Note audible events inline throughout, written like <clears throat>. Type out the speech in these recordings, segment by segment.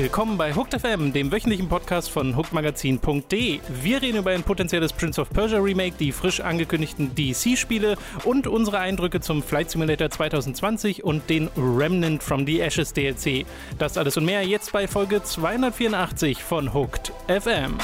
Willkommen bei Hooked FM, dem wöchentlichen Podcast von hookedmagazin.de. Wir reden über ein potenzielles Prince of Persia Remake, die frisch angekündigten DC-Spiele und unsere Eindrücke zum Flight Simulator 2020 und den Remnant from the Ashes DLC. Das alles und mehr jetzt bei Folge 284 von Hooked FM.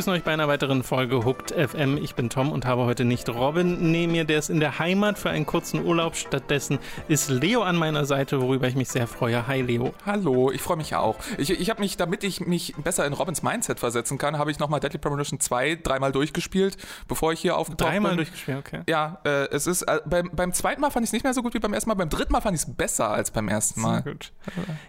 Begrüßen euch bei einer weiteren Folge Hooked FM. Ich bin Tom und habe heute nicht Robin neben mir, der ist in der Heimat für einen kurzen Urlaub. Stattdessen ist Leo an meiner Seite, worüber ich mich sehr freue. Hi Leo. Hallo, ich freue mich auch. Ich, ich habe mich, damit ich mich besser in Robins Mindset versetzen kann, habe ich nochmal Deadly Premonition 2 dreimal durchgespielt, bevor ich hier aufgetaucht Dreimal bin. durchgespielt, okay. Ja, äh, es ist, äh, beim, beim zweiten Mal fand ich es nicht mehr so gut wie beim ersten Mal. Beim dritten Mal fand ich es besser als beim ersten Mal. Sehr gut.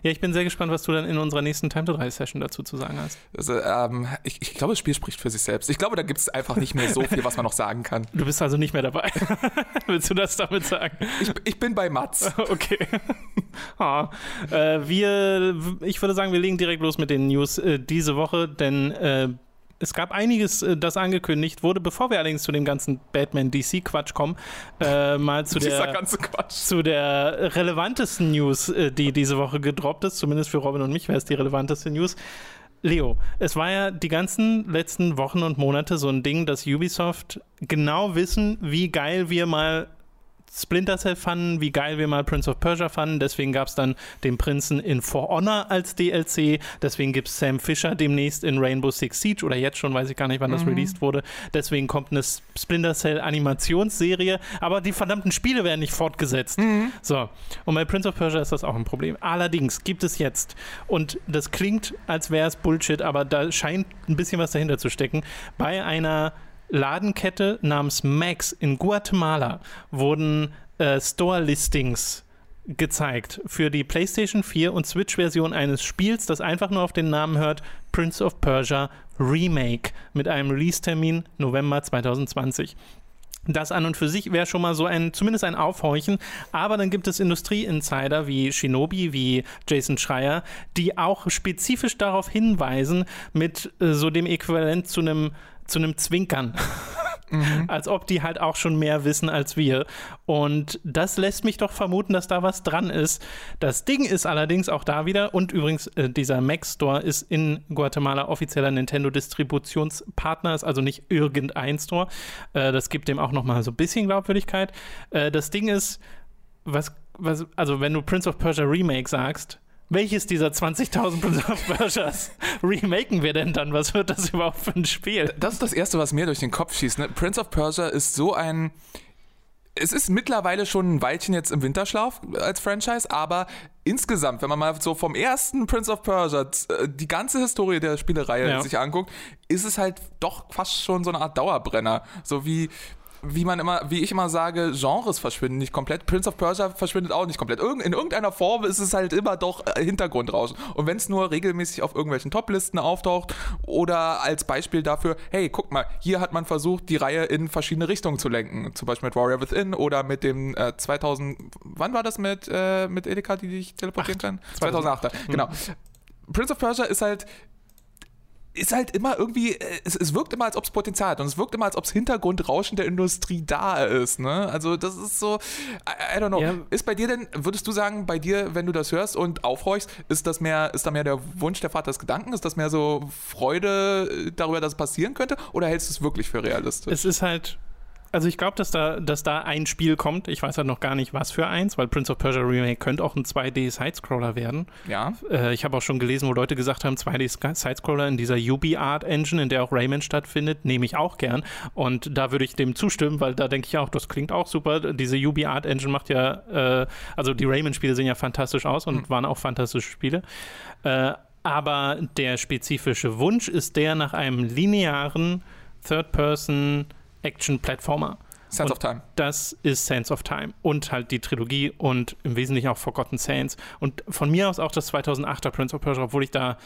Ja, ich bin sehr gespannt, was du dann in unserer nächsten Time to 3 Session dazu zu sagen hast. Also, ähm, ich, ich glaube, das Spiel spricht für sich selbst. Ich glaube, da gibt es einfach nicht mehr so viel, was man noch sagen kann. Du bist also nicht mehr dabei. <laughs> Willst du das damit sagen? Ich, ich bin bei Mats. <laughs> Okay. Ah, äh, wir, ich würde sagen, wir legen direkt los mit den News äh, diese Woche, denn äh, es gab einiges, äh, das angekündigt wurde, bevor wir allerdings zu dem ganzen Batman-DC-Quatsch kommen, äh, mal zu der, Quatsch. zu der relevantesten News, äh, die diese Woche gedroppt ist. Zumindest für Robin und mich wäre es die relevanteste News. Leo, es war ja die ganzen letzten Wochen und Monate so ein Ding, dass Ubisoft genau wissen, wie geil wir mal Splinter Cell fanden, wie geil wir mal Prince of Persia fanden. Deswegen gab es dann den Prinzen in For Honor als DLC. Deswegen gibt es Sam Fisher demnächst in Rainbow Six Siege oder jetzt schon, weiß ich gar nicht, wann das released wurde. Deswegen kommt eine Splinter Cell Animationsserie. Aber die verdammten Spiele werden nicht fortgesetzt. So. Und bei Prince of Persia ist das auch ein Problem. Allerdings gibt es jetzt, und das klingt, als wäre es Bullshit, aber da scheint ein bisschen was dahinter zu stecken, bei einer Ladenkette namens Max in Guatemala wurden äh, Store-Listings gezeigt für die PlayStation 4 und Switch-Version eines Spiels, das einfach nur auf den Namen hört, Prince of Persia Remake mit einem Release-Termin November 2020. Das an und für sich wäre schon mal so ein, zumindest ein Aufhorchen. Aber dann gibt es Industrie-Insider wie Shinobi, wie Jason Schreier, die auch spezifisch darauf hinweisen, mit äh, so dem Äquivalent zu einem zu einem Zwinkern. <laughs> Als ob die halt auch schon mehr wissen als wir. Und das lässt mich doch vermuten, dass da was dran ist. Das Ding ist allerdings auch da wieder, und übrigens, äh, dieser Mac Store ist in Guatemala offizieller Nintendo-Distributionspartner, ist also nicht irgendein Store. Äh, das gibt dem auch nochmal so ein bisschen Glaubwürdigkeit. Äh, das Ding ist, was, was, also wenn du Prince of Persia Remake sagst, welches dieser 20.000 Prince of Persias remaken wir denn dann? Was wird das überhaupt für ein Spiel? Das ist das Erste, was mir durch den Kopf schießt. Ne? Prince of Persia ist so ein. Es ist mittlerweile schon ein Weilchen jetzt im Winterschlaf als Franchise, aber insgesamt, wenn man mal so vom ersten Prince of Persia äh, die ganze Historie der Spielereihe Ja. sich anguckt, ist es halt doch fast schon so eine Art Dauerbrenner. So wie wie man immer, wie ich immer sage, Genres verschwinden nicht komplett. Prince of Persia verschwindet auch nicht komplett. Irgend, in irgendeiner Form ist es halt immer doch äh, Hintergrundrauschen. Und wenn es nur regelmäßig auf irgendwelchen Toplisten auftaucht oder als Beispiel dafür, hey, guck mal, hier hat man versucht, die Reihe in verschiedene Richtungen zu lenken. Zum Beispiel mit Warrior Within oder mit dem äh, 2000, wann war das mit, äh, mit Edeka, die dich teleportieren kann? 2008. Genau. Prince of Persia ist halt ist halt immer irgendwie, äh, es, es wirkt immer, als ob es Potenzial hat und es wirkt immer, als ob es Hintergrundrauschen der Industrie da ist. Ne? Also das ist so, I, I don't know. Ja. Ist bei dir denn, würdest du sagen, bei dir, wenn du das hörst und aufhorchst, ist das mehr, ist da mehr der Wunsch der Vater des Gedanken? Ist das mehr so Freude äh, darüber, dass es passieren könnte? Oder hältst du es wirklich für realistisch? Es ist halt. Also ich glaube, dass da, dass da ein Spiel kommt. Ich weiß halt noch gar nicht, was für eins, weil Prince of Persia Remake könnte auch ein 2D-Sidescroller werden. ja. Äh, ich habe auch schon gelesen, wo Leute gesagt haben, 2D-Sidescroller in dieser UbiArt-Engine, in der auch Rayman stattfindet, nehme ich auch gern. Und da würde ich dem zustimmen, weil da denke ich auch, das klingt auch super. Diese UbiArt-Engine macht ja, äh, also die Rayman-Spiele sehen ja fantastisch aus und waren auch fantastische Spiele. Äh, aber der spezifische Wunsch ist der nach einem linearen Third-Person Action-Plattformer. Sense Und of Time. Das ist Sands of Time und halt die Trilogie und im Wesentlichen auch Forgotten Sands. Und von mir aus auch das 2008er Prince of Persia, obwohl ich da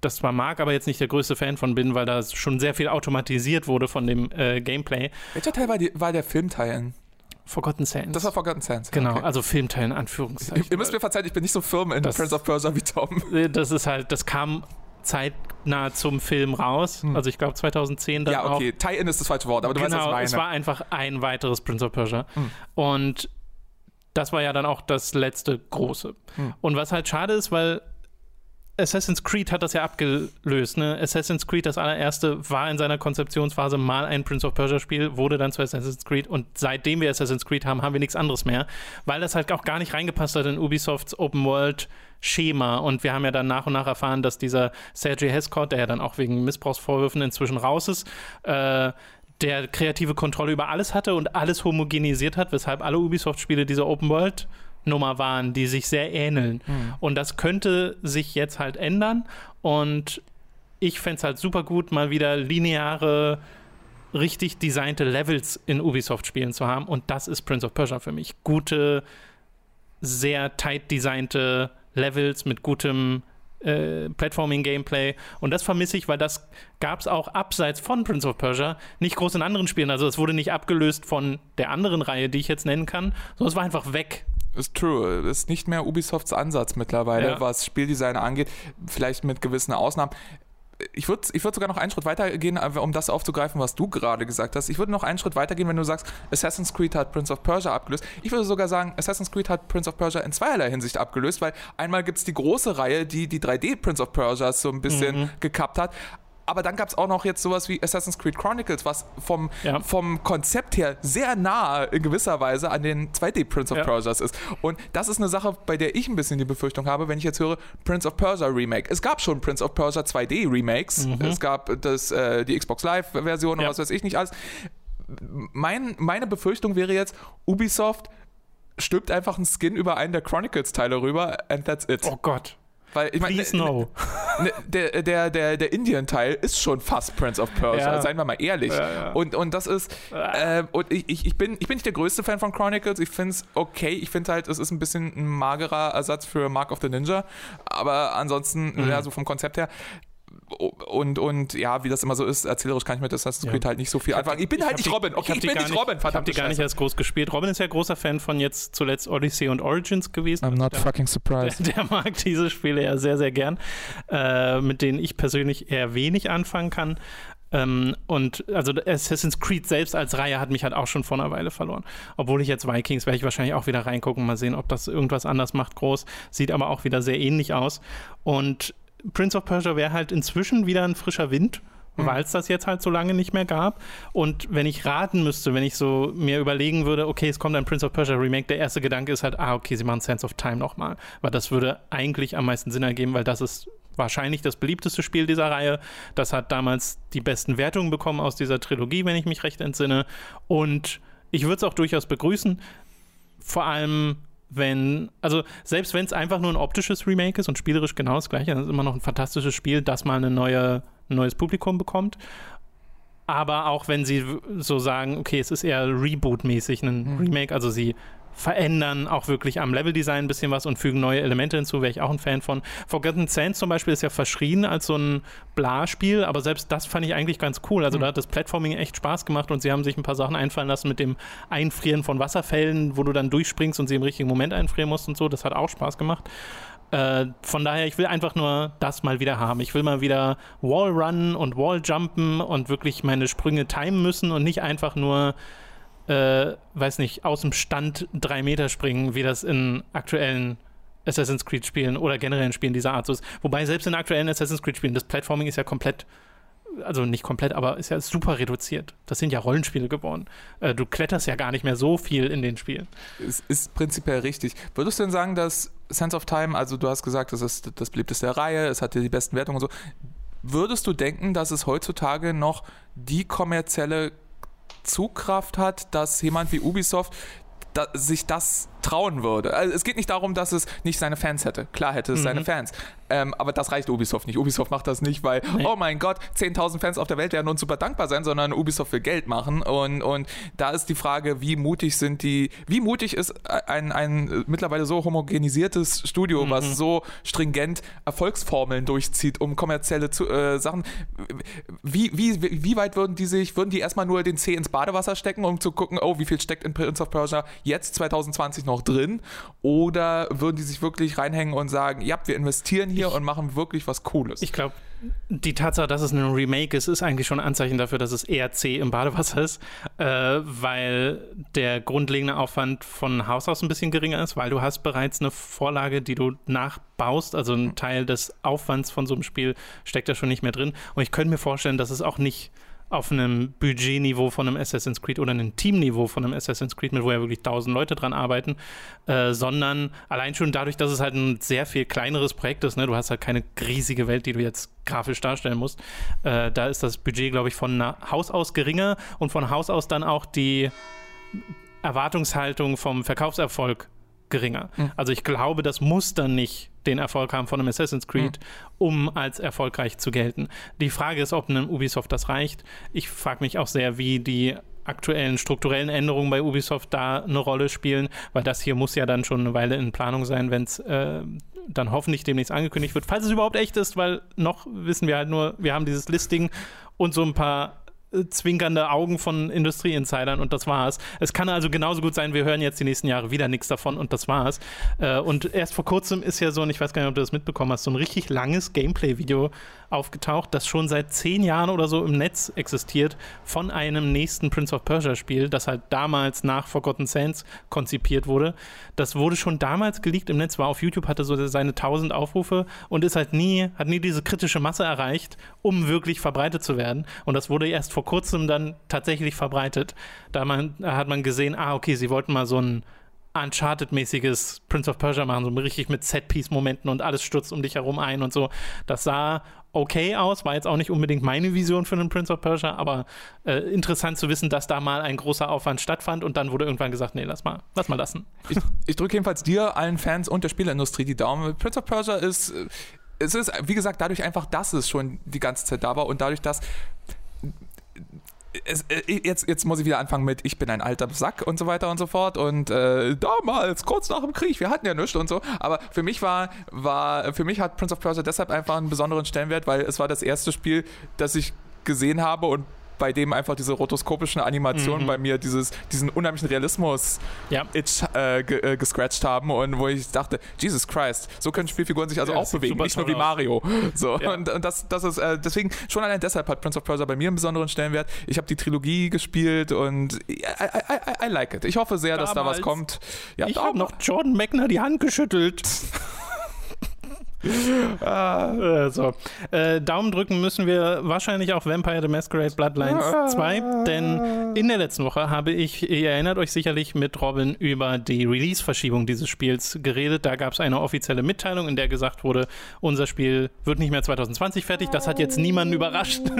das zwar mag, aber jetzt nicht der größte Fan von bin, weil da schon sehr viel automatisiert wurde von dem äh, Gameplay. Welcher Teil war, die, war der Filmteil? Forgotten Sands. Das war Forgotten Sands. ja, genau, okay. also Filmteil in Anführungszeichen. Ihr müsst mir verzeihen, ich bin nicht so firm in Das- Prince of Persia wie Tom. <laughs> das ist halt, das kam zeitnah zum Film raus. Hm. Also ich glaube 2010 dann Ja, okay, Tie-In ist das falsche Wort, aber du genau, weißt, was ich meine. es war einfach ein weiteres Prince of Persia. Hm. Und das war ja dann auch das letzte große. Hm. Und was halt schade ist, weil Assassin's Creed hat das ja abgelöst. Ne? Assassin's Creed, das allererste, war in seiner Konzeptionsphase mal ein Prince of Persia-Spiel, wurde dann zu Assassin's Creed und seitdem wir Assassin's Creed haben, haben wir nichts anderes mehr, weil das halt auch gar nicht reingepasst hat in Ubisofts Open World. Schema und wir haben ja dann nach und nach erfahren, dass dieser Sergio Hescott, der ja dann auch wegen Missbrauchsvorwürfen inzwischen raus ist, äh, der kreative Kontrolle über alles hatte und alles homogenisiert hat, weshalb alle Ubisoft-Spiele diese Open World Nummer waren, die sich sehr ähneln. Mhm. Und das könnte sich jetzt halt ändern. Und ich fände es halt super gut, mal wieder lineare, richtig designte Levels in Ubisoft-Spielen zu haben. Und das ist Prince of Persia für mich. Gute, sehr tight designte Levels mit gutem äh, Platforming-Gameplay. Und das vermisse ich, weil das gab es auch abseits von Prince of Persia nicht groß in anderen Spielen. Also es wurde nicht abgelöst von der anderen Reihe, die ich jetzt nennen kann, sondern es war einfach weg. Ist true. Ist nicht mehr Ubisofts Ansatz mittlerweile, ja. was Spieldesign angeht. Vielleicht mit gewissen Ausnahmen. Ich würde ich würd sogar noch einen Schritt weitergehen, äh, um das aufzugreifen, was du gerade gesagt hast. Ich würde noch einen Schritt weitergehen, wenn du sagst, Assassin's Creed hat Prince of Persia abgelöst. Ich würde sogar sagen, Assassin's Creed hat Prince of Persia in zweierlei Hinsicht abgelöst, weil einmal gibt es die große Reihe, die die 3D Prince of Persia so ein bisschen mhm. gekappt hat aber dann gab es auch noch jetzt sowas wie Assassin's Creed Chronicles, was vom, ja. vom Konzept her sehr nah in gewisser Weise an den 2D Prince of ja. Persias ist. Und das ist eine Sache, bei der ich ein bisschen die Befürchtung habe, wenn ich jetzt höre Prince of Persia Remake. Es gab schon Prince of Persia 2D Remakes. Mhm. Es gab das, äh, die Xbox Live Version ja. und was weiß ich nicht alles. Mein, meine Befürchtung wäre jetzt, Ubisoft stülpt einfach einen Skin über einen der Chronicles-Teile rüber and that's it. Oh Gott. Weil ich meine, no. <laughs> Ne, der, der, der, der Indien-Teil ist schon fast Prince of Persia, ja. seien wir mal ehrlich. Ja. Und, und das ist, äh, und ich, ich, bin, ich bin nicht der größte Fan von Chronicles, ich finde es okay, ich finde halt, es ist ein bisschen ein magerer Ersatz für Mark of the Ninja, aber ansonsten, mhm. ja, so vom Konzept her, und, und ja, wie das immer so ist, erzählerisch kann ich mit Assassin's Creed ja. halt nicht so viel anfangen. Ich bin ich halt nicht die, Robin. Okay, ich, ich bin nicht Robin. Verdammt. Ich habe die gar nicht erst groß gespielt. Robin ist ja großer Fan von jetzt zuletzt Odyssey und Origins gewesen. I'm not der, fucking surprised. Der, der, mag diese Spiele ja sehr, sehr gern, äh, mit denen ich persönlich eher wenig anfangen kann. Ähm, und also Assassin's Creed selbst als Reihe hat mich halt auch schon vor einer Weile verloren. Obwohl ich jetzt Vikings werde ich wahrscheinlich auch wieder reingucken, mal sehen, ob das irgendwas anders macht, groß. Sieht aber auch wieder sehr ähnlich aus. Und Prince of Persia wäre halt inzwischen wieder ein frischer Wind, mhm. weil es das jetzt halt so lange nicht mehr gab. Und wenn ich raten müsste, wenn ich so mir überlegen würde, okay, es kommt ein Prince of Persia Remake, der erste Gedanke ist halt, ah, okay, sie machen Sense of Time nochmal. Weil das würde eigentlich am meisten Sinn ergeben, weil das ist wahrscheinlich das beliebteste Spiel dieser Reihe. Das hat damals die besten Wertungen bekommen aus dieser Trilogie, wenn ich mich recht entsinne. Und ich würde es auch durchaus begrüßen. Vor allem wenn, also selbst wenn es einfach nur ein optisches Remake ist und spielerisch genau das gleiche, dann ist immer noch ein fantastisches Spiel, das mal eine neue, ein neues Publikum bekommt. Aber auch wenn sie so sagen, okay, es ist eher Reboot-mäßig ein mhm. Remake, also sie verändern auch wirklich am Leveldesign ein bisschen was und fügen neue Elemente hinzu, wäre ich auch ein Fan von. Forgotten Sands zum Beispiel ist ja verschrien als so ein Bla-Spiel, aber selbst das fand ich eigentlich ganz cool. Also mhm. da hat das Platforming echt Spaß gemacht und sie haben sich ein paar Sachen einfallen lassen mit dem Einfrieren von Wasserfällen, wo du dann durchspringst und sie im richtigen Moment einfrieren musst und so. Das hat auch Spaß gemacht. Äh, von daher, ich will einfach nur das mal wieder haben. Ich will mal wieder Wall runnen und Wall jumpen und wirklich meine Sprünge timen müssen und nicht einfach nur äh, weiß nicht, aus dem Stand drei Meter springen, wie das in aktuellen Assassin's Creed Spielen oder generellen Spielen dieser Art so ist. Wobei selbst in aktuellen Assassin's Creed Spielen das Platforming ist ja komplett, also nicht komplett, aber ist ja super reduziert. Das sind ja Rollenspiele geworden. Äh, du kletterst ja gar nicht mehr so viel in den Spielen. Es ist prinzipiell richtig. Würdest du denn sagen, dass Sense of Time, also du hast gesagt, das ist das beliebteste der Reihe, es hatte die besten Wertungen und so. Würdest du denken, dass es heutzutage noch die kommerzielle Zugkraft hat, dass jemand wie Ubisoft da, sich das trauen würde. Also es geht nicht darum, dass es nicht seine Fans hätte. Klar hätte es mhm. seine Fans. Ähm, aber das reicht Ubisoft nicht. Ubisoft macht das nicht, weil, nee. oh mein Gott, 10.000 Fans auf der Welt werden uns super dankbar sein, sondern Ubisoft will Geld machen. Und, und da ist die Frage, wie mutig sind die, wie mutig ist ein, ein mittlerweile so homogenisiertes Studio, mhm. was so stringent Erfolgsformeln durchzieht, um kommerzielle zu, äh, Sachen. Wie, wie, wie weit würden die sich, würden die erstmal nur den C ins Badewasser stecken, um zu gucken, oh, wie viel steckt in Prince of Persia jetzt 2020 noch noch drin? Oder würden die sich wirklich reinhängen und sagen, ja, wir investieren hier ich, und machen wirklich was Cooles? Ich glaube, die Tatsache, dass es ein Remake ist, ist eigentlich schon ein Anzeichen dafür, dass es eher C im Badewasser ist, äh, weil der grundlegende Aufwand von Haus aus ein bisschen geringer ist, weil du hast bereits eine Vorlage, die du nachbaust, also ein Teil des Aufwands von so einem Spiel steckt da schon nicht mehr drin. Und ich könnte mir vorstellen, dass es auch nicht auf einem Budgetniveau von einem Assassin's Creed oder einem Teamniveau von einem Assassin's Creed, mit wo ja wirklich tausend Leute dran arbeiten, äh, sondern allein schon dadurch, dass es halt ein sehr viel kleineres Projekt ist, ne? du hast halt keine riesige Welt, die du jetzt grafisch darstellen musst, äh, da ist das Budget, glaube ich, von Haus aus geringer und von Haus aus dann auch die Erwartungshaltung vom Verkaufserfolg geringer. Mhm. Also ich glaube, das muss dann nicht den Erfolg haben von einem Assassin's Creed, mhm. um als erfolgreich zu gelten. Die Frage ist, ob einem Ubisoft das reicht. Ich frage mich auch sehr, wie die aktuellen strukturellen Änderungen bei Ubisoft da eine Rolle spielen, weil das hier muss ja dann schon eine Weile in Planung sein, wenn es äh, dann hoffentlich demnächst angekündigt wird, falls es überhaupt echt ist, weil noch wissen wir halt nur, wir haben dieses Listing und so ein paar zwinkernde Augen von Industrieinsidern und das war's. Es kann also genauso gut sein, wir hören jetzt die nächsten Jahre wieder nichts davon und das war's. Äh, und erst vor kurzem ist ja so, und ich weiß gar nicht, ob du das mitbekommen hast, so ein richtig langes Gameplay-Video aufgetaucht, das schon seit zehn Jahren oder so im Netz existiert, von einem nächsten Prince of Persia-Spiel, das halt damals nach Forgotten Sands konzipiert wurde. Das wurde schon damals geleakt im Netz, war auf YouTube, hatte so seine 1000 Aufrufe und ist halt nie, hat nie diese kritische Masse erreicht, um wirklich verbreitet zu werden. Und das wurde erst vor kurzem dann tatsächlich verbreitet. Da, man, da hat man gesehen, ah, okay, sie wollten mal so ein Uncharted-mäßiges Prince of Persia machen, so richtig mit Set-Piece-Momenten und alles stürzt um dich herum ein und so. Das sah okay aus, war jetzt auch nicht unbedingt meine Vision für einen Prince of Persia, aber äh, interessant zu wissen, dass da mal ein großer Aufwand stattfand und dann wurde irgendwann gesagt, nee, lass mal, lass mal lassen. Ich, ich drücke jedenfalls dir, allen Fans und der Spieleindustrie die Daumen. Prince of Persia ist, äh, es ist, wie gesagt, dadurch einfach, dass es schon die ganze Zeit da war und dadurch, dass es, äh, jetzt, jetzt muss ich wieder anfangen mit, ich bin ein alter Sack und so weiter und so fort. Und äh, damals, kurz nach dem Krieg, wir hatten ja nichts und so. Aber für mich war, war, für mich hat Prince of Persia deshalb einfach einen besonderen Stellenwert, weil es war das erste Spiel, das ich gesehen habe und bei dem einfach diese rotoskopischen Animationen mhm. bei mir dieses, diesen unheimlichen Realismus ja. itch, äh, äh, gescratcht haben und wo ich dachte, Jesus Christ, so können Spielfiguren sich also ja, auch bewegen, nicht nur wie Mario. <laughs> So, ja. und, und, das, das ist äh, deswegen, schon allein deshalb hat Prince of Persia bei mir einen besonderen Stellenwert. Ich habe die Trilogie gespielt und I, I, I, I, like it. Ich hoffe sehr, damals, dass da was kommt. Ja, ich habe noch Jordan Mechner die Hand geschüttelt. <laughs> <laughs> ah, so. Äh, Daumen drücken müssen wir wahrscheinlich auch Vampire the Masquerade Bloodlines 2, denn in der letzten Woche habe ich, ihr erinnert euch sicherlich, mit Robin über die Release-Verschiebung dieses Spiels geredet. Da gab es eine offizielle Mitteilung, in der gesagt wurde, unser Spiel wird nicht mehr 2020 fertig. Das hat jetzt niemanden überrascht. <laughs>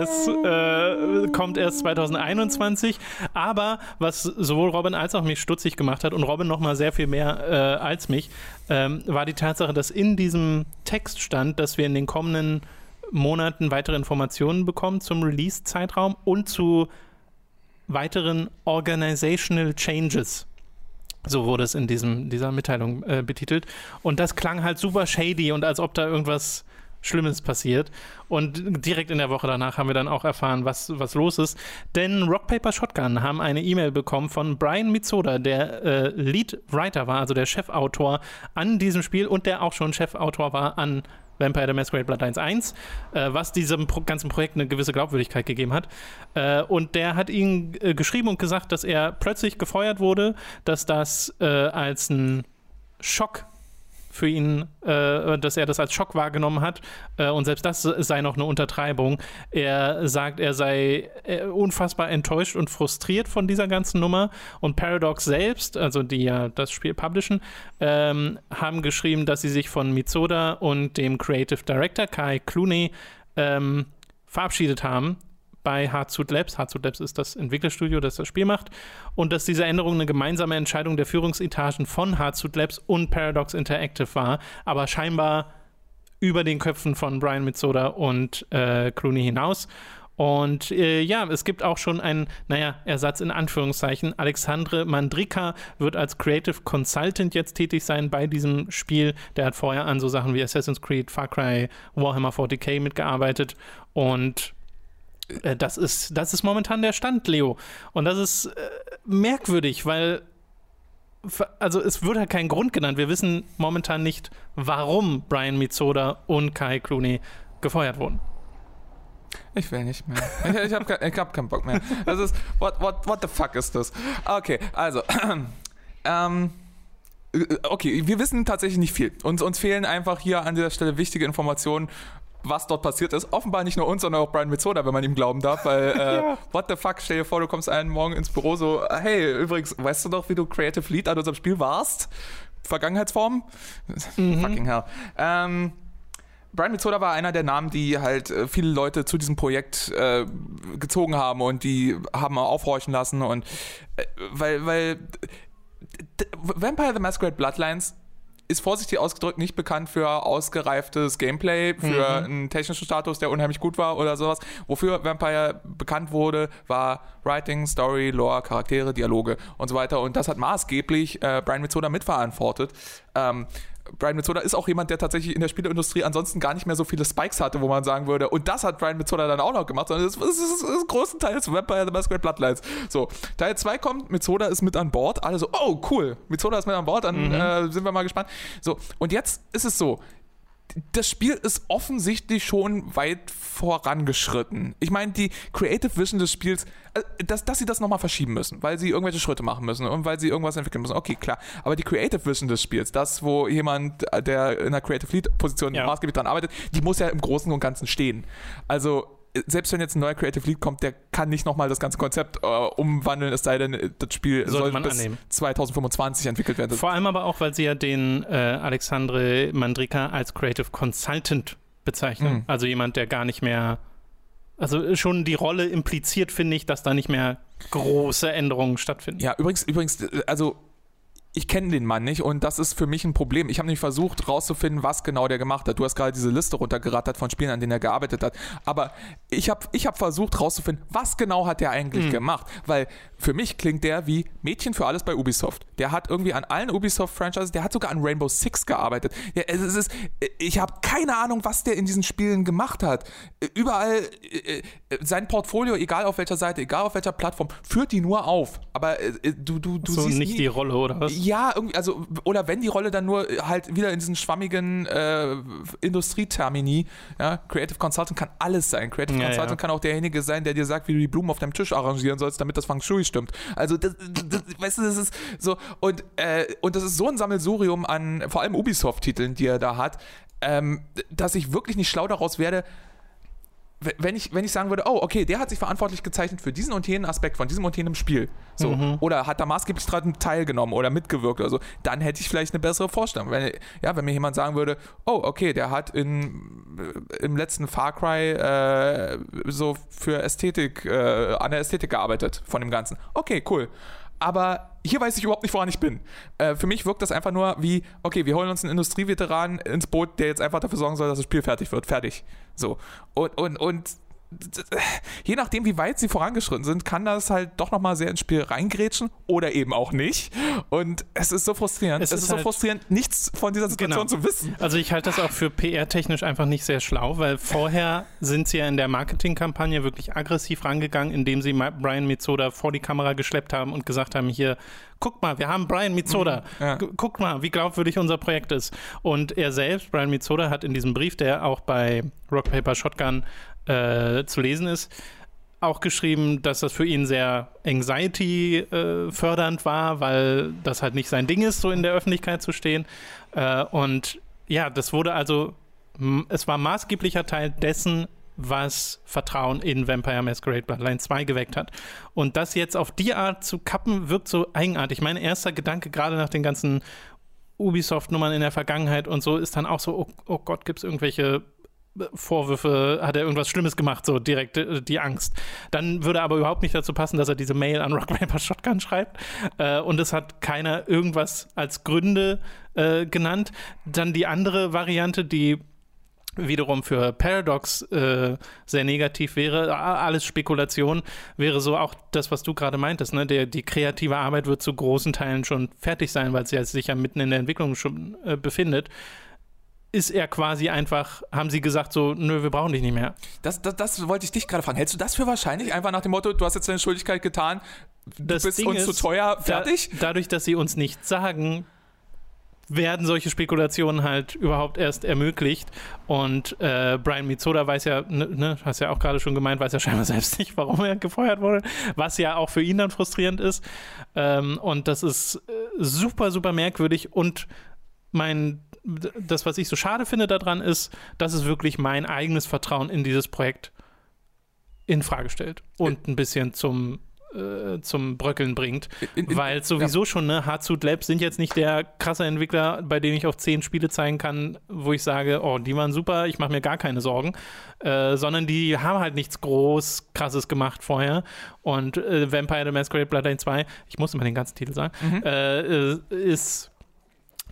es äh, kommt erst 2021. Aber was sowohl Robin als auch mich stutzig gemacht hat und Robin noch mal sehr viel mehr äh, als mich, mich, ähm, war die Tatsache, dass in diesem Text stand, dass wir in den kommenden Monaten weitere Informationen bekommen zum Release-Zeitraum und zu weiteren Organizational Changes. So wurde es in diesem, dieser Mitteilung äh, betitelt. Und das klang halt super shady und als ob da irgendwas Schlimmes passiert. Und direkt in der Woche danach haben wir dann auch erfahren, was, was los ist. Denn Rock Paper Shotgun haben eine E-Mail bekommen von Brian Mitsoda, der äh, Lead Writer war, also der Chefautor an diesem Spiel und der auch schon Chefautor war an Vampire the Masquerade Bloodlines 1, äh, was diesem Pro ganzen Projekt eine gewisse Glaubwürdigkeit gegeben hat. Äh, und der hat ihn äh, geschrieben und gesagt, dass er plötzlich gefeuert wurde, dass das äh, als ein Schock für ihn, äh, dass er das als Schock wahrgenommen hat. Äh, und selbst das sei noch eine Untertreibung. Er sagt, er sei äh, unfassbar enttäuscht und frustriert von dieser ganzen Nummer. Und Paradox selbst, also die ja das Spiel publishen, ähm, haben geschrieben, dass sie sich von Mitsoda und dem Creative Director Kai Clooney ähm, verabschiedet haben bei Hardsuit Labs. Hardsuit Labs ist das Entwicklerstudio, das das Spiel macht. Und dass diese Änderung eine gemeinsame Entscheidung der Führungsetagen von Hardsuit Labs und Paradox Interactive war, aber scheinbar über den Köpfen von Brian Mitsoda und äh, Clooney hinaus. Und äh, ja, es gibt auch schon einen, naja, Ersatz in Anführungszeichen. Alexandre Mandrika wird als Creative Consultant jetzt tätig sein bei diesem Spiel. Der hat vorher an so Sachen wie Assassin's Creed, Far Cry, Warhammer 40k mitgearbeitet. Und das ist, das ist momentan der Stand, Leo. Und das ist äh, merkwürdig, weil also es wird halt kein Grund genannt. Wir wissen momentan nicht, warum Brian Mitsoda und Kai Clooney gefeuert wurden. Ich will nicht mehr. Ich, ich habe hab keinen Bock mehr. Das ist, what, what, what the fuck ist das? Okay, also, <clears throat> ähm, okay, wir wissen tatsächlich nicht viel. Uns, uns fehlen einfach hier an dieser Stelle wichtige Informationen, was dort passiert ist. Offenbar nicht nur uns, sondern auch Brian Mitzoda, wenn man ihm glauben darf, weil, <laughs> äh, ja. what the fuck, stell dir vor, du kommst einen Morgen ins Büro so, hey, übrigens, weißt du doch, wie du Creative Lead an unserem Spiel warst? Vergangenheitsform? Mhm. Fucking hell. Ähm, Brian Mitzoda war einer der Namen, die halt äh, viele Leute zu diesem Projekt äh, gezogen haben und die haben aufhorchen lassen und äh, weil, weil Vampire the Masquerade Bloodlines ist vorsichtig ausgedrückt nicht bekannt für ausgereiftes Gameplay, für mhm. einen technischen Status, der unheimlich gut war oder sowas. Wofür Vampire bekannt wurde, war Writing, Story, Lore, Charaktere, Dialoge und so weiter. Und das hat maßgeblich äh, Brian Mitzoda mitverantwortet. Ähm, Brian Mitzoda ist auch jemand, der tatsächlich in der Spieleindustrie ansonsten gar nicht mehr so viele Spikes hatte, wo man sagen würde, und das hat Brian Mitzoda dann auch noch gemacht, sondern das ist, das ist, das ist größtenteils Vampire The Masquerade Bloodlines. So, Teil 2 kommt, Mitzoda ist mit an Bord, alle so, oh cool, Mitzoda ist mit an Bord, dann mhm. äh, sind wir mal gespannt. So, und jetzt ist es so, das Spiel ist offensichtlich schon weit vorangeschritten. Ich meine, die Creative Vision des Spiels, äh, dass, dass sie das nochmal verschieben müssen, weil sie irgendwelche Schritte machen müssen und weil sie irgendwas entwickeln müssen. Okay, klar. Aber die Creative Vision des Spiels, das, wo jemand, der in einer Creative Lead Position ja. maßgeblich dran arbeitet, die muss ja im Großen und Ganzen stehen. Also selbst wenn jetzt ein neuer Creative Lead kommt, der kann nicht nochmal das ganze Konzept äh, umwandeln, es sei denn, das Spiel Sollte soll bis annehmen. 2025 entwickelt werden. Vor allem aber auch, weil sie ja den äh, Alexandre Mandrika als Creative Consultant bezeichnen. Mhm. Also jemand, der gar nicht mehr also schon die Rolle impliziert, finde ich, dass da nicht mehr große Änderungen stattfinden. Ja, übrigens, übrigens, also ich kenne den Mann nicht und das ist für mich ein Problem. Ich habe nämlich versucht rauszufinden, was genau der gemacht hat. Du hast gerade diese Liste runtergerattert von Spielen, an denen er gearbeitet hat. Aber ich habe ich hab versucht rauszufinden, was genau hat der eigentlich mhm. gemacht. Weil für mich klingt der wie Mädchen für alles bei Ubisoft. Der hat irgendwie an allen Ubisoft-Franchises, der hat sogar an Rainbow Six gearbeitet. Ja, es ist, ich habe keine Ahnung, was der in diesen Spielen gemacht hat. Überall, äh, äh, sein Portfolio, egal auf welcher Seite, egal auf welcher Plattform, führt die nur auf. Aber äh, du, du, du so siehst nicht nie, die Rolle, oder was? Ja, irgendwie, also, oder wenn die Rolle dann nur halt wieder in diesen schwammigen äh, Industrietermini, ja, Creative Consultant kann alles sein. Creative ja, Consultant ja. kann auch derjenige sein, der dir sagt, wie du die Blumen auf deinem Tisch arrangieren sollst, damit das Feng Shui stimmt. Also, das, das, weißt du, das ist so, und, äh, und das ist so ein Sammelsurium an vor allem Ubisoft-Titeln, die er da hat, ähm, dass ich wirklich nicht schlau daraus werde, wenn ich, wenn ich sagen würde, oh, okay, der hat sich verantwortlich gezeichnet für diesen und jenen Aspekt von diesem und jenem Spiel, so, mhm. oder hat da maßgeblich daran teilgenommen oder mitgewirkt oder so, dann hätte ich vielleicht eine bessere Vorstellung. Wenn, ja, wenn mir jemand sagen würde, oh, okay, der hat in, im letzten Far Cry äh, so für Ästhetik, äh, an der Ästhetik gearbeitet von dem Ganzen. Okay, cool aber hier weiß ich überhaupt nicht, woran ich bin. Äh, für mich wirkt das einfach nur wie, okay, wir holen uns einen Industrieveteran ins Boot, der jetzt einfach dafür sorgen soll, dass das Spiel fertig wird. Fertig. So. Und, und, und je nachdem, wie weit sie vorangeschritten sind, kann das halt doch nochmal sehr ins Spiel reingrätschen oder eben auch nicht. Und es ist so frustrierend. Es, es ist, ist halt so frustrierend, nichts von dieser Situation genau. zu wissen. Also ich halte das auch für PR-technisch einfach nicht sehr schlau, weil vorher sind sie ja in der Marketingkampagne wirklich aggressiv rangegangen, indem sie Brian Mitzoda vor die Kamera geschleppt haben und gesagt haben, hier, guck mal, wir haben Brian Mitzoda. Mhm, ja. Guck mal, wie glaubwürdig unser Projekt ist. Und er selbst, Brian Mitzoda, hat in diesem Brief, der auch bei Rock Paper Shotgun äh, zu lesen ist, auch geschrieben, dass das für ihn sehr anxiety-fördernd äh, war, weil das halt nicht sein Ding ist, so in der Öffentlichkeit zu stehen. Äh, und ja, das wurde also, es war maßgeblicher Teil dessen, was Vertrauen in Vampire Masquerade Bloodline 2 geweckt hat. Und das jetzt auf die Art zu kappen, wirkt so eigenartig. Mein erster Gedanke, gerade nach den ganzen Ubisoft-Nummern in der Vergangenheit und so, ist dann auch so, oh, oh Gott, gibt es irgendwelche Vorwürfe, hat er irgendwas Schlimmes gemacht, so direkt äh, die Angst. Dann würde aber überhaupt nicht dazu passen, dass er diese Mail an Rock Paper Shotgun schreibt. Äh, und es hat keiner irgendwas als Gründe äh, genannt. Dann die andere Variante, die wiederum für Paradox äh, sehr negativ wäre, alles Spekulation, wäre so auch das, was du gerade meintest. Ne? Der, die kreative Arbeit wird zu großen Teilen schon fertig sein, weil sie sich ja mitten in der Entwicklung schon äh, befindet ist er quasi einfach, haben sie gesagt, so, nö, wir brauchen dich nicht mehr. Das, das, das wollte ich dich gerade fragen. Hältst du das für wahrscheinlich? Einfach nach dem Motto, du hast jetzt deine Schuldigkeit getan, du Das bist Ding uns zu ist, teuer, fertig? Da, dadurch, dass sie uns nichts sagen, werden solche Spekulationen halt überhaupt erst ermöglicht. Und äh, Brian Mitsoda weiß ja, ne, ne, hast ja auch gerade schon gemeint, weiß ja scheinbar <laughs> selbst nicht, warum er gefeuert wurde, was ja auch für ihn dann frustrierend ist. Ähm, und das ist äh, super, super merkwürdig. Und mein, das, was ich so schade finde daran, ist, dass es wirklich mein eigenes Vertrauen in dieses Projekt in Frage stellt und ein bisschen zum äh, zum Bröckeln bringt, In- in- weil sowieso schon, ne, Hardsuit Labs sind jetzt nicht der krasse Entwickler, bei denen ich auch zehn Spiele zeigen kann, wo ich sage, oh, die waren super, ich mache mir gar keine Sorgen, äh, sondern die haben halt nichts groß, krasses gemacht vorher. Und äh, Vampire the Masquerade Bloodline 2, ich muss immer den ganzen Titel sagen, äh, äh, ist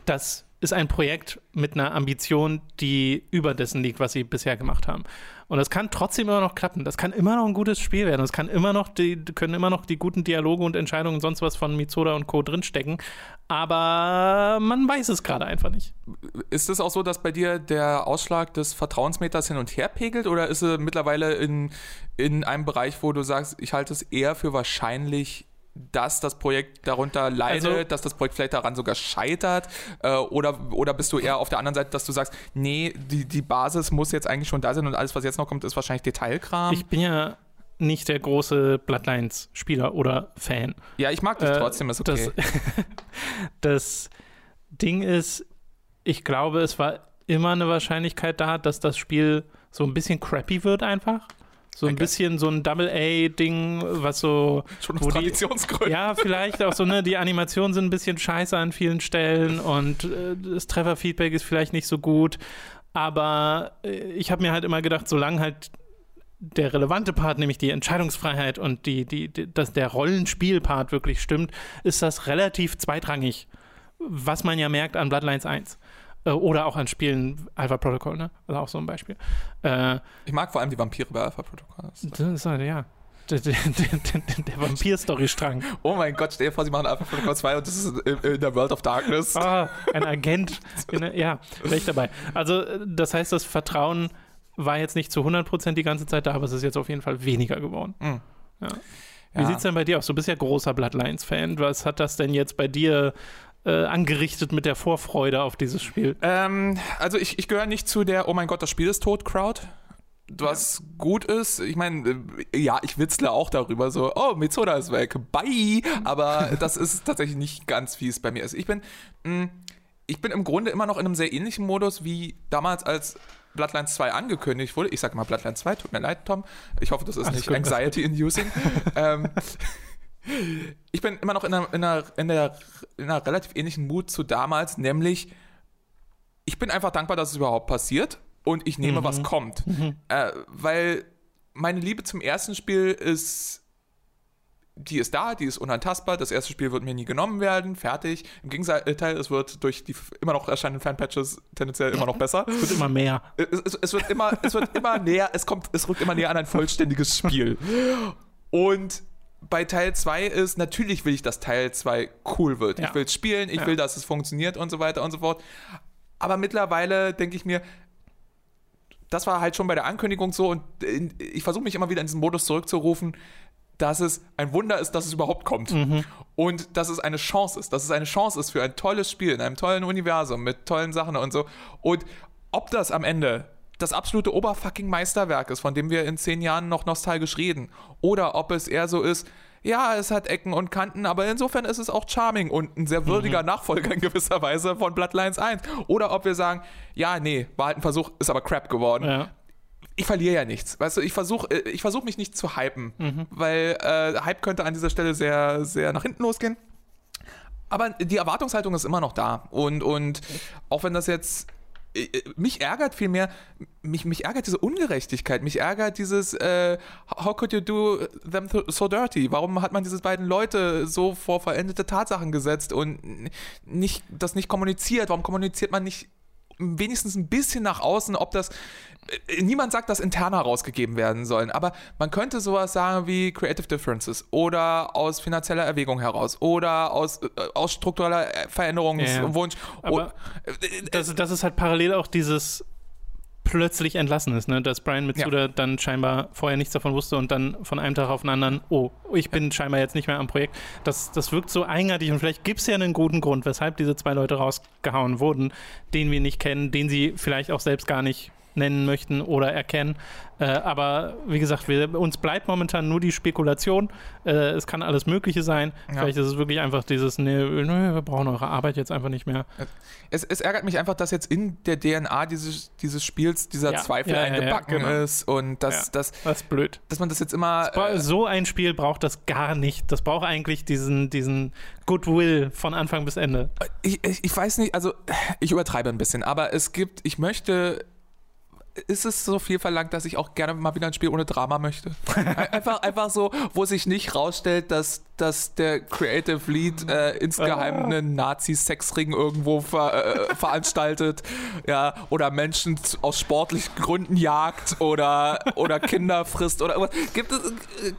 das ist ein Projekt mit einer Ambition, die über dessen liegt, was sie bisher gemacht haben. Und das kann trotzdem immer noch klappen. Das kann immer noch ein gutes Spiel werden. Es kann immer noch die, können immer noch die guten Dialoge und Entscheidungen und sonst was von Mitsoda und Co. drinstecken. Aber man weiß es gerade einfach nicht. Ist es auch so, dass bei dir der Ausschlag des Vertrauensmeters hin und her pegelt oder ist er mittlerweile in, in einem Bereich, wo du sagst, ich halte es eher für wahrscheinlich, dass das Projekt darunter leidet, Also- dass das Projekt vielleicht daran sogar scheitert? Äh, oder, oder bist du eher auf der anderen Seite, dass du sagst, nee, die, die Basis muss jetzt eigentlich schon da sein und alles, was jetzt noch kommt, ist wahrscheinlich Detailkram? Ich bin ja nicht der große Bloodlines-Spieler oder Fan. ja, ich mag dich Äh, trotzdem, ist okay. Das, <laughs> das Ding ist, ich glaube, es war immer eine Wahrscheinlichkeit da, dass das Spiel so ein bisschen crappy wird einfach. So ein Okay. bisschen so ein Double-A-Ding, was so. schon aus die- Traditionsgründen. Ja, vielleicht auch so, ne, die Animationen sind ein bisschen scheiße an vielen Stellen und äh, das Trefferfeedback ist vielleicht nicht so gut. Aber äh, ich habe mir halt immer gedacht, solange halt der relevante Part, nämlich die Entscheidungsfreiheit und die, die, die, dass der Rollenspiel-Part wirklich stimmt, ist das relativ zweitrangig. Was man ja merkt an Bloodlines 1. Äh, Oder auch an Spielen Alpha Protocol, ne? Also auch so ein Beispiel. Äh, Ich mag vor allem die Vampire bei Alpha Protocol. das ist halt, ja. Der, der, der, der Vampir-Story-Strang. Oh mein Gott, stell dir vor, sie machen Alpha Protocol 2 und das ist in, in der World of Darkness. Ah, ein Agent. In ja, wäre ich dabei. Also, äh, das heißt, das Vertrauen war jetzt nicht zu 100% die ganze Zeit da, aber es ist jetzt auf jeden Fall weniger geworden. Mhm. Ja. Wie Ja. sieht's denn bei dir aus? Du bist ja großer Bloodlines-Fan. Was hat das denn jetzt bei dir äh, angerichtet mit der Vorfreude auf dieses Spiel? Ähm, also ich, ich gehöre nicht zu der Oh mein Gott, das Spiel ist tot Crowd. Was gut ist, ich meine, äh, ja, ich witzle auch darüber, so, oh, Mitsoda ist weg, bye. Aber das ist tatsächlich nicht ganz, wie es bei mir ist. Ich bin, mh, ich bin im Grunde immer noch in einem sehr ähnlichen Modus wie damals, als Bloodlines 2 angekündigt wurde. Ich sage mal Bloodlines 2, tut mir leid, Tom. Ich hoffe, das ist Alles nicht anxiety-inducing. <laughs> ähm, ich bin immer noch in einer, in, einer, in, der, in einer relativ ähnlichen Mut zu damals, nämlich ich bin einfach dankbar, dass es überhaupt passiert und ich nehme, was kommt. Äh, weil meine Liebe zum ersten Spiel ist, die ist da, die ist unantastbar. Das erste Spiel wird mir nie genommen werden, fertig. Im Gegenteil, es wird durch die immer noch erscheinenden Fanpatches tendenziell immer noch besser. Es wird immer mehr. Es, es, es, wird immer, es wird immer <laughs> näher, es kommt, es rückt immer näher an ein vollständiges Spiel. Und bei Teil 2 ist, natürlich will ich, dass Teil 2 cool wird. Ja. Ich will es spielen, ich Ja. will, dass es funktioniert und so weiter und so fort. Aber mittlerweile denke ich mir, das war halt schon bei der Ankündigung so und ich versuche mich immer wieder in diesen Modus zurückzurufen, dass es ein Wunder ist, dass es überhaupt kommt. Und dass es eine Chance ist, dass es eine Chance ist für ein tolles Spiel in einem tollen Universum mit tollen Sachen und so. Und ob das am Ende das absolute oberfucking Meisterwerk ist, von dem wir in zehn Jahren noch nostalgisch reden, oder ob es eher so ist, ja, es hat Ecken und Kanten, aber insofern ist es auch charming und ein sehr würdiger Nachfolger in gewisser Weise von Bloodlines 1. Oder ob wir sagen, ja, nee, war halt ein Versuch, ist aber crap geworden Ja. ich verliere ja nichts. Weißt du, ich versuche ich versuch mich nicht zu hypen, weil äh, Hype könnte an dieser Stelle sehr, sehr nach hinten losgehen. Aber die Erwartungshaltung ist immer noch da. Und, und auch wenn das jetzt. Äh, Mich ärgert vielmehr, mich, mich ärgert diese Ungerechtigkeit, mich ärgert dieses äh, How could you do them th- so dirty? Warum hat man diese beiden Leute so vor vollendete Tatsachen gesetzt und nicht, das nicht kommuniziert? Warum kommuniziert man nicht wenigstens ein bisschen nach außen, ob das äh, niemand sagt, dass intern herausgegeben werden sollen, aber man könnte sowas sagen wie Creative Differences oder aus finanzieller Erwägung heraus oder aus, äh, aus struktureller Veränderungswunsch. Ja, aber das, das ist halt parallel auch dieses plötzlich entlassen ist, ne? dass Brian Mitsuda ja. dann scheinbar vorher nichts davon wusste und dann von einem Tag auf den anderen, oh, ich bin scheinbar jetzt nicht mehr am Projekt. Das, das wirkt so eigenartig und vielleicht gibt es ja einen guten Grund, weshalb diese zwei Leute rausgehauen wurden, den wir nicht kennen, den sie vielleicht auch selbst gar nicht nennen möchten oder erkennen. Äh, aber wie gesagt, wir, uns bleibt momentan nur die Spekulation. Äh, es kann alles Mögliche sein. Ja. Vielleicht ist es wirklich einfach dieses, nee, nee, wir brauchen eure Arbeit jetzt einfach nicht mehr. Es, es, ärgert mich einfach, dass jetzt in der DNA dieses, dieses Spiels dieser ja. Zweifel ja, eingebacken genau. ist und dass, dass, das ist blöd. dass man das jetzt immer. Äh, so ein Spiel braucht das gar nicht. Das braucht eigentlich diesen, diesen Goodwill von Anfang bis Ende. Ich, ich, ich weiß nicht, also ich übertreibe ein bisschen, aber es gibt, ich möchte ist es so viel verlangt, dass ich auch gerne mal wieder ein Spiel ohne Drama möchte. <laughs> Einfach, einfach so, wo sich nicht rausstellt, dass, dass der Creative Lead äh, insgeheim einen Nazi-Sexring irgendwo ver, äh, veranstaltet, <laughs> ja, oder Menschen aus sportlichen Gründen jagt oder, oder Kinder frisst oder irgendwas. Gibt es,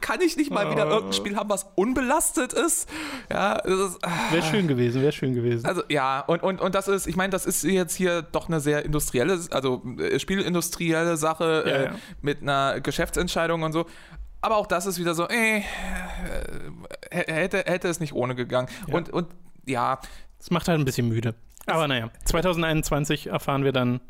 kann ich nicht mal wieder irgendein Spiel haben, was unbelastet ist? Ja, wäre schön gewesen, wäre schön gewesen. Also ja, und, und, und das ist, ich meine, das ist jetzt hier doch eine sehr industrielle, also äh, Spielindustrie industrielle Sache ja, äh, ja. mit einer Geschäftsentscheidung und so. Aber auch das ist wieder so, äh, hätte, hätte es nicht ohne gegangen. Ja. Und, und ja. Es macht halt ein bisschen müde. Aber naja, 2021 erfahren wir dann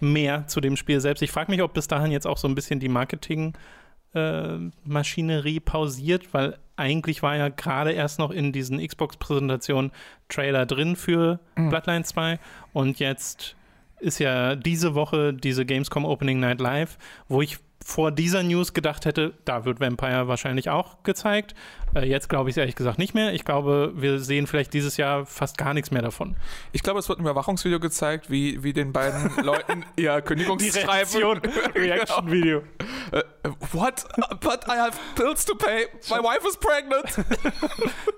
mehr zu dem Spiel selbst. Ich frage mich, ob bis dahin jetzt auch so ein bisschen die Marketing-Maschinerie äh, pausiert, weil eigentlich war ja gerade erst noch in diesen Xbox-Präsentationen Trailer drin für mhm. Bloodline 2 und jetzt ist ja diese Woche diese Gamescom Opening Night Live, wo ich vor dieser News gedacht hätte, da wird Vampire wahrscheinlich auch gezeigt. Äh, jetzt glaube ich es ehrlich gesagt nicht mehr. Ich glaube, wir sehen vielleicht dieses Jahr fast gar nichts mehr davon. Ich glaube, es wird ein Überwachungsvideo gezeigt, wie, wie den beiden <laughs> Leuten ihr Kündigungsschreiben. <laughs> Reaction-Video. uh, what? But I have bills to pay. My wife is pregnant.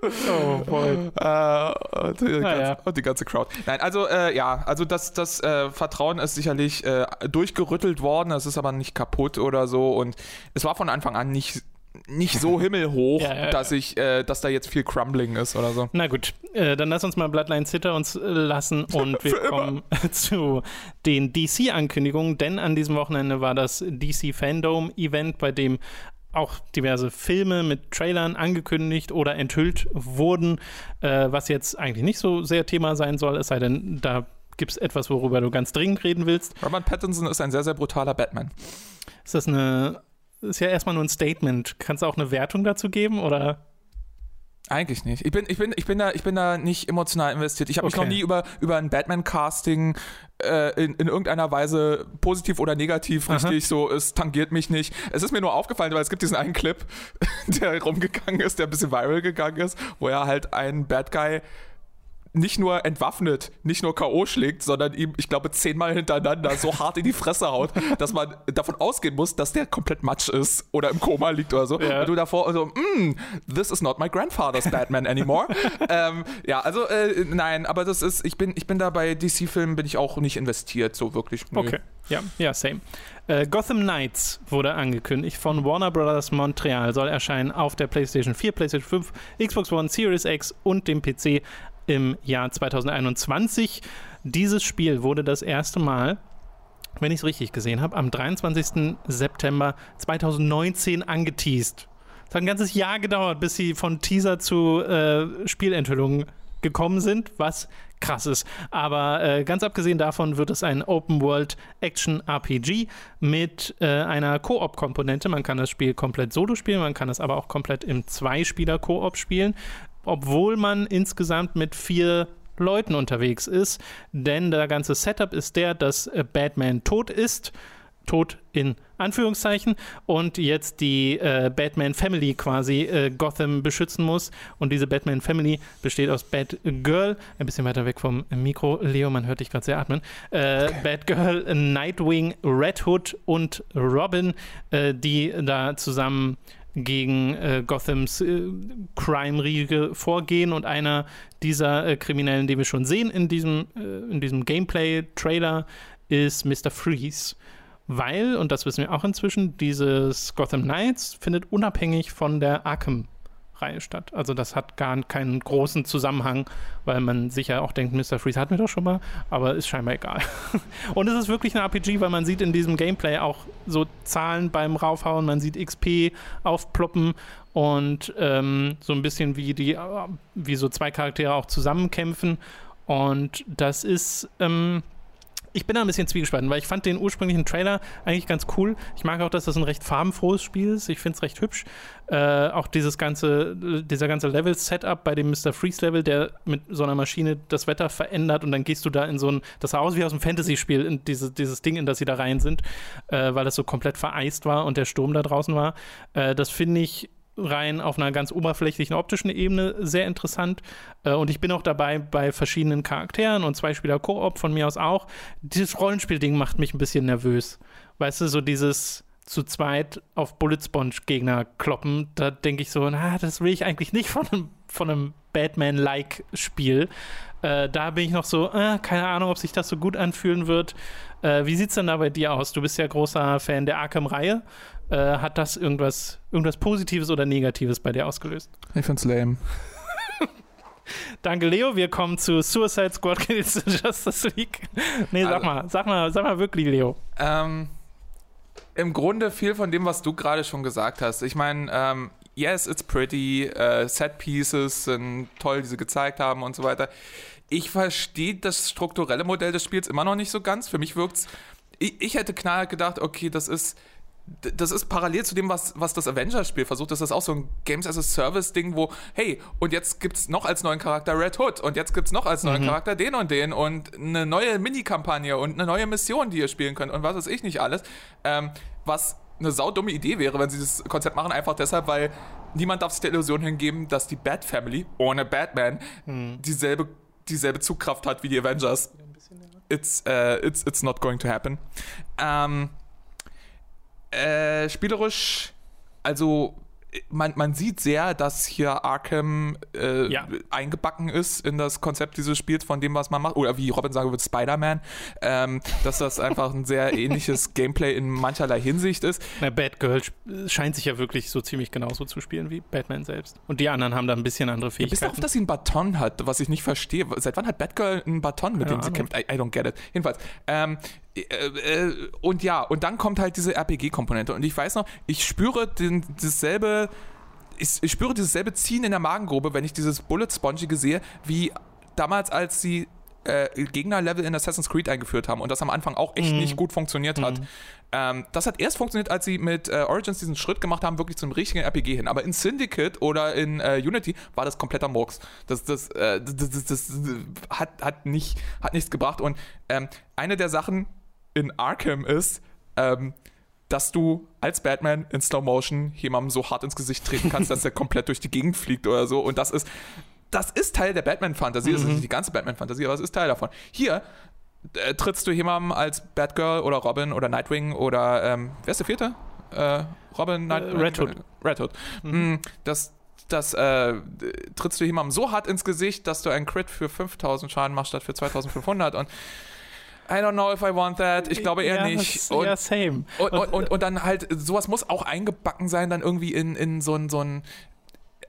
<laughs> oh boy. Uh, und, die ganze, ja. und, die ganze, Crowd. Nein, also äh, ja, also das, das Vertrauen ist sicherlich durchgerüttelt worden. Es ist aber nicht kaputt oder so. Und es war von Anfang an nicht nicht so himmelhoch, <laughs> ja, ja, dass ich, äh, dass da jetzt viel Crumbling ist oder so. Na gut, äh, dann lass uns mal Bloodlines hinter uns äh, lassen <laughs> und wir kommen <laughs> zu den DC-Ankündigungen, denn an diesem Wochenende war das DC Fandom Event, bei dem auch diverse Filme mit Trailern angekündigt oder enthüllt wurden, äh, was jetzt eigentlich nicht so sehr Thema sein soll, es sei denn, da gibt es etwas, worüber du ganz dringend reden willst. Robert Pattinson ist ein sehr, sehr brutaler Batman. Ist das eine ist ja erstmal nur ein Statement. Kannst du auch eine Wertung dazu geben oder? Eigentlich nicht. Ich bin, ich bin, ich bin da, ich bin da nicht emotional investiert. Ich habe okay. mich noch nie über, über ein Batman-Casting äh, in, in irgendeiner Weise positiv oder negativ Aha. richtig so, es tangiert mich nicht. Es ist mir nur aufgefallen, weil es gibt diesen einen Clip, <laughs> der rumgegangen ist, der ein bisschen viral gegangen ist, wo er halt einen Bad Guy nicht nur entwaffnet, nicht nur K.O. schlägt, sondern ihm, ich glaube, zehnmal hintereinander so <laughs> hart in die Fresse haut, dass man davon ausgehen muss, dass der komplett Matsch ist oder im Koma liegt oder so. Ja. Und du davor so, mm, this is not my grandfather's Batman anymore. <laughs> ähm, ja, also äh, nein, aber das ist, ich bin, ich bin da bei DC-Filmen bin ich auch nicht investiert, so wirklich. Nö. Okay. Ja, ja, same. Äh, Gotham Knights wurde angekündigt von Warner Bros. Montreal, soll erscheinen auf der PlayStation 4, PlayStation 5, Xbox One, Series X und dem PC im Jahr 2021. Dieses Spiel wurde das erste Mal, wenn ich es richtig gesehen habe, am 23. September 2019 angeteased. Es hat ein ganzes Jahr gedauert, bis sie von Teaser zu äh, Spielenthüllungen gekommen sind, was krass ist. Aber äh, ganz abgesehen davon wird es ein Open-World-Action-RPG mit äh, einer Koop-Komponente. Man kann das Spiel komplett solo spielen, man kann es aber auch komplett im Zwei-Spieler-Koop spielen obwohl man insgesamt mit vier Leuten unterwegs ist. Denn der ganze Setup ist der, dass äh, Batman tot ist. Tot in Anführungszeichen und jetzt die äh, Batman Family quasi äh, Gotham beschützen muss. Und diese Batman Family besteht aus Batgirl, ein bisschen weiter weg vom Mikro, Leo, man hört dich gerade sehr atmen. Äh, okay. Batgirl, Nightwing, Red Hood und Robin, äh, die da zusammen gegen äh, Gothams äh, Crime-Riege vorgehen und einer dieser äh, Kriminellen, den wir schon sehen in diesem, äh, in diesem Gameplay-Trailer, ist Mr. Freeze. Weil, und das wissen wir auch inzwischen, dieses Gotham Knights findet unabhängig von der Arkham Reihe statt. Also das hat gar keinen großen Zusammenhang, weil man sicher auch denkt, Mr. Freeze hatten wir doch schon mal, aber ist scheinbar egal. <laughs> Und es ist wirklich ein RPG, weil man sieht in diesem Gameplay auch so Zahlen beim Raufhauen, man sieht XP aufploppen und ähm, so ein bisschen wie die, wie so zwei Charaktere auch zusammenkämpfen. Und das ist ähm, ich bin da ein bisschen zwiegespalten, weil ich fand den ursprünglichen Trailer eigentlich ganz cool. Ich mag auch, dass das ein recht farbenfrohes Spiel ist. Ich finde es recht hübsch. Äh, auch dieses ganze, dieser ganze Level-Setup bei dem Mr. Freeze-Level, der mit so einer Maschine das Wetter verändert und dann gehst du da in so ein, das sah aus wie aus einem Fantasy-Spiel, diese, dieses Ding, in das sie da rein sind, äh, weil das so komplett vereist war und der Sturm da draußen war. Äh, das finde ich rein auf einer ganz oberflächlichen optischen Ebene sehr interessant. Äh, und ich bin auch dabei bei verschiedenen Charakteren und zwei Spieler Koop von mir aus auch. Dieses Rollenspielding macht mich ein bisschen nervös. Weißt du, so dieses zu zweit auf Bullet Sponge Gegner kloppen, da denke ich so, na, das will ich eigentlich nicht von einem, von einem Batman-like Spiel. Äh, da bin ich noch so, äh, keine Ahnung, ob sich das so gut anfühlen wird. Äh, wie es denn da bei dir aus? Du bist ja großer Fan der Arkham-Reihe. Äh, hat das irgendwas, irgendwas Positives oder Negatives bei dir ausgelöst? Ich find's lame. <laughs> Danke, Leo. Wir kommen zu Suicide Squad <laughs> Kills Justice League. Nee, sag also, mal, sag mal, sag mal wirklich, Leo. Ähm, Im Grunde viel von dem, was du gerade schon gesagt hast. Ich meine, ähm, yes, it's pretty, uh, Set Pieces sind toll, die sie gezeigt haben und so weiter. Ich verstehe das strukturelle Modell des Spiels immer noch nicht so ganz. Für mich wirkt's. Ich, ich hätte knallhart gedacht, okay, das ist das ist parallel zu dem, was, was das Avengers-Spiel versucht. Das ist auch so ein Games as a Service-Ding, wo, hey, und jetzt gibt's noch als neuen Charakter Red Hood und jetzt gibt's noch als neuen mhm. Charakter den und den und eine neue Mini-Kampagne und eine neue Mission, die ihr spielen könnt und was weiß ich nicht alles. Ähm, was eine saudumme Idee wäre, wenn sie das Konzept machen, einfach deshalb, weil niemand darf sich der Illusion hingeben, dass die Bat Family ohne Batman mhm. dieselbe, dieselbe Zugkraft hat wie die Avengers. It's, uh, it's, it's not going to happen. Ähm, äh, spielerisch, also man, man sieht sehr, dass hier Arkham äh, ja. eingebacken ist in das Konzept dieses Spiels von dem, was man macht. Oder wie Robin sagen würde, Spider-Man. Ähm, dass das einfach ein sehr <laughs> ähnliches Gameplay in mancherlei Hinsicht ist. Na, Batgirl scheint sich ja wirklich so ziemlich genauso zu spielen wie Batman selbst. Und die anderen haben da ein bisschen andere Fähigkeiten. Ja, bis auf, dass sie einen Baton hat, was ich nicht verstehe. Seit wann hat Batgirl einen Baton, mit Keine dem sie kämpft? I, I, don't get it. Jedenfalls. Ähm, äh, äh, und ja, und dann kommt halt diese RPG-Komponente. Und ich weiß noch, ich spüre den, dasselbe, ich, ich, spüre dieses selbe Ziehen in der Magengrube, wenn ich dieses Bullet Spongige sehe, wie damals, als sie äh, Gegnerlevel in Assassin's Creed eingeführt haben und das am Anfang auch echt mhm. nicht gut funktioniert hat. Mhm. Ähm, das hat erst funktioniert, als sie mit äh, Origins diesen Schritt gemacht haben, wirklich zum richtigen RPG hin. Aber in Syndicate oder in äh, Unity war das kompletter Murks. Das, das, das, das, das hat, hat, nicht, hat nichts gebracht. Und ähm, eine der Sachen, in Arkham ist, ähm, dass du als Batman in Slow Motion jemandem so hart ins Gesicht treten kannst, dass er <laughs> komplett durch die Gegend fliegt oder so. Und das ist, das ist Teil der Batman-Fantasie. Das ist nicht die ganze Batman-Fantasie, aber es ist Teil davon. Hier äh, trittst du jemandem als Batgirl oder Robin oder Nightwing oder ähm, wer ist der vierte? Äh, Robin, Night äh, Red Hood. Red Hood. Mhm. Das, das äh, trittst du jemandem so hart ins Gesicht, dass du einen Crit für 5000 Schaden machst statt für 2500 und I don't know if I want that. Ich glaube eher ja, nicht. Und, ja, same. Und, und, und, und, dann halt, sowas muss auch eingebacken sein, dann irgendwie in, in so ein, so ein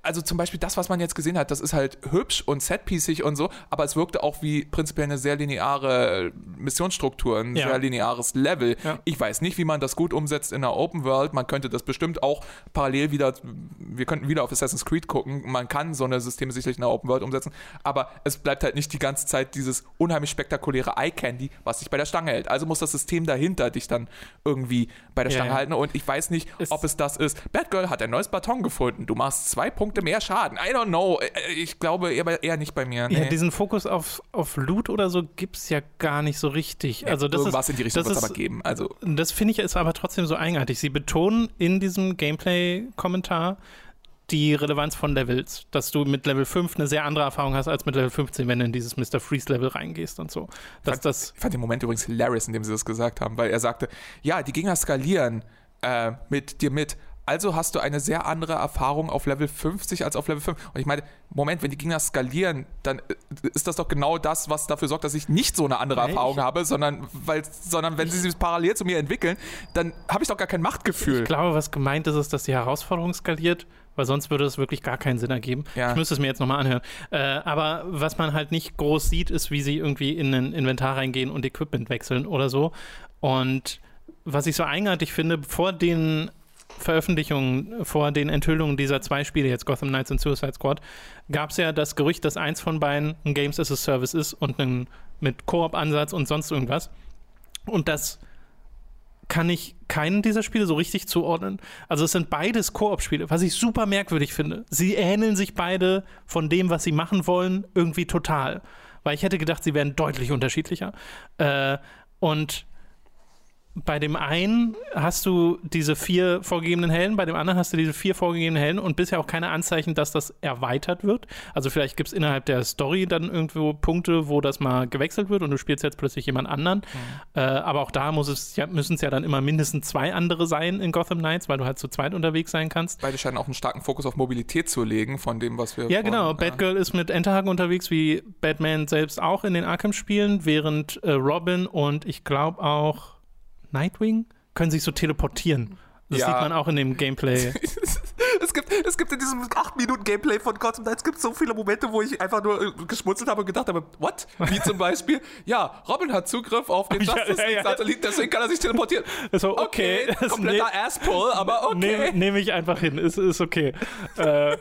also zum Beispiel das, was man jetzt gesehen hat, das ist halt hübsch und setpiecig und so, aber es wirkte auch wie prinzipiell eine sehr lineare Missionsstruktur, ein ja. sehr lineares Level. Ja. Ich weiß nicht, wie man das gut umsetzt in einer Open World. Man könnte das bestimmt auch parallel wieder, wir könnten wieder auf Assassin's Creed gucken. Man kann so eine Systeme sicherlich in einer Open World umsetzen, aber es bleibt halt nicht die ganze Zeit dieses unheimlich spektakuläre Eye Candy, was dich bei der Stange hält. Also muss das System dahinter dich dann irgendwie bei der Stange ja, halten und ich weiß nicht, es ob es das ist. Batgirl hat ein neues Baton gefunden. Du machst zwei Punkte Punkte mehr Schaden. I don't know. Äh, äh, ich glaube eher, eher nicht bei mir. Nee. Ja, diesen Fokus auf, auf Loot oder so gibt es ja gar nicht so richtig. Ja, also das irgendwas ist, in die Richtung wird es aber geben. Also. Das finde ich ist aber trotzdem so eigenartig. Sie betonen in diesem Gameplay-Kommentar, die Relevanz von Levels, dass du mit Level 5 eine sehr andere Erfahrung hast als mit Level 15, wenn du in dieses Mr. Freeze Level reingehst und so. Dass fand, das ich fand den Moment übrigens hilarious, in dem sie das gesagt haben, weil er sagte, ja, die Gegner skalieren äh, mit dir mit, also hast du eine sehr andere Erfahrung auf Level 50 als auf Level 5. Und ich meine, Moment, wenn die Gegner skalieren, dann äh, ist das doch genau das, was dafür sorgt, dass ich nicht so eine andere Nee, Erfahrung habe, sondern, weil, sondern wenn sie sich parallel zu mir entwickeln, dann habe ich doch gar kein Machtgefühl. Ich glaube, was gemeint ist, ist, dass die Herausforderung skaliert, weil sonst würde es wirklich gar keinen Sinn ergeben. Ja. Ich müsste es mir jetzt nochmal anhören. Äh, aber was man halt nicht groß sieht, ist, wie sie irgendwie in ein Inventar reingehen und Equipment wechseln oder so. Und was ich so eigenartig finde, vor den Veröffentlichungen, vor den Enthüllungen dieser zwei Spiele, jetzt Gotham Knights und Suicide Squad, gab es ja das Gerücht, dass eins von beiden ein Games as a Service ist und ein mit Koop-Ansatz und sonst irgendwas. Und das kann ich keinen dieser Spiele so richtig zuordnen. Also es sind beides Koop-Spiele, was ich super merkwürdig finde. Sie ähneln sich beide von dem, was sie machen wollen, irgendwie total. Weil ich hätte gedacht, sie wären deutlich unterschiedlicher. Äh, und bei dem einen hast du diese vier vorgegebenen Helden, bei dem anderen hast du diese vier vorgegebenen Helden und bisher auch keine Anzeichen, dass das erweitert wird. Also vielleicht gibt es innerhalb der Story dann irgendwo Punkte, wo das mal gewechselt wird und du spielst jetzt plötzlich jemand anderen. Äh, aber auch da muss es ja, müssen es ja dann immer mindestens zwei andere sein in Gotham Knights, weil du halt zu zweit unterwegs sein kannst. Beide scheinen auch einen starken Fokus auf Mobilität zu legen, von dem, was wir. Ja, vorhin- genau. Batgirl ist mit Enterhagen unterwegs, wie Batman selbst auch in den Arkham-Spielen, während äh, Robin und ich glaube auch Nightwing können sich so teleportieren. Das Ja. sieht man auch in dem Gameplay. <laughs> es, gibt, es gibt in diesem 8-Minuten-Gameplay von Gotham Knights gibt so viele Momente, wo ich einfach nur äh, geschmunzelt habe und gedacht habe, what? Wie zum Beispiel, ja, Robin hat Zugriff auf den <laughs> Justice ja, ja. League-Satellit, deswegen kann er sich teleportieren. So, okay, das kompletter Asspull, aber okay. Nehme nehm ich einfach hin, ist, ist okay. äh,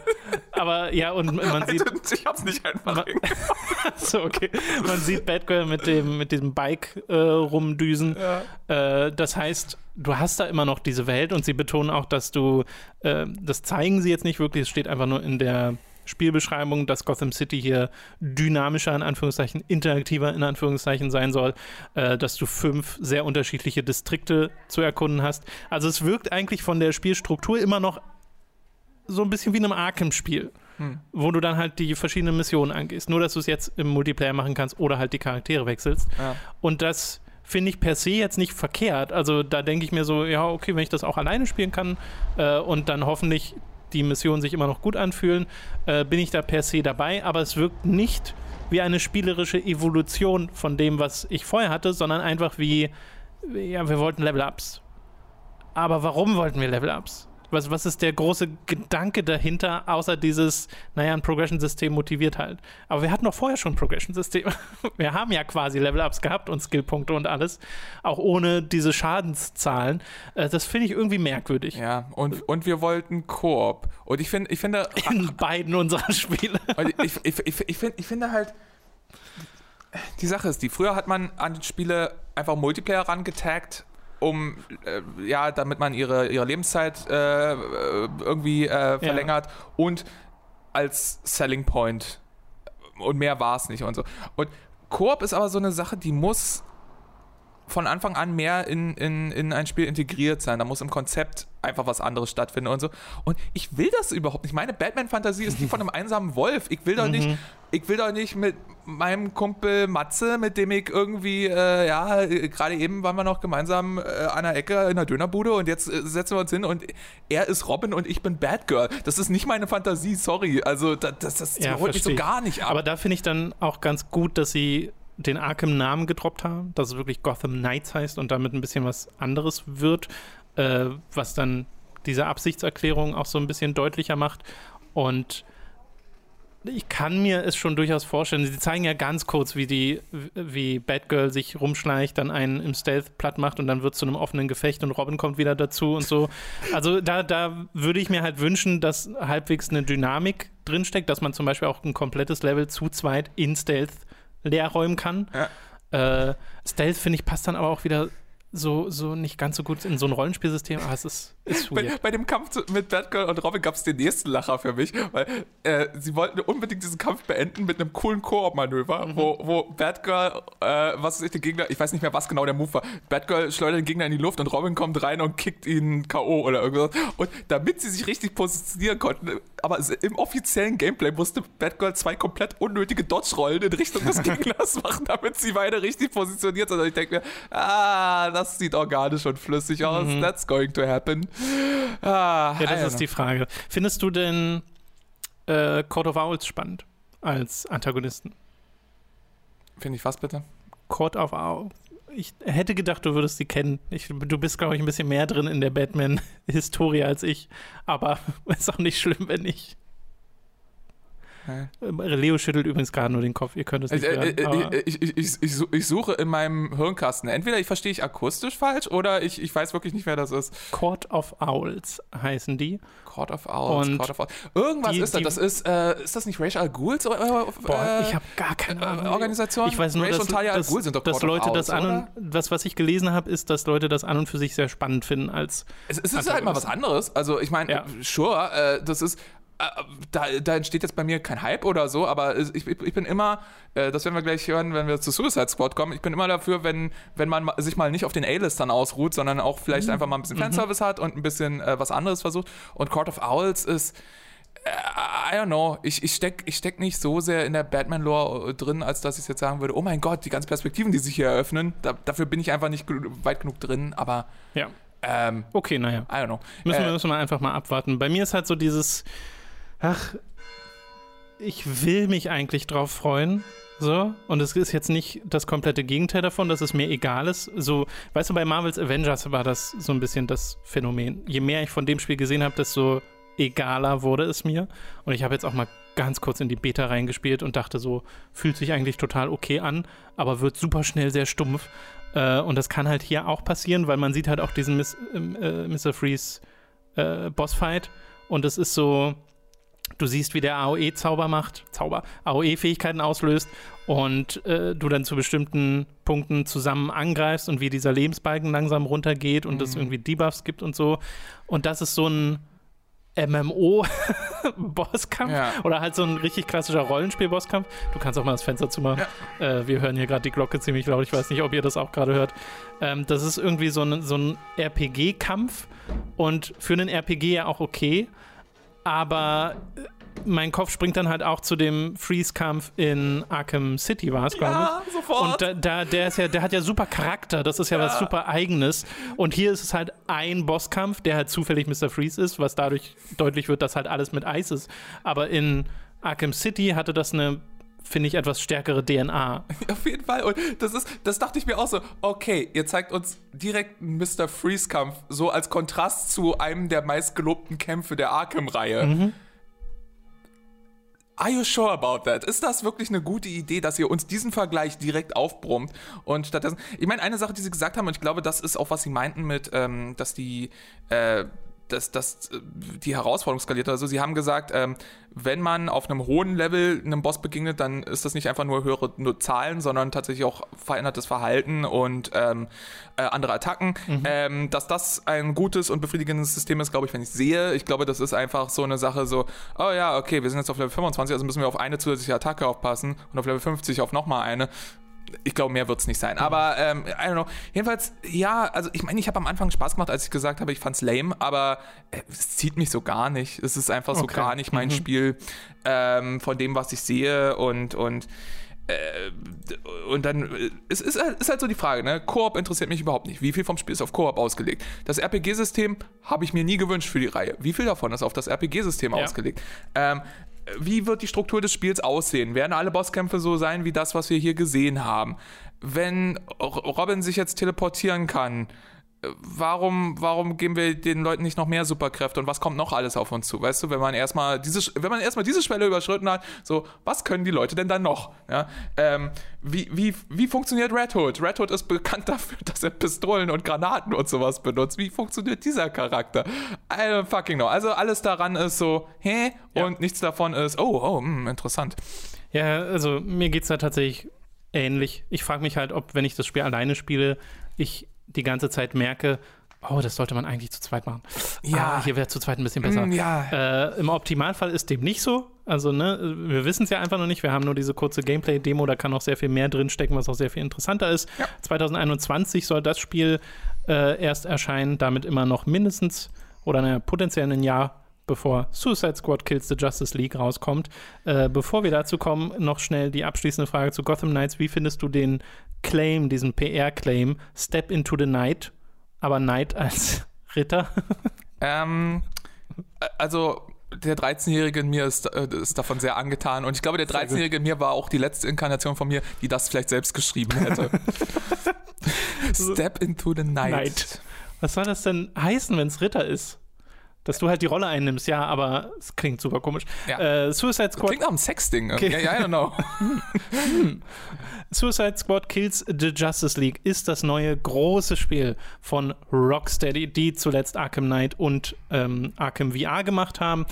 aber ja, und man <laughs> sieht, ich hab's nicht einfach Ma- hingekriegt. <laughs> so, okay. Man sieht Batgirl mit dem, mit diesem Bike äh, rumdüsen. Äh, das heißt, du hast da immer noch diese Welt und sie betonen auch, dass du, äh, das zeigen sie jetzt nicht wirklich, es steht einfach nur in der Spielbeschreibung, dass Gotham City hier dynamischer, in Anführungszeichen, interaktiver, in Anführungszeichen sein soll, äh, dass du fünf sehr unterschiedliche Distrikte zu erkunden hast. Also es wirkt eigentlich von der Spielstruktur immer noch so ein bisschen wie in einem Arkham-Spiel wo du dann halt die verschiedenen Missionen angehst. Nur, dass du es jetzt im Multiplayer machen kannst oder halt die Charaktere wechselst. Ja. Und das finde ich per se jetzt nicht verkehrt. Also da denke ich mir so, ja, okay, wenn ich das auch alleine spielen kann äh, und dann hoffentlich die Missionen sich immer noch gut anfühlen, äh, bin ich da per se dabei. Aber es wirkt nicht wie eine spielerische Evolution von dem, was ich vorher hatte, sondern einfach wie, ja, wir wollten Level-Ups. Aber warum wollten wir Level-Ups? Was, was ist der große Gedanke dahinter, außer dieses, naja, ein Progression-System motiviert halt. Aber wir hatten doch vorher schon ein Progression-System. <laughs> Wir haben ja quasi Level-Ups gehabt und Skillpunkte und alles, auch ohne diese Schadenszahlen. Äh, Das finde ich irgendwie merkwürdig. Ja, und, und wir wollten Koop. Und ich, find, ich finde, <laughs> In beiden unserer Spiele. <laughs> Ich, ich, ich, ich, find, ich finde halt, die Sache ist die, früher hat man an Spiele einfach Multiplayer rangetaggt, um, äh, ja, damit man ihre, ihre Lebenszeit äh, irgendwie äh, verlängert und als Selling Point. Und mehr war es nicht und so. Und Koop ist aber so eine Sache, die muss von Anfang an mehr in, in, in ein Spiel integriert sein. Da muss im Konzept einfach was anderes stattfinden und so. Und ich will das überhaupt nicht. Meine Batman-Fantasie ist die von einem <laughs> einsamen Wolf. Ich will doch nicht, ich will doch nicht mit meinem Kumpel Matze, mit dem ich irgendwie, äh, ja, gerade eben waren wir noch gemeinsam äh, an der Ecke in der Dönerbude und jetzt äh, setzen wir uns hin und er ist Robin und ich bin Batgirl. Das ist nicht meine Fantasie, sorry. Also das, das, das Ja, holt mich so gar nicht ab. Aber da finde ich dann auch ganz gut, dass sie den Arkham-Namen gedroppt haben, dass es wirklich Gotham Knights heißt und damit ein bisschen was anderes wird, äh, was dann diese Absichtserklärung auch so ein bisschen deutlicher macht. Und ich kann mir es schon durchaus vorstellen. Sie zeigen ja ganz kurz, wie die, wie Batgirl sich rumschleicht, dann einen im Stealth platt macht und dann wird es zu einem offenen Gefecht und Robin kommt wieder dazu und so. Also da, da würde ich mir halt wünschen, dass halbwegs eine Dynamik drinsteckt, dass man zum Beispiel auch ein komplettes Level zu zweit in Stealth leer räumen kann. Ja. Äh, Stealth, finde ich, passt dann aber auch wieder so, so nicht ganz so gut in so ein Rollenspielsystem, aber es ist, ist Bei, bei dem Kampf mit Batgirl und Robin gab es den nächsten Lacher für mich, weil äh, sie wollten unbedingt diesen Kampf beenden mit einem coolen Koop-Manöver, wo, wo Batgirl, äh, was ist den Gegner, ich weiß nicht mehr, was genau der Move war, Batgirl schleudert den Gegner in die Luft und Robin kommt rein und kickt ihn K.O. oder irgendwas. Und damit sie sich richtig positionieren konnten, aber im offiziellen Gameplay musste Batgirl zwei komplett unnötige Dodge-Rollen in Richtung des <laughs> Gegners machen, damit sie beide richtig positioniert sind. Und ich denke mir, ah, das das sieht organisch und flüssig aus. Mhm. That's going to happen. Ah, Ja, das I ist die Frage. Findest du denn äh, Court of Owls spannend als Antagonisten? Finde ich was bitte? Court of Owls. Ich hätte gedacht, du würdest sie kennen. Ich, du bist, glaube ich, ein bisschen mehr drin in der Batman-Historie als ich. Aber <laughs> ist auch nicht schlimm, wenn nicht. Leo schüttelt übrigens gerade nur den Kopf. Ihr könnt es Ich, nicht äh, hören. äh, ich, ich, ich, ich, su- ich suche in meinem Hirnkasten. Entweder ich verstehe ich akustisch falsch oder ich, ich weiß wirklich nicht, wer das ist. Court of Owls heißen die. Court of Owls. Und Court of Owls. Irgendwas die- ist das. Das ist, äh, ist das nicht Ra's al Ghul's? Äh, Boah, äh, ich habe gar keine äh, Ahnung. Organisation? Ich weiß nur, Ra's dass, und Talia dass, Ghul sind doch dass Court of Leute das Owls, an oder? und das, was ich gelesen habe, ist, dass Leute das an und für sich sehr spannend finden als Es, es ist halt mal was anderes. Also ich meine, Ja. sure, äh, das ist. Äh, Da, da entsteht jetzt bei mir kein Hype oder so, aber ich, ich bin immer, äh, das werden wir gleich hören, wenn wir zu Suicide Squad kommen, ich bin immer dafür, wenn, wenn man ma- sich mal nicht auf den A-Listern ausruht, sondern auch vielleicht einfach mal ein bisschen Fanservice hat und ein bisschen äh, was anderes versucht. Und Court of Owls ist, äh, I don't know, ich, ich steck, ich steck nicht so sehr in der Batman-Lore drin, als dass ich jetzt sagen würde, oh mein Gott, die ganzen Perspektiven, die sich hier eröffnen, da, dafür bin ich einfach nicht weit genug drin, aber ja. ähm, Okay, naja. I don't know. Müssen, Äh, wir, müssen wir einfach mal abwarten. Bei mir ist halt so dieses, ach, ich will mich eigentlich drauf freuen. So, und es ist jetzt nicht das komplette Gegenteil davon, dass es mir egal ist. So, weißt du, bei Marvels Avengers war das so ein bisschen das Phänomen. Je mehr ich von dem Spiel gesehen habe, desto egaler wurde es mir. Und ich habe jetzt auch mal ganz kurz in die Beta reingespielt und dachte so, fühlt sich eigentlich total okay an, aber wird super schnell sehr stumpf. Äh, und das kann halt hier auch passieren, weil man sieht halt auch diesen Miss, äh, Mr. Freeze äh, Bossfight und es ist so, du siehst, wie der AOE-Zauber macht, Zauber, AOE-Fähigkeiten auslöst und äh, du dann zu bestimmten Punkten zusammen angreifst und wie dieser Lebensbalken langsam runtergeht und es irgendwie Debuffs gibt und so. Und das ist so ein MMO-Bosskampf <laughs> Ja. oder halt so ein richtig klassischer Rollenspiel-Bosskampf. Du kannst auch mal das Fenster zumachen. Äh, wir hören hier gerade die Glocke ziemlich laut. Ich weiß nicht, ob ihr das auch gerade hört. Ähm, das ist irgendwie so ein, so ein RPG-Kampf und für einen RPG ja auch okay. Aber äh, mein Kopf springt dann halt auch zu dem Freeze-Kampf in Arkham City, war es, glaube ich. Ja, sofort. Und da, da, der, ist ja, der hat ja super Charakter, das ist ja, was super Eigenes. Und hier ist es halt ein Bosskampf, der halt zufällig Mr. Freeze ist, was dadurch deutlich wird, dass halt alles mit Eis ist. Aber in Arkham City hatte das eine, finde ich, etwas stärkere DNA. <laughs> Auf jeden Fall. Und das ist, das dachte ich mir auch so, okay, ihr zeigt uns direkt einen Mr. Freeze-Kampf, so als Kontrast zu einem der meistgelobten Kämpfe der Arkham-Reihe. Mhm. Are you sure about that? Ist das wirklich eine gute Idee, dass ihr uns diesen Vergleich direkt aufbrummt und stattdessen, ich meine, eine Sache, die sie gesagt haben, und ich glaube, das ist auch, was sie meinten mit, ähm, dass die, äh, dass, dass äh, die Herausforderung skaliert oder so. Sie haben gesagt, ähm, wenn man auf einem hohen Level einem Boss begegnet, dann ist das nicht einfach nur höhere nur Zahlen, sondern tatsächlich auch verändertes Verhalten und ähm, äh, andere Attacken. Ähm, dass das ein gutes und befriedigendes System ist, glaube ich, wenn ich sehe. Ich glaube, das ist einfach so eine Sache so, oh ja, okay, wir sind jetzt auf Level 25, also müssen wir auf eine zusätzliche Attacke aufpassen und auf Level 50 auf nochmal eine ich glaube, mehr wird es nicht sein. Aber, ähm, I don't know. Jedenfalls, ja, also ich meine, ich habe am Anfang Spaß gemacht, als ich gesagt habe, ich fand's lame, aber äh, es zieht mich so gar nicht. Es ist einfach so Okay. gar nicht mein Mhm. Spiel ähm, von dem, was ich sehe und, und äh, und dann äh, es ist, halt- ist halt so die Frage, ne? Koop interessiert mich überhaupt nicht. Wie viel vom Spiel ist auf Koop ausgelegt? Das RPG-System habe ich mir nie gewünscht für die Reihe. Wie viel davon ist auf das RPG-System Ja. ausgelegt? Ähm, wie wird die Struktur des Spiels aussehen? Werden alle Bosskämpfe so sein wie das, was wir hier gesehen haben? Wenn Robin sich jetzt teleportieren kann, warum, warum geben wir den Leuten nicht noch mehr Superkräfte und was kommt noch alles auf uns zu? Weißt du, wenn man erstmal diese, wenn man erstmal diese Schwelle überschritten hat, so, was können die Leute denn dann noch? Ja, ähm, wie, wie, wie funktioniert Red Hood? Red Hood ist bekannt <laughs> dafür, dass er Pistolen und Granaten und sowas benutzt. Wie funktioniert dieser Charakter? I don't fucking know. Also alles daran ist so, hä? Ja. Und nichts davon ist, oh, oh, hm, interessant. Ja, also mir geht es da tatsächlich ähnlich. Ich frage mich halt, ob, wenn ich das Spiel alleine spiele, ich die ganze Zeit merke, oh, das sollte man eigentlich zu zweit machen. Ja. Ah, hier wäre zu zweit ein bisschen besser. Mm, ja. Äh, Im Optimalfall ist dem nicht so. Also, ne, wir wissen es ja einfach noch nicht. Wir haben nur diese kurze Gameplay-Demo, da kann noch sehr viel mehr drinstecken, was auch sehr viel interessanter ist. Ja. 2021 soll das Spiel äh, erst erscheinen, damit immer noch mindestens oder naja, potenziell ein Jahr bevor Suicide Squad Kills the Justice League rauskommt. Äh, bevor wir dazu kommen, noch schnell die abschließende Frage zu Gotham Knights. Wie findest du den Claim, diesen PR-Claim, Step into the Night, aber Knight als <laughs> Ritter? Ähm, äh, also der 13-Jährige in mir ist, äh, ist davon sehr angetan und ich glaube, der 13-Jährige in mir war auch die letzte Inkarnation von mir, die das vielleicht selbst geschrieben hätte. <laughs> Step into the night. Night. Was soll das denn heißen, wenn es Ritter ist? Dass du halt die Rolle einnimmst, ja, aber es klingt super komisch. Ja. Äh, Suicide Squad. Klingt nach einem Sexding. Okay. Ja, ja, I don't know. <laughs> Suicide Squad Kills the Justice League ist das neue große Spiel von Rocksteady, die zuletzt Arkham Knight und ähm, Arkham VR gemacht haben.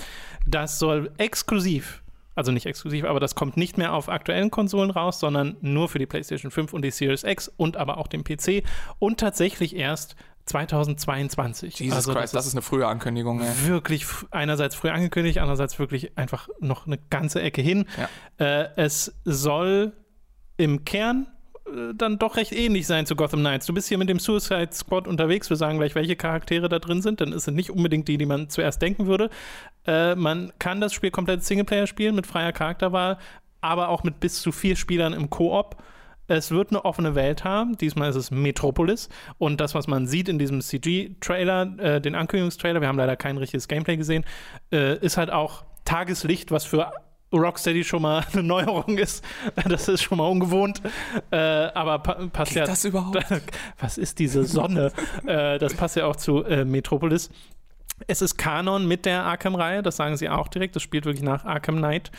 Das soll exklusiv, also nicht exklusiv, aber das kommt nicht mehr auf aktuellen Konsolen raus, sondern nur für die PlayStation 5 und die Series X und aber auch den PC und tatsächlich erst 2022. Jesus also Christ, das ist eine frühe Ankündigung. Ey. wirklich einerseits früh angekündigt, andererseits wirklich einfach noch eine ganze Ecke hin. Äh, es soll im Kern äh, dann doch recht ähnlich sein zu Gotham Knights. Du bist hier mit dem Suicide Squad unterwegs. Wir sagen gleich, welche Charaktere da drin sind, denn es sind nicht unbedingt die, die man zuerst denken würde. Äh, man kann das Spiel komplett Singleplayer spielen mit freier Charakterwahl, aber auch mit bis zu vier Spielern im Koop. Es wird eine offene Welt haben. Diesmal ist es Metropolis. Und das, was man sieht in diesem CG-Trailer, äh, den Ankündigungstrailer, wir haben leider kein richtiges Gameplay gesehen, äh, ist halt auch Tageslicht, was für Rocksteady schon mal <laughs> eine Neuerung ist. Das ist schon mal ungewohnt. Äh, aber pa passt Geht ja. das überhaupt? <laughs> Was ist diese Sonne? äh, das passt ja auch zu äh, Metropolis. Es ist Kanon mit der Arkham-Reihe, das sagen sie auch direkt. Das spielt wirklich nach Arkham Knight.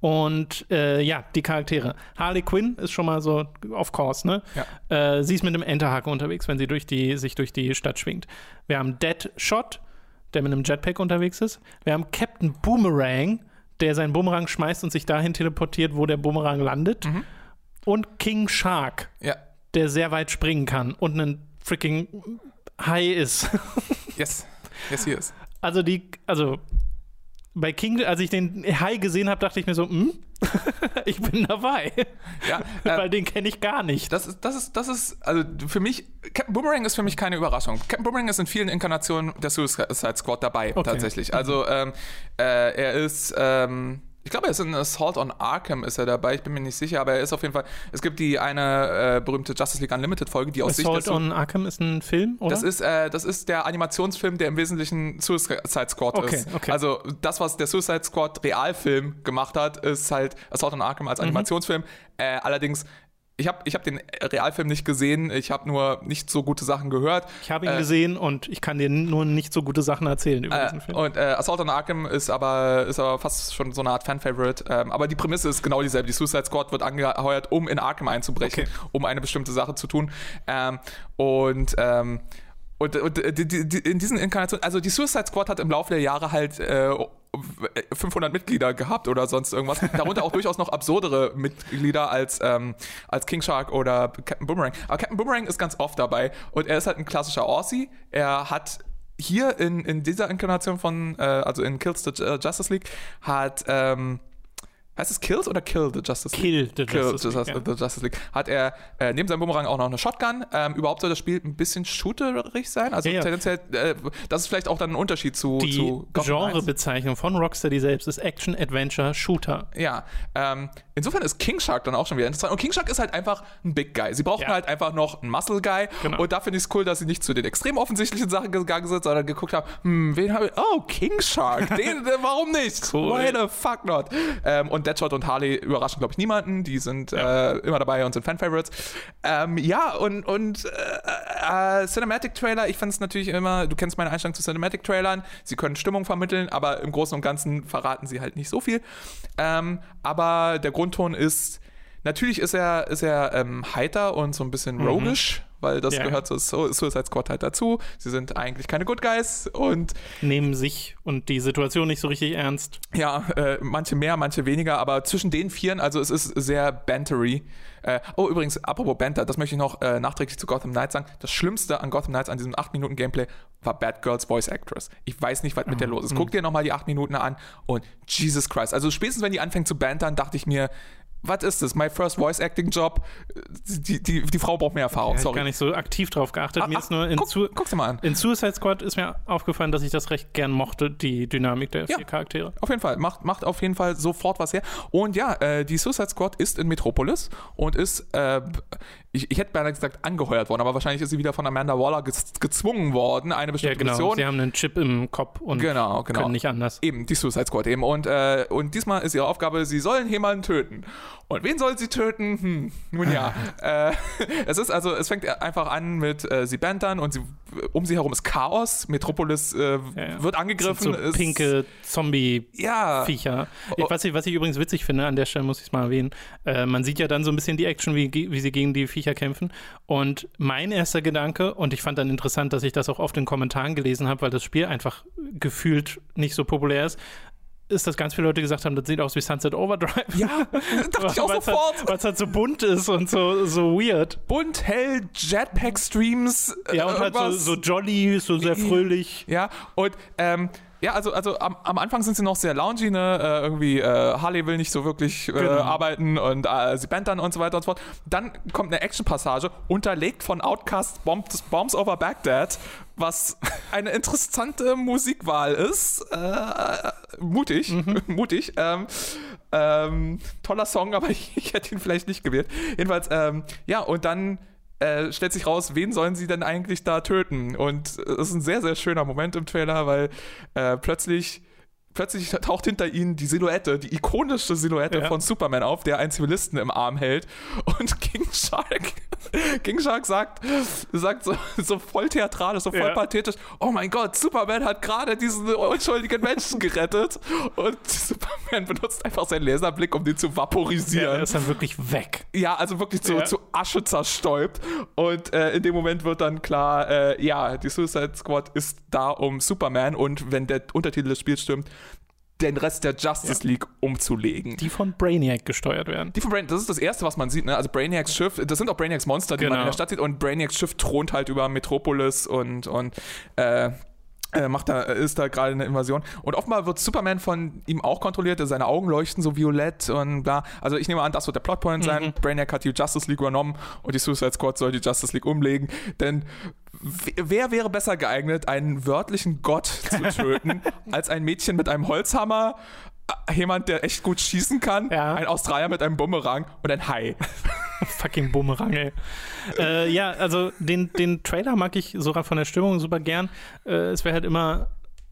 Und äh, ja, die Charaktere. Harley Quinn ist schon mal so of course, ne? Äh, sie ist mit einem Enterhaken unterwegs, wenn sie durch die, sich durch die Stadt schwingt. Wir haben Deadshot, der mit einem Jetpack unterwegs ist. Wir haben Captain Boomerang, der seinen Boomerang schmeißt und sich dahin teleportiert, wo der Boomerang landet. Und King Shark, Ja. der sehr weit springen kann und ein freaking Hai ist. <laughs> Yes. Yes, he is. Also die, also bei King, als ich den Hai gesehen habe, dachte ich mir so, hm, <laughs> ich bin dabei. Ja, <laughs> äh, Weil den kenne ich gar nicht. Das ist, das ist, das ist, also für mich, Captain Boomerang ist für mich keine Überraschung. Captain Boomerang ist in vielen Inkarnationen der Suicide Squad dabei, Okay. tatsächlich. Also ähm, äh, er ist, ähm, ich glaube, er ist in Assault on Arkham ist er dabei, ich bin mir nicht sicher, aber er ist auf jeden Fall, es gibt die eine äh, berühmte Justice League Unlimited Folge, die aus Sicht Assault der Su- on Arkham ist ein Film, oder? das ist, äh, das ist der Animationsfilm, der im Wesentlichen Suicide Squad Okay, ist. okay. Also das, was der Suicide Squad Realfilm gemacht hat, ist halt Assault on Arkham Mhm. als Animationsfilm. Äh, allerdings, ich habe ich hab den Realfilm nicht gesehen, ich habe nur nicht so gute Sachen gehört. ich habe ihn äh, gesehen und ich kann dir nur nicht so gute Sachen erzählen über Äh, diesen Film. und äh, Assault on Arkham ist aber, ist aber fast schon so eine Art Fan-Favorite. Ähm, aber die Prämisse ist genau dieselbe. Die Suicide Squad wird angeheuert, um in Arkham einzubrechen, Okay. um eine bestimmte Sache zu tun. Ähm, und ähm, und, und die, die, die, in diesen Inkarnationen, also die Suicide Squad hat im Laufe der Jahre halt äh, 500 Mitglieder gehabt oder sonst irgendwas. Darunter auch durchaus noch absurdere Mitglieder als, ähm, als King Shark oder Captain Boomerang. Aber Captain Boomerang ist ganz oft dabei und er ist halt ein klassischer Aussie. Er hat hier in, in dieser Inkarnation von, äh, also in Kills the Ju- Justice League, hat, ähm, heißt es Kills oder Kill the Justice League? Kill the Kill Justice the, League, the Justice League. Hat er äh, neben seinem Boomerang auch noch eine Shotgun. Ähm, überhaupt soll das Spiel ein bisschen shooterig sein. Also Ja, ja. tendenziell, äh, das ist vielleicht auch dann ein Unterschied zu, Die zu. Genrebezeichnung von Rocksteady selbst ist Action, Adventure, Shooter. Ja, ähm, insofern ist King Shark dann auch schon wieder interessant. Und King Shark ist halt einfach ein Big Guy. Sie brauchten Ja. halt einfach noch einen Muscle Guy. Genau. Und da finde ich es cool, dass sie nicht zu den extrem offensichtlichen Sachen gegangen sind, sondern geguckt haben, hm, wen habe ich? Oh, King Shark. Den, <laughs> warum nicht? Cool. Why the fuck not? Ähm, und Deadshot und Harley überraschen, glaube ich, niemanden. Die sind äh, immer dabei und sind Fan-Favorites. Ähm, ja, und, und äh, äh, Cinematic-Trailer, ich finde es natürlich immer, du kennst meine Einstellung zu Cinematic-Trailern. Sie können Stimmung vermitteln, aber im Großen und Ganzen verraten sie halt nicht so viel. Ähm, aber der Grundton ist, natürlich ist er, ist er ähm, heiter und so ein bisschen roguish, weil das Ja. gehört zu Su- Suicide Squad halt dazu. Sie sind eigentlich keine Good Guys und Nehmen sich und die Situation nicht so richtig ernst. ja, äh, manche mehr, manche weniger, aber zwischen den Vieren, also es ist sehr bantery. Äh, oh, übrigens, apropos Banter, das möchte ich noch äh, nachträglich zu Gotham Knights sagen. Das Schlimmste an Gotham Knights, an diesem 8-Minuten-Gameplay, war Batgirls Voice Actress. Ich weiß nicht, was mit der los ist. Guck dir nochmal die 8 Minuten an und Jesus Christ. Also spätestens, wenn die anfängt zu bantern, dachte ich mir, was ist das? My first voice acting Job. Die, die, die Frau braucht mehr Erfahrung. Ja, ich Sorry. gar nicht so aktiv drauf geachtet. Ah, mir ah, ist nur in, guck, Su guck's dir mal an. in Suicide Squad ist mir aufgefallen, dass ich das recht gern mochte, die Dynamik der Ja. vier Charaktere. Auf jeden Fall, macht, macht auf jeden Fall sofort was her. Und ja, äh, die Suicide Squad ist in Metropolis und ist, äh, ich, ich hätte beinahe gesagt, angeheuert worden, aber wahrscheinlich ist sie wieder von Amanda Waller gez gezwungen worden, eine Ja, bestimmte genau. Mission. Sie haben einen Chip im Kopf und Genau, genau. können nicht anders. Eben, die Suicide Squad eben. Und, äh, und diesmal ist ihre Aufgabe, sie sollen jemanden töten. Und wen soll sie töten? Hm, nun ja. <laughs> äh, es ist also, es fängt einfach an mit äh, sie bantern und sie, um sie herum ist Chaos. Metropolis äh, Ja, ja. wird angegriffen. so pinke Zombie-Viecher. Ja. Ich- Was, ich, was ich übrigens witzig finde, an der Stelle muss ich es mal erwähnen, äh, man sieht ja dann so ein bisschen die Action, wie, wie sie gegen die Viecher kämpfen. Und mein erster Gedanke, und ich fand dann interessant, dass ich das auch oft in Kommentaren gelesen habe, weil das Spiel einfach gefühlt nicht so populär ist, ist, dass ganz viele Leute gesagt haben, das sieht aus wie Sunset Overdrive. Ja, <laughs> dachte ich auch Weil's sofort. Halt, Weil es halt so bunt ist und so, so weird. Bunt, hell, Jetpack-Streams. äh, Ja, und halt so, irgendwas. so jolly, so sehr fröhlich. Ja, und ähm, ja, also, also am, am Anfang sind sie noch sehr loungy, ne? Äh, irgendwie äh, Harley will nicht so wirklich äh, Genau. arbeiten und äh, sie bantern und so weiter und so fort. Dann kommt eine Action-Passage, unterlegt von Outcast Bombs, Bombs Over Baghdad, was <laughs> eine interessante Musikwahl ist. Äh, mutig, <laughs> mutig. Ähm, ähm, toller Song, <laughs> aber ich, ich hätte ihn vielleicht nicht gewählt. Jedenfalls, ähm, ja, und dann äh, stellt sich raus, wen sollen sie denn eigentlich da töten? Und es ist ein sehr, sehr schöner Moment im Trailer, weil äh, plötzlich. Plötzlich taucht hinter ihnen die Silhouette, die ikonische Silhouette Ja. von Superman auf, der einen Zivilisten im Arm hält. Und <laughs> King Shark, King Shark sagt, sagt so, so voll theatralisch, so voll Ja. pathetisch: Oh mein Gott, Superman hat gerade diesen unschuldigen Menschen gerettet. Und Superman benutzt einfach seinen Laserblick, um den zu Ja, vaporisieren. er ist dann wirklich weg. Ja, also wirklich zu, Ja. zu Asche zerstäubt. Und äh, in dem Moment wird dann klar, äh, ja, die Suicide Squad ist da um Superman und wenn der Untertitel des Spiels stimmt, den Rest der Justice League umzulegen. Die von Brainiac gesteuert werden. Die von Brain, das ist das erste, was man sieht, ne? Also Brainiacs Schiff, das sind auch Brainiacs Monster, die man Genau. in der Stadt sieht und Brainiacs Schiff thront halt über Metropolis und, und äh, macht da, ist da gerade eine Invasion. Und offenbar wird Superman von ihm auch kontrolliert, seine Augen leuchten so violett und bla. Also ich nehme an, das wird der Plotpoint sein. Brainiac hat die Justice League übernommen und die Suicide Squad soll die Justice League umlegen. Denn wer wäre besser geeignet, einen wörtlichen Gott zu töten, <laughs> als ein Mädchen mit einem Holzhammer, äh, jemand, der echt gut schießen kann, Ja. ein Australier mit einem Bumerang und ein Hai. <laughs> Fucking Bumerang, ey. äh, ja, also den, den Trailer mag ich sogar von der Stimmung super gern. Äh, es wäre halt immer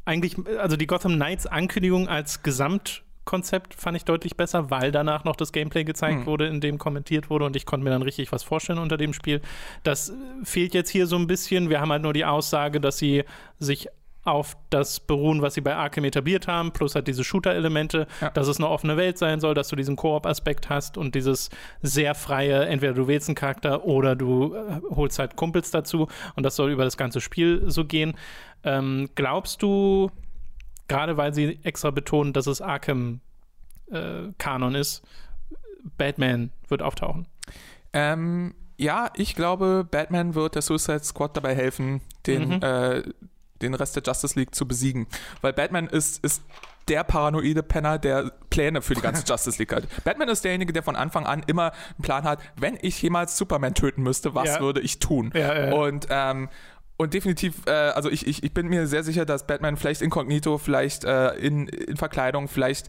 eigentlich, also die Gotham Knights Ankündigung als Gesamtkonzept fand ich deutlich besser, weil danach noch das Gameplay gezeigt Hm. wurde, in dem kommentiert wurde und ich konnte mir dann richtig was vorstellen unter dem Spiel. Das fehlt jetzt hier so ein bisschen. Wir haben halt nur die Aussage, dass sie sich auf das beruhen, was sie bei Arkham etabliert haben, plus halt diese Shooter-Elemente, Ja. dass es eine offene Welt sein soll, dass du diesen Koop-Aspekt hast und dieses sehr freie, entweder du wählst einen Charakter oder du äh, holst halt Kumpels dazu und das soll über das ganze Spiel so gehen. Ähm, glaubst du, gerade weil sie extra betonen, dass es Arkham-Kanon ist, Batman wird auftauchen? Ähm, ja, ich glaube, Batman wird der Suicide Squad dabei helfen, den, Mhm. äh, den Rest der Justice League zu besiegen. Weil Batman ist, ist der paranoide Penner, der Pläne für die ganze <laughs> Justice League hat. Batman ist derjenige, der von Anfang an immer einen Plan hat, wenn ich jemals Superman töten müsste, was Ja. würde ich tun? Ja, ja. Und ähm, und definitiv, äh, also ich, ich, ich bin mir sehr sicher, dass Batman vielleicht inkognito, vielleicht äh, in, in Verkleidung, vielleicht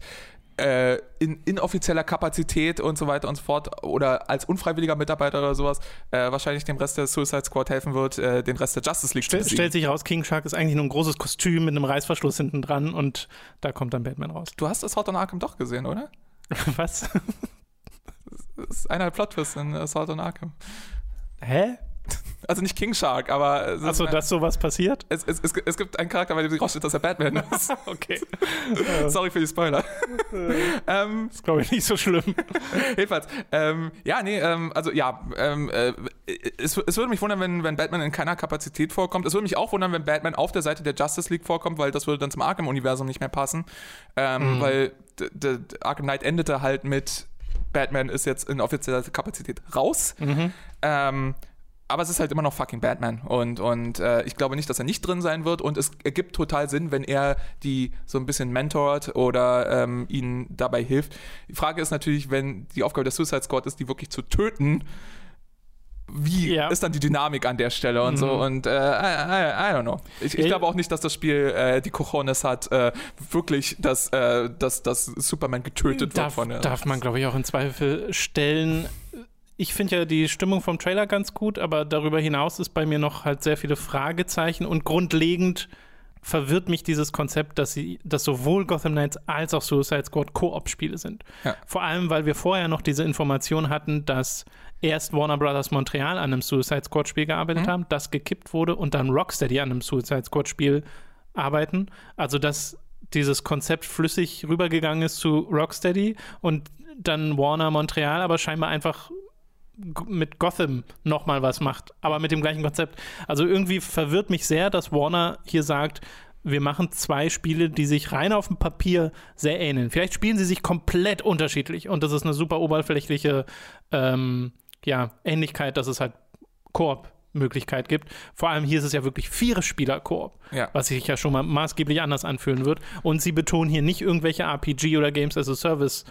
äh, in inoffizieller Kapazität und so weiter und so fort oder als unfreiwilliger Mitarbeiter oder sowas äh, wahrscheinlich dem Rest der Suicide Squad helfen wird, äh, den Rest der Justice League zu Stell, besiegen. stellt sich raus, King Shark ist eigentlich nur ein großes Kostüm mit einem Reißverschluss hinten dran und da kommt dann Batman raus. Du hast Assault on Arkham doch gesehen, oder? <laughs> Was? Das ist einer der Plot-Twists in Assault on Arkham. Hä? <laughs> Also nicht King Shark, aber es, ist Achso, ein- dass sowas passiert? es, es, es, es gibt einen Charakter, bei dem sich rausstellt, dass er Batman <laughs> ist. Okay. <laughs> Sorry für die Spoiler. ähm, Ist, glaube ich, nicht so schlimm. <laughs> Jedenfalls, ähm, ja, nee, ähm, also ja, ähm, äh, es, es würde mich wundern, wenn, wenn Batman in keiner Kapazität vorkommt. Es würde mich auch wundern, wenn Batman auf der Seite der Justice League vorkommt, weil das würde dann zum Arkham-Universum nicht mehr passen. Ähm, Weil d- d- Arkham Knight endete halt mit Batman ist jetzt in offizieller Kapazität raus. Ähm, aber es ist halt immer noch fucking Batman und, und äh, ich glaube nicht, dass er nicht drin sein wird und es ergibt total Sinn, wenn er die so ein bisschen mentort oder ähm, ihnen dabei hilft. Die Frage ist natürlich, wenn die Aufgabe der Suicide Squad ist, die wirklich zu töten, wie ja. ist dann die Dynamik an der Stelle und mhm. so und äh, I, I, I, don't know. Ich, ich glaube auch nicht, dass das Spiel äh, die Cojones hat, äh, wirklich, dass, äh, dass, dass Superman getötet darf, wird von der. Darf man, glaube ich, auch in Zweifel stellen ich finde ja die Stimmung vom Trailer ganz gut, aber darüber hinaus ist bei mir noch halt sehr viele Fragezeichen und grundlegend verwirrt mich dieses Konzept, dass sie, dass sowohl Gotham Knights als auch Suicide Squad Koop-Spiele sind. Ja. Vor allem, weil wir vorher noch diese Information hatten, dass erst Warner Brothers Montreal an einem Suicide Squad Spiel gearbeitet mhm. haben, das gekippt wurde und dann Rocksteady an einem Suicide Squad Spiel arbeiten. Also dass dieses Konzept flüssig rübergegangen ist zu Rocksteady und dann Warner Montreal aber scheinbar einfach mit Gotham nochmal was macht, aber mit dem gleichen Konzept. Also irgendwie verwirrt mich sehr, dass Warner hier sagt, wir machen zwei Spiele, die sich rein auf dem Papier sehr ähneln. Vielleicht spielen sie sich komplett unterschiedlich und das ist eine super oberflächliche ähm, ja, Ähnlichkeit, dass es halt Koop Möglichkeit gibt. Vor allem hier ist es ja wirklich vier Spieler Koop, ja. was sich ja schon mal maßgeblich anders anfühlen wird. Und sie betonen hier nicht irgendwelche RPG oder Games as a Service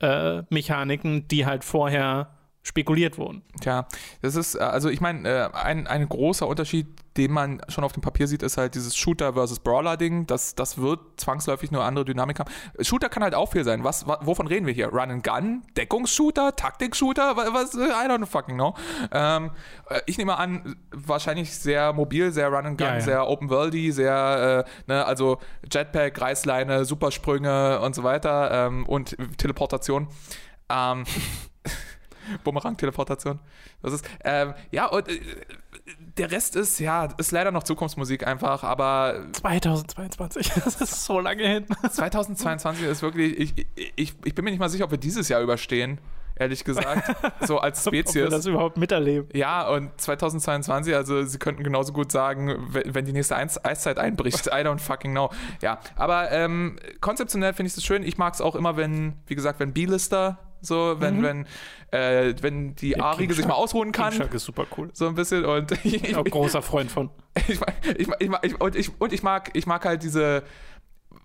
äh, Mechaniken, die halt vorher spekuliert wurden. Tja, das ist, äh, also ich meine, äh, ein, ein großer Unterschied, den man schon auf dem Papier sieht, ist halt dieses Shooter versus Brawler-Ding. Das, das wird zwangsläufig nur andere Dynamik haben. Shooter kann halt auch viel sein. Was, wovon reden wir hier? Run and Gun? Deckungsshooter? Taktik-Shooter? Was? I don't fucking know. Ähm, äh, ich nehme an, wahrscheinlich sehr mobil, sehr Run and Gun, ja, ja. sehr open-worldy, sehr, äh, ne, also Jetpack, Reißleine, Supersprünge und so weiter ähm, und Teleportation. Ähm, <laughs> <laughs> Bumerang-Teleportation. Das ist, ähm, ja, und äh, der Rest ist, ja, ist leider noch Zukunftsmusik einfach, aber. 2022, <laughs> das ist so lange hin. 2022 ist wirklich, ich, ich, ich bin mir nicht mal sicher, ob wir dieses Jahr überstehen ehrlich gesagt, <laughs> so als Spezies. Ob wir das überhaupt miterleben. Ja, und 2022, also sie könnten genauso gut sagen, wenn die nächste Eiszeit einbricht, I don't fucking know. Ja, aber ähm, konzeptionell finde ich es schön. Ich mag es auch immer, wenn, wie gesagt, wenn B-Lister so, wenn, mhm. wenn, äh, wenn die ja, A-Riege sich mal ausruhen kann. King ist super cool. So ein bisschen und ich, ich, ich großer Freund von. <laughs> Ich, ich, ich, ich, und, ich, und ich mag, ich mag halt diese,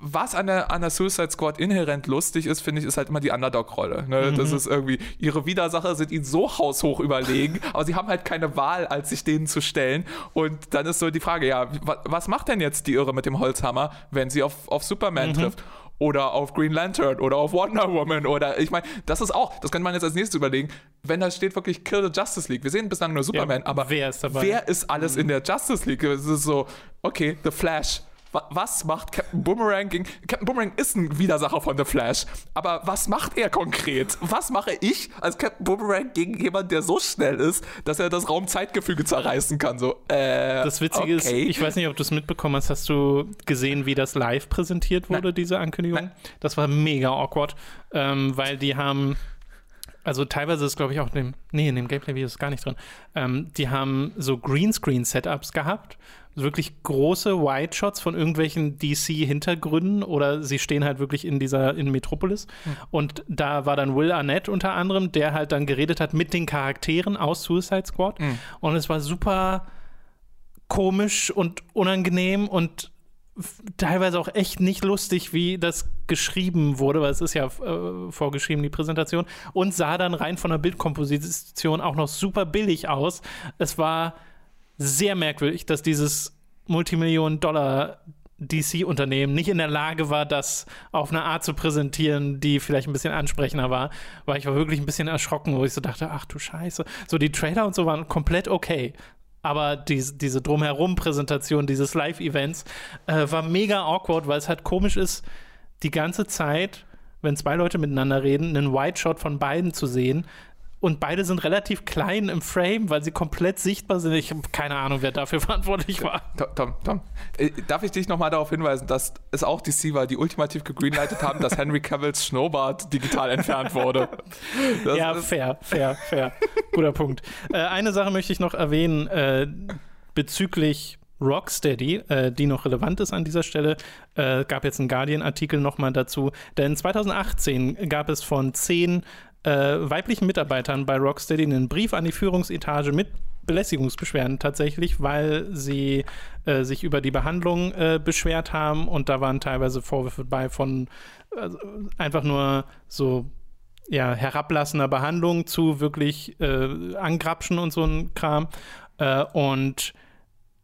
was an der, an der Suicide Squad inhärent lustig ist, finde ich, ist halt immer die Underdog-Rolle. Ne? Mhm. Das ist irgendwie, ihre Widersacher sind ihnen so haushoch überlegen, <laughs> aber sie haben halt keine Wahl, als sich denen zu stellen. Und dann ist so die Frage, ja, was macht denn jetzt die Irre mit dem Holzhammer, wenn sie auf, auf Superman mhm. trifft? Oder auf Green Lantern oder auf Wonder Woman oder ich meine, das ist auch, das könnte man jetzt als nächstes überlegen, wenn da steht wirklich Kill the Justice League. Wir sehen bislang nur Superman, ja, aber wer ist dabei? Wer ist alles mhm. in der Justice League? Es ist so, okay, The Flash, was macht Captain Boomerang gegen. Captain Boomerang ist ein Widersacher von The Flash. Aber was macht er konkret? Was mache ich als Captain Boomerang gegen jemanden, der so schnell ist, dass er das Raumzeitgefüge zerreißen kann? So, äh, das Witzige okay. ist, ich weiß nicht, ob du es mitbekommen hast. Hast du gesehen, wie das live präsentiert wurde, Nein. diese Ankündigung? Nein. Das war mega awkward, ähm, weil die haben also teilweise ist, glaube ich, auch in dem, nee, in dem Gameplay-Video ist gar nicht drin. Ähm, die haben so Greenscreen-Setups gehabt wirklich große White Shots von irgendwelchen DC-Hintergründen oder sie stehen halt wirklich in dieser, in Metropolis. Mhm. Und da war dann Will Arnett unter anderem, der halt dann geredet hat mit den Charakteren aus Suicide Squad. Mhm. Und es war super komisch und unangenehm und teilweise auch echt nicht lustig, wie das geschrieben wurde, weil es ist ja äh, vorgeschrieben, die Präsentation, und sah dann rein von der Bildkomposition auch noch super billig aus. Es war sehr merkwürdig, dass dieses Multimillionen-Dollar DC-Unternehmen nicht in der Lage war, das auf eine Art zu präsentieren, die vielleicht ein bisschen ansprechender war, weil ich war wirklich ein bisschen erschrocken, wo ich so dachte, ach du Scheiße. So die Trailer und so waren komplett okay. Aber die, diese Drumherum-Präsentation dieses Live-Events äh, war mega awkward, weil es halt komisch ist, die ganze Zeit, wenn zwei Leute miteinander reden, einen White Shot von beiden zu sehen, und beide sind relativ klein im Frame, weil sie komplett sichtbar sind. Ich habe keine Ahnung, wer dafür <laughs> verantwortlich war. Tom, Tom, Tom. Äh, darf ich dich nochmal darauf hinweisen, dass es auch DC war, die ultimativ gegreenlightet haben, dass Henry Cavills Schnurrbart digital entfernt wurde. Das ja, fair, fair, fair. Guter Punkt. Äh, eine Sache möchte ich noch erwähnen äh, bezüglich Rocksteady, äh, die noch relevant ist an dieser Stelle, äh, gab jetzt einen Guardian-Artikel nochmal dazu. Denn 2018 gab es von zehn äh, weiblichen Mitarbeitern bei Rocksteady einen Brief an die Führungsetage mit Belästigungsbeschwerden tatsächlich, weil sie äh, sich über die Behandlung äh, beschwert haben und da waren teilweise Vorwürfe bei von also einfach nur so ja, herablassender Behandlung zu wirklich äh, Angrapschen und so ein Kram. Äh, und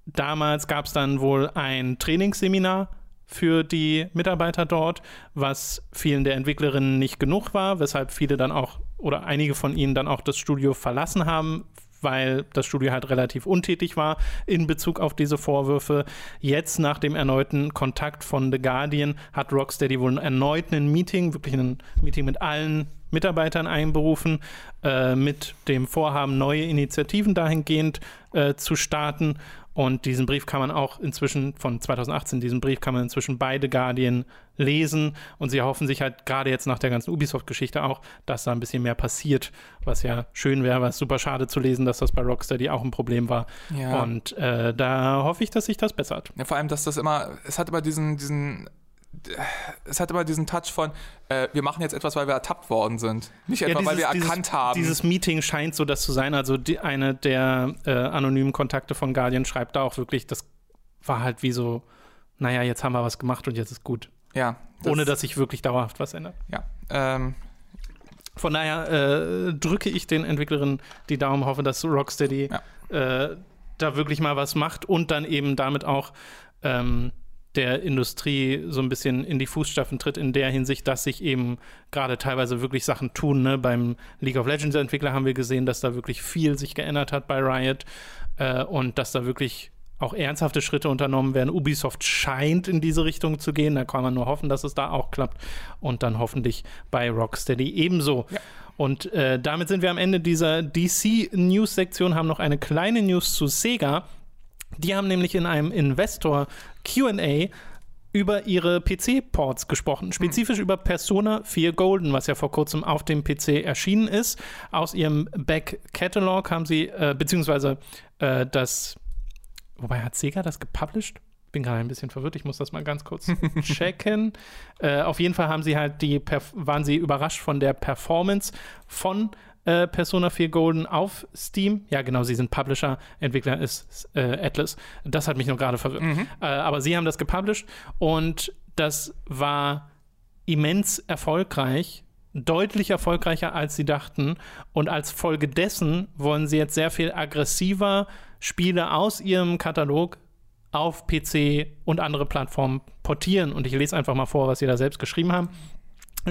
damals gab es dann wohl ein Trainingsseminar für die Mitarbeiter dort, was vielen der Entwicklerinnen nicht genug war, weshalb viele dann auch oder einige von ihnen dann auch das Studio verlassen haben, weil das Studio halt relativ untätig war in Bezug auf diese Vorwürfe. Jetzt nach dem erneuten Kontakt von The Guardian hat Rocksteady wohl erneut ein Meeting, wirklich ein Meeting mit allen Mitarbeitern einberufen, äh, mit dem Vorhaben, neue Initiativen dahingehend äh, zu starten. Und diesen Brief kann man auch inzwischen von 2018, diesen Brief kann man inzwischen beide Guardian lesen. Und sie erhoffen sich halt gerade jetzt nach der ganzen Ubisoft-Geschichte auch, dass da ein bisschen mehr passiert, was ja schön wäre, was super schade zu lesen, dass das bei Rocksteady auch ein Problem war. Ja. Und äh, da hoffe ich, dass sich das bessert. Ja, vor allem, dass das immer, es hat immer diesen, diesen es hat immer diesen Touch von, äh, wir machen jetzt etwas, weil wir ertappt worden sind. Nicht etwa, ja, dieses, weil wir erkannt dieses, haben. Dieses Meeting scheint so das zu sein. Also die, eine der äh, anonymen Kontakte von Guardian schreibt da auch wirklich, das war halt wie so, naja, jetzt haben wir was gemacht und jetzt ist gut. Ja. Das Ohne dass sich wirklich dauerhaft was ändert. Ja. Ähm, von daher äh, drücke ich den Entwicklerinnen die Daumen, hoffe, dass Rocksteady ja. äh, da wirklich mal was macht und dann eben damit auch ähm, der Industrie so ein bisschen in die Fußstapfen tritt, in der Hinsicht, dass sich eben gerade teilweise wirklich Sachen tun. Ne? Beim League of Legends Entwickler haben wir gesehen, dass da wirklich viel sich geändert hat bei Riot äh, und dass da wirklich auch ernsthafte Schritte unternommen werden. Ubisoft scheint in diese Richtung zu gehen. Da kann man nur hoffen, dass es da auch klappt. Und dann hoffentlich bei Rocksteady ebenso. Ja. Und äh, damit sind wir am Ende dieser DC-News-Sektion, haben noch eine kleine News zu Sega. Die haben nämlich in einem Investor QA über ihre PC-Ports gesprochen, spezifisch hm. über Persona 4 Golden, was ja vor kurzem auf dem PC erschienen ist. Aus ihrem Back-Catalog haben sie, äh, beziehungsweise äh, das, wobei hat Sega das gepublished? Bin gerade ein bisschen verwirrt, ich muss das mal ganz kurz <laughs> checken. äh, auf jeden Fall haben sie halt die, waren sie überrascht von der Performance von äh, Persona 4 Golden auf Steam. Ja, genau, sie sind Publisher, Entwickler ist äh, Atlas. Das hat mich nur gerade verwirrt. Mhm. Äh, aber sie haben das gepublished und das war immens erfolgreich deutlich erfolgreicher, als sie dachten. Und als Folge dessen wollen sie jetzt sehr viel aggressiver Spiele aus ihrem Katalog auf PC und andere Plattformen portieren. Und ich lese einfach mal vor, was sie da selbst geschrieben haben.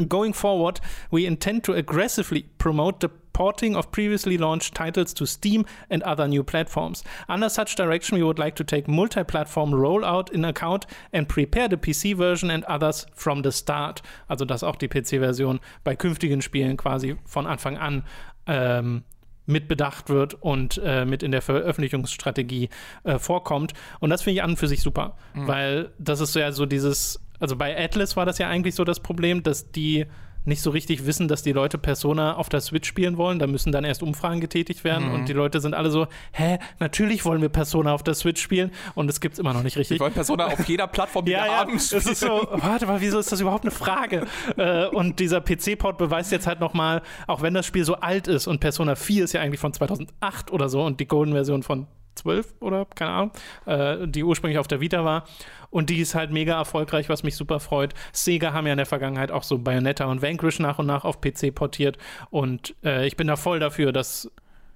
Going forward, we intend to aggressively promote the porting of previously launched titles to Steam and other new platforms. Under such direction, we would like to take multi platform rollout in account and prepare the PC version and others from the start. Also, dass auch die PC-Version bei künftigen Spielen quasi von Anfang an ähm, mitbedacht wird und äh, mit in der Veröffentlichungsstrategie äh, vorkommt. Und das finde ich an und für sich super, mhm. weil das ist ja so dieses also bei Atlas war das ja eigentlich so das Problem, dass die nicht so richtig wissen, dass die Leute Persona auf der Switch spielen wollen. Da müssen dann erst Umfragen getätigt werden mhm. und die Leute sind alle so, hä, natürlich wollen wir Persona auf der Switch spielen und es gibt es immer noch nicht richtig. Wir wollen Persona auf jeder Plattform, die ja, wir ja, haben, spielen. Es ist so, warte mal, wieso ist das überhaupt eine Frage? Äh, und dieser PC-Port beweist jetzt halt nochmal, auch wenn das Spiel so alt ist und Persona 4 ist ja eigentlich von 2008 oder so und die Golden-Version von 12 oder keine Ahnung, äh, die ursprünglich auf der Vita war. Und die ist halt mega erfolgreich, was mich super freut. Sega haben ja in der Vergangenheit auch so Bayonetta und Vanquish nach und nach auf PC portiert. Und äh, ich bin da voll dafür, dass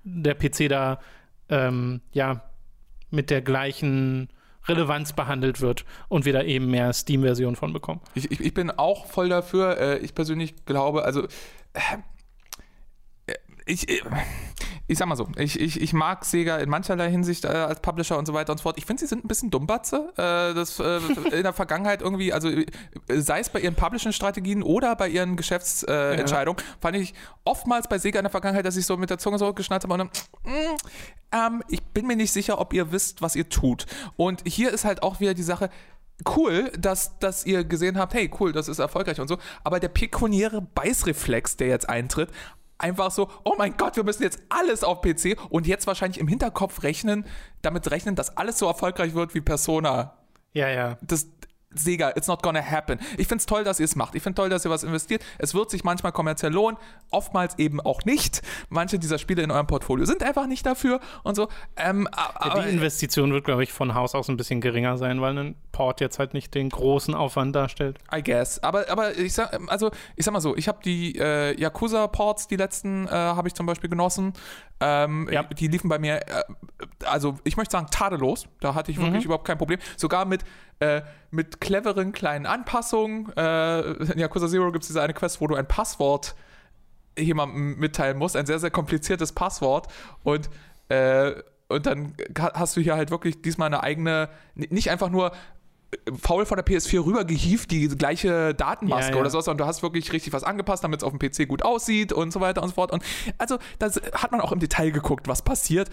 der PC da ähm, ja mit der gleichen Relevanz behandelt wird und wir da eben mehr Steam-Versionen von bekommen. Ich, ich, ich, bin auch voll dafür. Äh, ich persönlich glaube, also äh, ich, äh, ich sag mal so, ich, ich, ich mag Sega in mancherlei Hinsicht äh, als Publisher und so weiter und so fort. Ich finde, sie sind ein bisschen Dummbatze. Äh, das, äh, in der Vergangenheit irgendwie, also äh, sei es bei ihren Publishing-Strategien oder bei ihren Geschäftsentscheidungen, ja. fand ich oftmals bei Sega in der Vergangenheit, dass ich so mit der Zunge so geschnallt habe und dann, mm, ähm, ich bin mir nicht sicher, ob ihr wisst, was ihr tut. Und hier ist halt auch wieder die Sache, cool, dass, dass ihr gesehen habt, hey, cool, das ist erfolgreich und so, aber der pekuniäre Beißreflex, der jetzt eintritt, einfach so, oh mein Gott, wir müssen jetzt alles auf PC und jetzt wahrscheinlich im Hinterkopf rechnen, damit rechnen, dass alles so erfolgreich wird wie Persona. Ja, ja. Das, Sega, it's not gonna happen. Ich finde es toll, dass ihr es macht. Ich finde toll, dass ihr was investiert. Es wird sich manchmal kommerziell lohnen, oftmals eben auch nicht. Manche dieser Spiele in eurem Portfolio sind einfach nicht dafür und so. Ähm, aber, ja, die Investition wird, glaube ich, von Haus aus ein bisschen geringer sein, weil ein Port jetzt halt nicht den großen Aufwand darstellt. I guess. Aber, aber ich sag, also ich sag mal so, ich habe die äh, Yakuza-Ports, die letzten, äh, habe ich zum Beispiel genossen. Ähm, ja. Die liefen bei mir, äh, also ich möchte sagen, tadellos. Da hatte ich wirklich mhm. überhaupt kein Problem. Sogar mit äh, mit cleveren kleinen Anpassungen. Äh, in Yakuza Zero gibt es diese eine Quest, wo du ein Passwort jemandem mitteilen musst, ein sehr, sehr kompliziertes Passwort. Und, äh, und dann hast du hier halt wirklich diesmal eine eigene, nicht einfach nur äh, faul von der PS4 rübergehieft, die gleiche Datenmaske ja, ja. oder sowas, und du hast wirklich richtig was angepasst, damit es auf dem PC gut aussieht und so weiter und so fort. Und also, da hat man auch im Detail geguckt, was passiert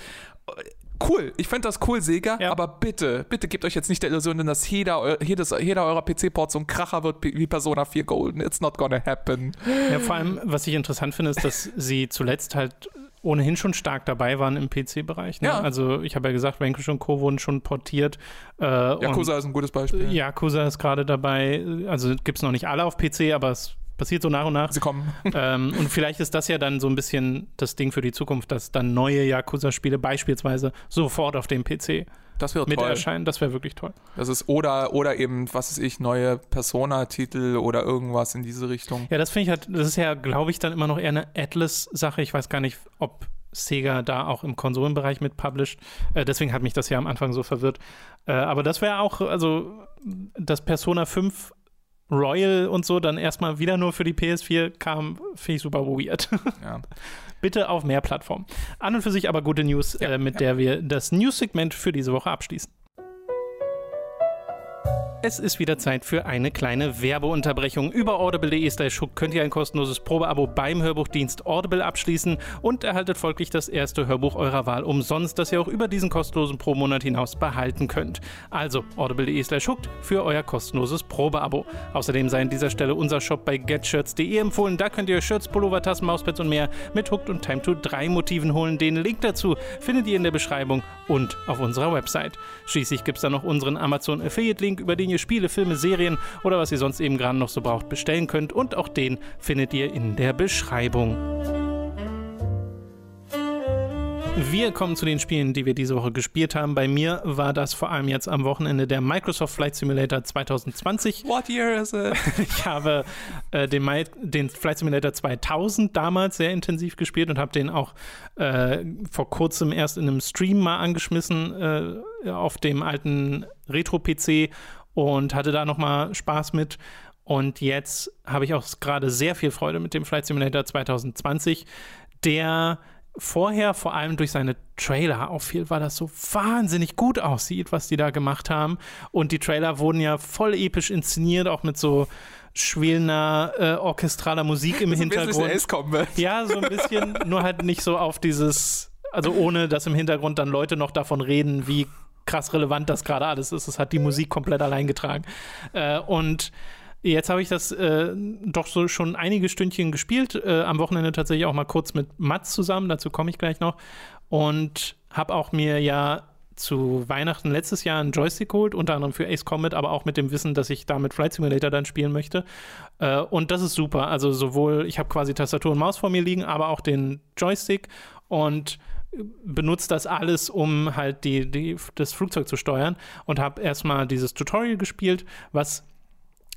cool. Ich finde das cool, Sega, ja. aber bitte, bitte gebt euch jetzt nicht der Illusion, dass jeder, jedes, jeder eurer PC-Ports so ein Kracher wird wie Persona 4 Golden. It's not gonna happen. Ja, vor allem, was ich interessant finde, ist, dass sie zuletzt halt ohnehin schon stark dabei waren im PC-Bereich. Ne? Ja. Also ich habe ja gesagt, Vanquish und Co. wurden schon portiert. Äh, Yakuza ist ein gutes Beispiel. Yakuza ist gerade dabei. Also gibt es noch nicht alle auf PC, aber es passiert so nach und nach. Sie kommen. <laughs> Ähm, und vielleicht ist das ja dann so ein bisschen das Ding für die Zukunft, dass dann neue Yakuza-Spiele beispielsweise sofort auf dem PC das wäre mit erscheinen. Das wäre wirklich toll. Das ist oder oder eben was weiß ich neue Persona-Titel oder irgendwas in diese Richtung. Ja, das finde ich halt. Das ist ja, glaube ich, dann immer noch eher eine Atlas-Sache. Ich weiß gar nicht, ob Sega da auch im Konsolenbereich mit published. Äh, deswegen hat mich das ja am Anfang so verwirrt. Äh, aber das wäre auch, also das Persona 5 Royal und so dann erstmal wieder nur für die PS4 kam, finde ich super weird. <laughs> Ja. Bitte auf mehr Plattformen. An und für sich aber gute News, ja, äh, mit ja. der wir das News-Segment für diese Woche abschließen. Es ist wieder Zeit für eine kleine Werbeunterbrechung. Über audible.de slash könnt ihr ein kostenloses Probeabo beim Hörbuchdienst Audible abschließen und erhaltet folglich das erste Hörbuch eurer Wahl umsonst, das ihr auch über diesen kostenlosen Pro-Monat hinaus behalten könnt. Also audible.de slash für euer kostenloses Probeabo. Außerdem sei an dieser Stelle unser Shop bei getshirts.de empfohlen. Da könnt ihr Shirts, Pullover, Tassen, Mauspads und mehr mit Hooked und Time to 3 Motiven holen. Den Link dazu findet ihr in der Beschreibung und auf unserer Website. Schließlich gibt es da noch unseren Amazon Affiliate Link, über den den ihr Spiele, Filme, Serien oder was ihr sonst eben gerade noch so braucht bestellen könnt. Und auch den findet ihr in der Beschreibung. Wir kommen zu den Spielen, die wir diese Woche gespielt haben. Bei mir war das vor allem jetzt am Wochenende der Microsoft Flight Simulator 2020. What year is it? <laughs> Ich habe äh, den, den, Flight Simulator 2000 damals sehr intensiv gespielt und habe den auch äh, vor kurzem erst in einem Stream mal angeschmissen äh, auf dem alten Retro-PC und hatte da nochmal Spaß mit. Und jetzt habe ich auch gerade sehr viel Freude mit dem Flight Simulator 2020, der vorher vor allem durch seine Trailer auffiel, weil das so wahnsinnig gut aussieht, was die da gemacht haben. Und die Trailer wurden ja voll episch inszeniert, auch mit so schwelender äh, orchestraler Musik im <laughs> Hintergrund. Ja, so ein bisschen, <laughs> nur halt nicht so auf dieses, also ohne dass im Hintergrund dann Leute noch davon reden, wie krass relevant das gerade alles ist. Es hat die Musik komplett allein getragen. Äh, und Jetzt habe ich das äh, doch so schon einige Stündchen gespielt. Äh, am Wochenende tatsächlich auch mal kurz mit Mats zusammen. Dazu komme ich gleich noch. Und habe auch mir ja zu Weihnachten letztes Jahr einen Joystick geholt, unter anderem für Ace Combat, aber auch mit dem Wissen, dass ich da mit Flight Simulator dann spielen möchte. Äh, und das ist super. Also sowohl, ich habe quasi Tastatur und Maus vor mir liegen, aber auch den Joystick. Und benutzt das alles, um halt die, die, das Flugzeug zu steuern und habe erstmal dieses Tutorial gespielt, was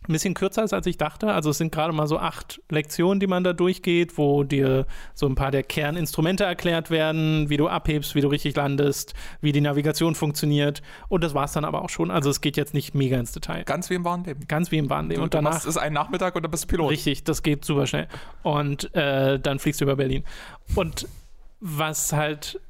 ein bisschen kürzer ist, als ich dachte. Also es sind gerade mal so acht Lektionen, die man da durchgeht, wo dir so ein paar der Kerninstrumente erklärt werden, wie du abhebst, wie du richtig landest, wie die Navigation funktioniert. Und das war es dann aber auch schon. Also es geht jetzt nicht mega ins Detail. Ganz wie im Wahnleben. Ganz wie im Wahnleben. Du, und danach ist ein Nachmittag und dann bist du Pilot. Richtig, das geht super schnell. Und äh, dann fliegst du über Berlin. Und was halt,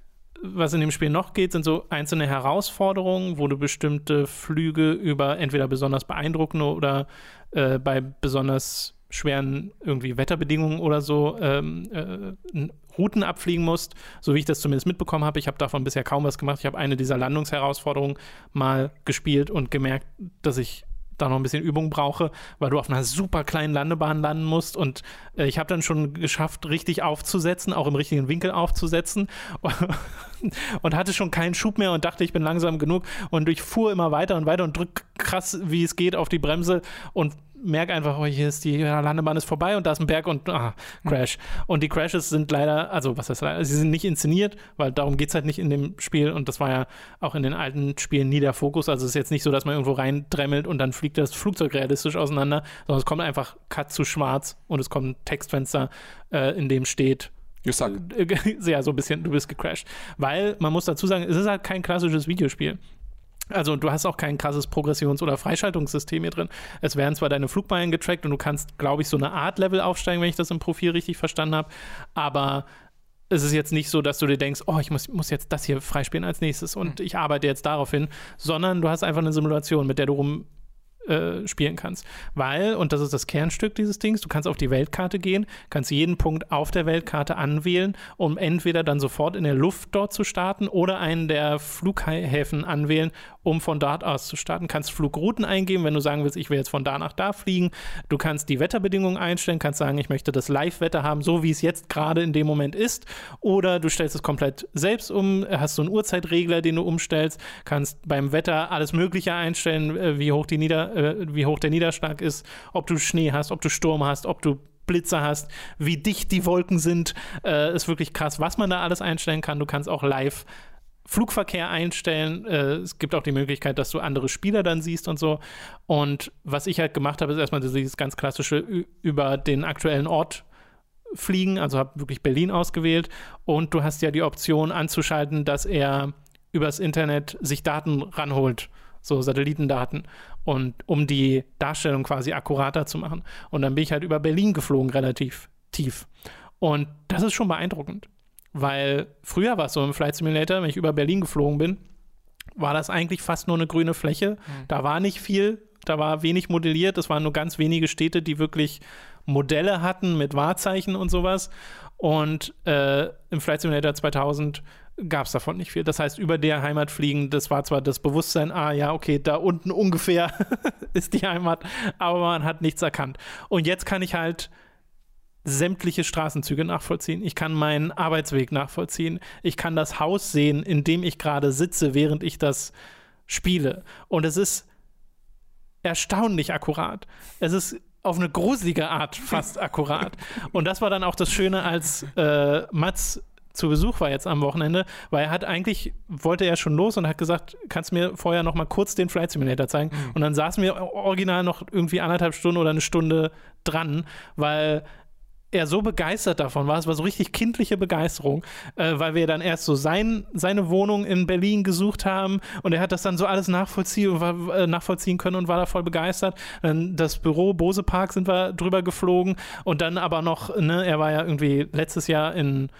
was in dem Spiel noch geht, sind so einzelne Herausforderungen, wo du bestimmte Flüge über entweder besonders beeindruckende oder äh, bei besonders schweren irgendwie Wetterbedingungen oder so ähm, äh, Routen abfliegen musst, so wie ich das zumindest mitbekommen habe. Ich habe davon bisher kaum was gemacht. Ich habe eine dieser Landungsherausforderungen mal gespielt und gemerkt, dass ich da noch ein bisschen Übung brauche, weil du auf einer super kleinen Landebahn landen musst. Und äh, ich habe dann schon geschafft, richtig aufzusetzen, auch im richtigen Winkel aufzusetzen. <laughs> und hatte schon keinen Schub mehr und dachte, ich bin langsam genug. Und ich fuhr immer weiter und weiter und drück krass, wie es geht, auf die Bremse und merke einfach, oh, hier ist die Landebahn ist vorbei und da ist ein Berg und ah, Crash. Mhm. Und die Crashes sind leider, also was heißt leider, sie sind nicht inszeniert, weil darum geht es halt nicht in dem Spiel und das war ja auch in den alten Spielen nie der Fokus. Also es ist jetzt nicht so, dass man irgendwo reindremmelt und dann fliegt das Flugzeug realistisch auseinander, sondern es kommt einfach Cut zu schwarz und es kommt ein Textfenster, äh, in dem steht, You suck. <laughs> Ja, so ein bisschen, du bist gecrashed. Weil man muss dazu sagen, es ist halt kein klassisches Videospiel. Also du hast auch kein krasses Progressions- oder Freischaltungssystem hier drin. Es werden zwar deine Flugbahnen getrackt und du kannst, glaube ich, so eine Art Level aufsteigen, wenn ich das im Profil richtig verstanden habe. Aber es ist jetzt nicht so, dass du dir denkst, oh, ich muss, muss jetzt das hier freispielen als nächstes und mhm. ich arbeite jetzt darauf hin, sondern du hast einfach eine Simulation, mit der du rum äh, spielen kannst. Weil, und das ist das Kernstück dieses Dings, du kannst auf die Weltkarte gehen, kannst jeden Punkt auf der Weltkarte anwählen, um entweder dann sofort in der Luft dort zu starten oder einen der Flughäfen anwählen, um von dort aus zu starten. Kannst Flugrouten eingeben, wenn du sagen willst, ich will jetzt von da nach da fliegen. Du kannst die Wetterbedingungen einstellen, kannst sagen, ich möchte das Live-Wetter haben, so wie es jetzt gerade in dem Moment ist. Oder du stellst es komplett selbst um, hast so einen Uhrzeitregler, den du umstellst, kannst beim Wetter alles Mögliche einstellen, äh, wie hoch, die Nieder äh, wie hoch der Niederschlag ist, ob du Schnee hast, ob du Sturm hast, ob du Blitze hast, wie dicht die Wolken sind, äh, ist wirklich krass, was man da alles einstellen kann. Du kannst auch live Flugverkehr einstellen. Äh, es gibt auch die Möglichkeit, dass du andere Spieler dann siehst und so. Und was ich halt gemacht habe, ist erstmal dieses ganz klassische über den aktuellen Ort fliegen. Also habe wirklich Berlin ausgewählt. Und du hast ja die Option anzuschalten, dass er übers Internet sich Daten ranholt. So Satellitendaten. Und um die Darstellung quasi akkurater zu machen. Und dann bin ich halt über Berlin geflogen, relativ tief. Und das ist schon beeindruckend. Weil früher war es so im Flight Simulator, wenn ich über Berlin geflogen bin, war das eigentlich fast nur eine grüne Fläche. Mhm. Da war nicht viel, da war wenig modelliert. Es waren nur ganz wenige Städte, die wirklich Modelle hatten mit Wahrzeichen und sowas. Und äh, im Flight Simulator 2000 gab es davon nicht viel. Das heißt, über der Heimat fliegen, das war zwar das Bewusstsein, ah ja, okay, da unten ungefähr <laughs> ist die Heimat, aber man hat nichts erkannt. Und jetzt kann ich halt sämtliche Straßenzüge nachvollziehen. Ich kann meinen Arbeitsweg nachvollziehen. Ich kann das Haus sehen, in dem ich gerade sitze, während ich das spiele. Und es ist erstaunlich akkurat. Es ist auf eine gruselige Art fast akkurat. Und das war dann auch das Schöne, als äh, Mats zu Besuch war jetzt am Wochenende, weil er hat eigentlich, wollte er schon los und hat gesagt, kannst du mir vorher noch mal kurz den Flight Simulator zeigen? Mhm. Und dann saßen wir original noch irgendwie anderthalb Stunden oder eine Stunde dran, weil er so begeistert davon war. Es war so richtig kindliche Begeisterung, äh, weil wir dann erst so sein, seine Wohnung in Berlin gesucht haben und er hat das dann so alles nachvollziehen, war, äh, nachvollziehen können und war da voll begeistert. Dann das Büro Bose Park sind wir drüber geflogen und dann aber noch, ne, er war ja irgendwie letztes Jahr in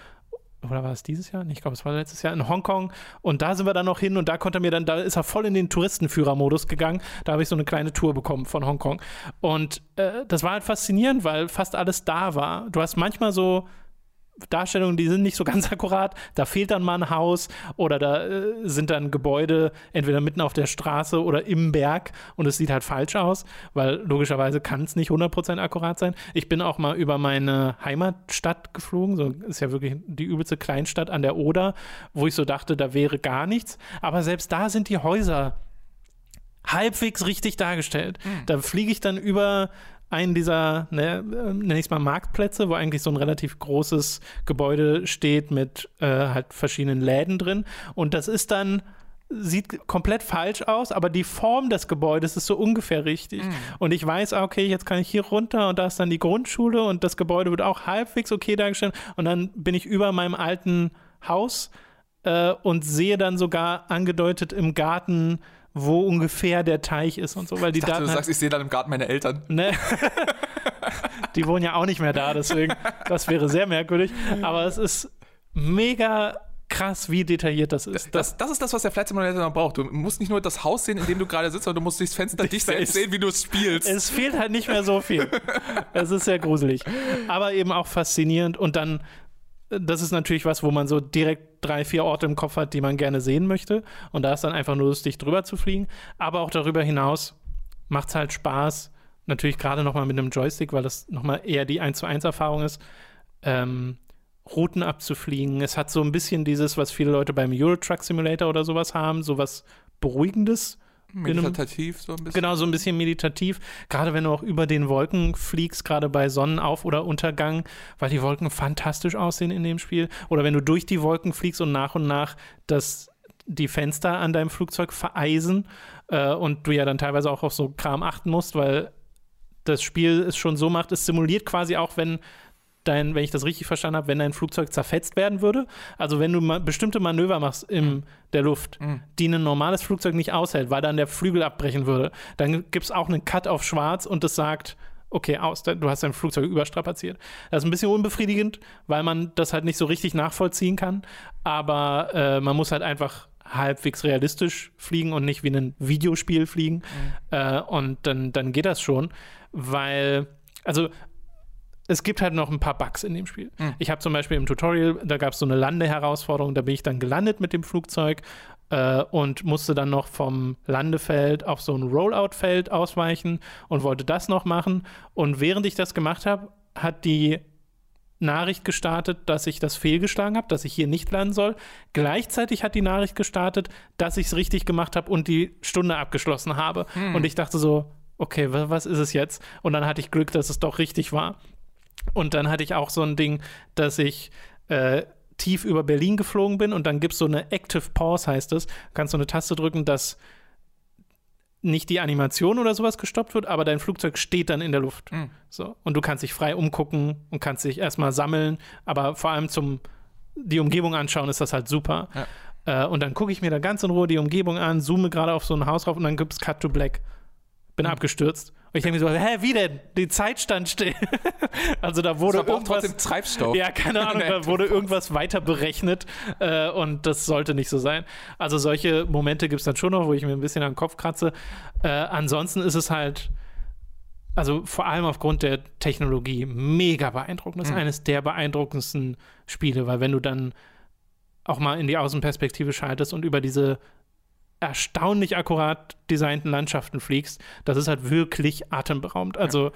oder war es dieses Jahr? Ich glaube, es war letztes Jahr in Hongkong. Und da sind wir dann noch hin und da konnte mir dann, da ist er voll in den Touristenführermodus gegangen. Da habe ich so eine kleine Tour bekommen von Hongkong. Und äh, das war halt faszinierend, weil fast alles da war. Du hast manchmal so Darstellungen, die sind nicht so ganz <laughs> akkurat. Da fehlt dann mal ein Haus oder da äh, sind dann Gebäude entweder mitten auf der Straße oder im Berg und es sieht halt falsch aus, weil logischerweise kann es nicht 100% akkurat sein. Ich bin auch mal über meine Heimatstadt geflogen, so ist ja wirklich die übelste Kleinstadt an der Oder, wo ich so dachte, da wäre gar nichts. Aber selbst da sind die Häuser halbwegs richtig dargestellt. Mhm. Da fliege ich dann über einen dieser, ne, nenne ich es mal Marktplätze, wo eigentlich so ein relativ großes Gebäude steht mit äh, halt verschiedenen Läden drin. Und das ist dann sieht komplett falsch aus, aber die Form des Gebäudes ist so ungefähr richtig. Mm. Und ich weiß, ah, okay, jetzt kann ich hier runter und da ist dann die Grundschule und das Gebäude wird auch halbwegs okay dargestellt. Und dann bin ich über meinem alten Haus äh, und sehe dann sogar angedeutet im Garten wo ungefähr der Teich ist und so, weil die ich dachte, Daten. Du sagst, ich sehe dann im Garten meine Eltern. Ne? <laughs> die wohnen ja auch nicht mehr da, deswegen, das wäre sehr merkwürdig. Aber es ist mega krass, wie detailliert das ist. Das, das, ist das, was der Flight Simulator noch braucht. Du musst nicht nur das Haus sehen, in dem du gerade sitzt, sondern du musst durchs Fenster <laughs> dich selbst sehen, wie du es spielst. Es fehlt halt nicht mehr so viel. es ist sehr gruselig. Aber eben auch faszinierend. Und dann das ist natürlich was, wo man so direkt drei, vier Orte im Kopf hat, die man gerne sehen möchte. Und da ist dann einfach nur lustig, drüber zu fliegen. Aber auch darüber hinaus macht es halt Spaß. Natürlich gerade nochmal mit einem Joystick, weil das nochmal eher die 1 zu 1 Erfahrung ist. Ähm, Routen abzufliegen. Es hat so ein bisschen dieses, was viele Leute beim Euro Truck Simulator oder sowas haben, sowas Beruhigendes. Meditativ so ein bisschen. Genau, so ein bisschen meditativ. Gerade wenn du auch über den Wolken fliegst, gerade bei Sonnenauf- oder Untergang, weil die Wolken fantastisch aussehen in dem Spiel. Oder wenn du durch die Wolken fliegst und nach und nach das, die Fenster an deinem Flugzeug vereisen äh, und du ja dann teilweise auch auf so Kram achten musst, weil das Spiel es schon so macht, es simuliert quasi auch, wenn dein, wenn ich das richtig verstanden habe, wenn dein Flugzeug zerfetzt werden würde. Also wenn du ma bestimmte Manöver machst in mhm. der Luft, mhm. die ein normales Flugzeug nicht aushält, weil dann der Flügel abbrechen würde, dann gibt es auch einen Cut auf schwarz und das sagt, okay, aus, du hast dein Flugzeug überstrapaziert. Das ist ein bisschen unbefriedigend, weil man das halt nicht so richtig nachvollziehen kann, aber äh, man muss halt einfach halbwegs realistisch fliegen und nicht wie ein Videospiel fliegen. Mhm. Äh, und dann, dann geht das schon, weil, also es gibt halt noch ein paar Bugs in dem Spiel. Mhm. Ich habe zum Beispiel im Tutorial, da gab es so eine Landeherausforderung, da bin ich dann gelandet mit dem Flugzeug äh, und musste dann noch vom Landefeld auf so ein Rollout-Feld ausweichen und wollte das noch machen. Und während ich das gemacht habe, hat die Nachricht gestartet, dass ich das fehlgeschlagen habe, dass ich hier nicht landen soll. Gleichzeitig hat die Nachricht gestartet, dass ich es richtig gemacht habe und die Stunde abgeschlossen habe. Mhm. Und ich dachte so, okay, was ist es jetzt? Und dann hatte ich Glück, dass es doch richtig war. Und dann hatte ich auch so ein Ding, dass ich äh, tief über Berlin geflogen bin und dann gibt es so eine Active Pause, heißt es. Du kannst so eine Taste drücken, dass nicht die Animation oder sowas gestoppt wird, aber dein Flugzeug steht dann in der Luft. Mhm. So. Und du kannst dich frei umgucken und kannst dich erstmal sammeln, aber vor allem zum die Umgebung anschauen ist das halt super. Ja. Äh, und dann gucke ich mir da ganz in Ruhe die Umgebung an, zoome gerade auf so ein Haus rauf und dann gibt es Cut to Black. Bin mhm. abgestürzt. Und ich denke mir so, hä, wie denn? Die Zeit stand still. <laughs> also da wurde das irgendwas. Trotzdem Treibstoff. Ja, keine <laughs> Ahnung, da wurde irgendwas weiter berechnet äh, und das sollte nicht so sein. Also solche Momente gibt es dann schon noch, wo ich mir ein bisschen am Kopf kratze. Äh, ansonsten ist es halt, also vor allem aufgrund der Technologie, mega beeindruckend. Das ist mhm. eines der beeindruckendsten Spiele, weil wenn du dann auch mal in die Außenperspektive schaltest und über diese erstaunlich akkurat designten Landschaften fliegst, das ist halt wirklich atemberaubend. Also ja.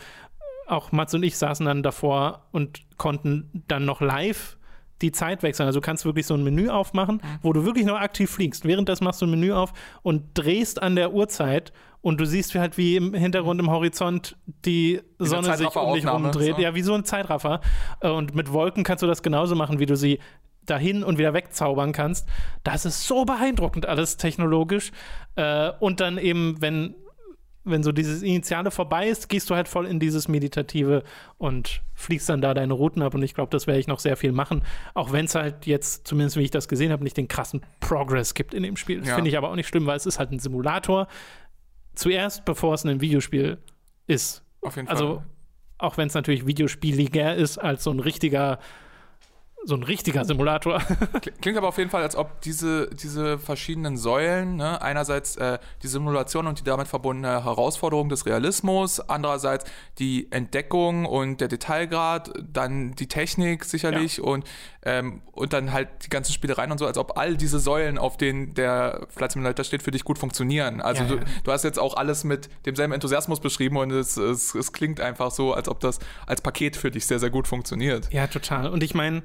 auch Mats und ich saßen dann davor und konnten dann noch live die Zeit wechseln. Also du kannst wirklich so ein Menü aufmachen, mhm. wo du wirklich noch aktiv fliegst. Währenddessen machst du ein Menü auf und drehst an der Uhrzeit und du siehst halt, wie im Hintergrund im Horizont die Sonne sich um dich rumdreht. So. Ja, wie so ein Zeitraffer. Und mit Wolken kannst du das genauso machen, wie du sie dahin und wieder wegzaubern kannst. Das ist so beeindruckend alles technologisch. Äh, und dann eben, wenn, wenn so dieses Initiale vorbei ist, gehst du halt voll in dieses Meditative und fliegst dann da deine Routen ab. Und ich glaube, das werde ich noch sehr viel machen. Auch wenn es halt jetzt, zumindest wie ich das gesehen habe, nicht den krassen Progress gibt in dem Spiel. Das ja. finde ich aber auch nicht schlimm, weil es ist halt ein Simulator. Zuerst, bevor es ein Videospiel ist. Auf jeden also, Fall. Also, auch wenn es natürlich videospieliger ist als so ein richtiger so ein richtiger Simulator. <laughs> Klingt aber auf jeden Fall, als ob diese, diese verschiedenen Säulen, ne, einerseits äh, die Simulation und die damit verbundene Herausforderung des Realismus, andererseits die Entdeckung und der Detailgrad, dann die Technik sicherlich ja. und, ähm, und dann halt die ganzen Spielereien und so, als ob all diese Säulen, auf denen der Flight Simulator steht, für dich gut funktionieren. Also ja, du, du, hast jetzt auch alles mit demselben Enthusiasmus beschrieben und es, es, es klingt einfach so, als ob das als Paket für dich sehr, sehr gut funktioniert. Ja, total. Und ich meine,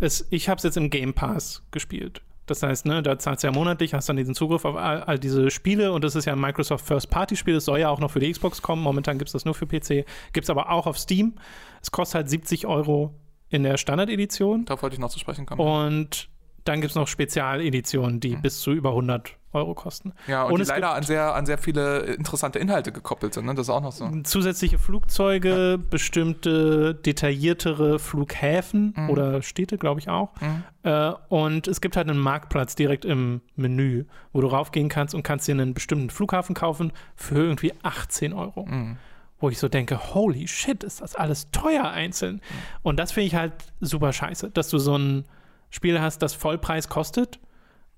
es, ich habe es jetzt im Game Pass gespielt. Das heißt, ne, da zahlst du ja monatlich, hast dann diesen Zugriff auf all, all diese Spiele und das ist ja ein Microsoft First-Party-Spiel. Das soll ja auch noch für die Xbox kommen. Momentan gibt es das nur für PC. Gibt es aber auch auf Steam. Es kostet halt 70 Euro in der Standard-Edition. Da wollte ich noch zu sprechen kommen. Und dann gibt es noch Spezialeditionen, die mhm. bis zu über 100 Euro kosten. Ja, und, und die leider an sehr, an sehr viele interessante Inhalte gekoppelt sind, ne? Das ist auch noch so. Zusätzliche Flugzeuge, ja. bestimmte detailliertere Flughäfen mhm. oder Städte, glaube ich auch. Mhm. Äh, und es gibt halt einen Marktplatz direkt im Menü, wo du raufgehen kannst und kannst dir einen bestimmten Flughafen kaufen für irgendwie 18 Euro. Mhm. Wo ich so denke, holy shit, ist das alles teuer einzeln. Mhm. Und das finde ich halt super scheiße, dass du so ein Spiel hast, das Vollpreis kostet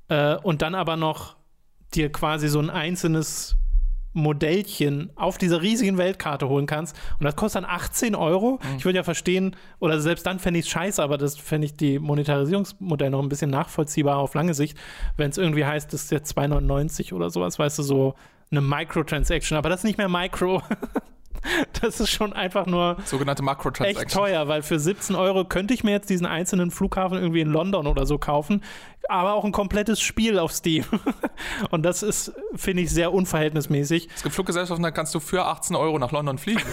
äh, und dann aber noch dir quasi so ein einzelnes Modellchen auf dieser riesigen Weltkarte holen kannst. Und das kostet dann 18 Euro. Mhm. Ich würde ja verstehen, oder selbst dann fände ich es scheiße, aber das fände ich die Monetarisierungsmodell noch ein bisschen nachvollziehbar auf lange Sicht, wenn es irgendwie heißt, das ist jetzt 2,99 oder sowas, weißt du, so eine Microtransaction, aber das ist nicht mehr Micro. <laughs> <laughs> Das ist schon einfach nur Sogenannte echt teuer, weil für 17 Euro könnte ich mir jetzt diesen einzelnen Flughafen irgendwie in London oder so kaufen, aber auch ein komplettes Spiel auf Steam. <laughs> Und das ist, finde ich, sehr unverhältnismäßig. Es gibt Fluggesellschaften, da kannst du für 18 Euro nach London fliegen. <laughs>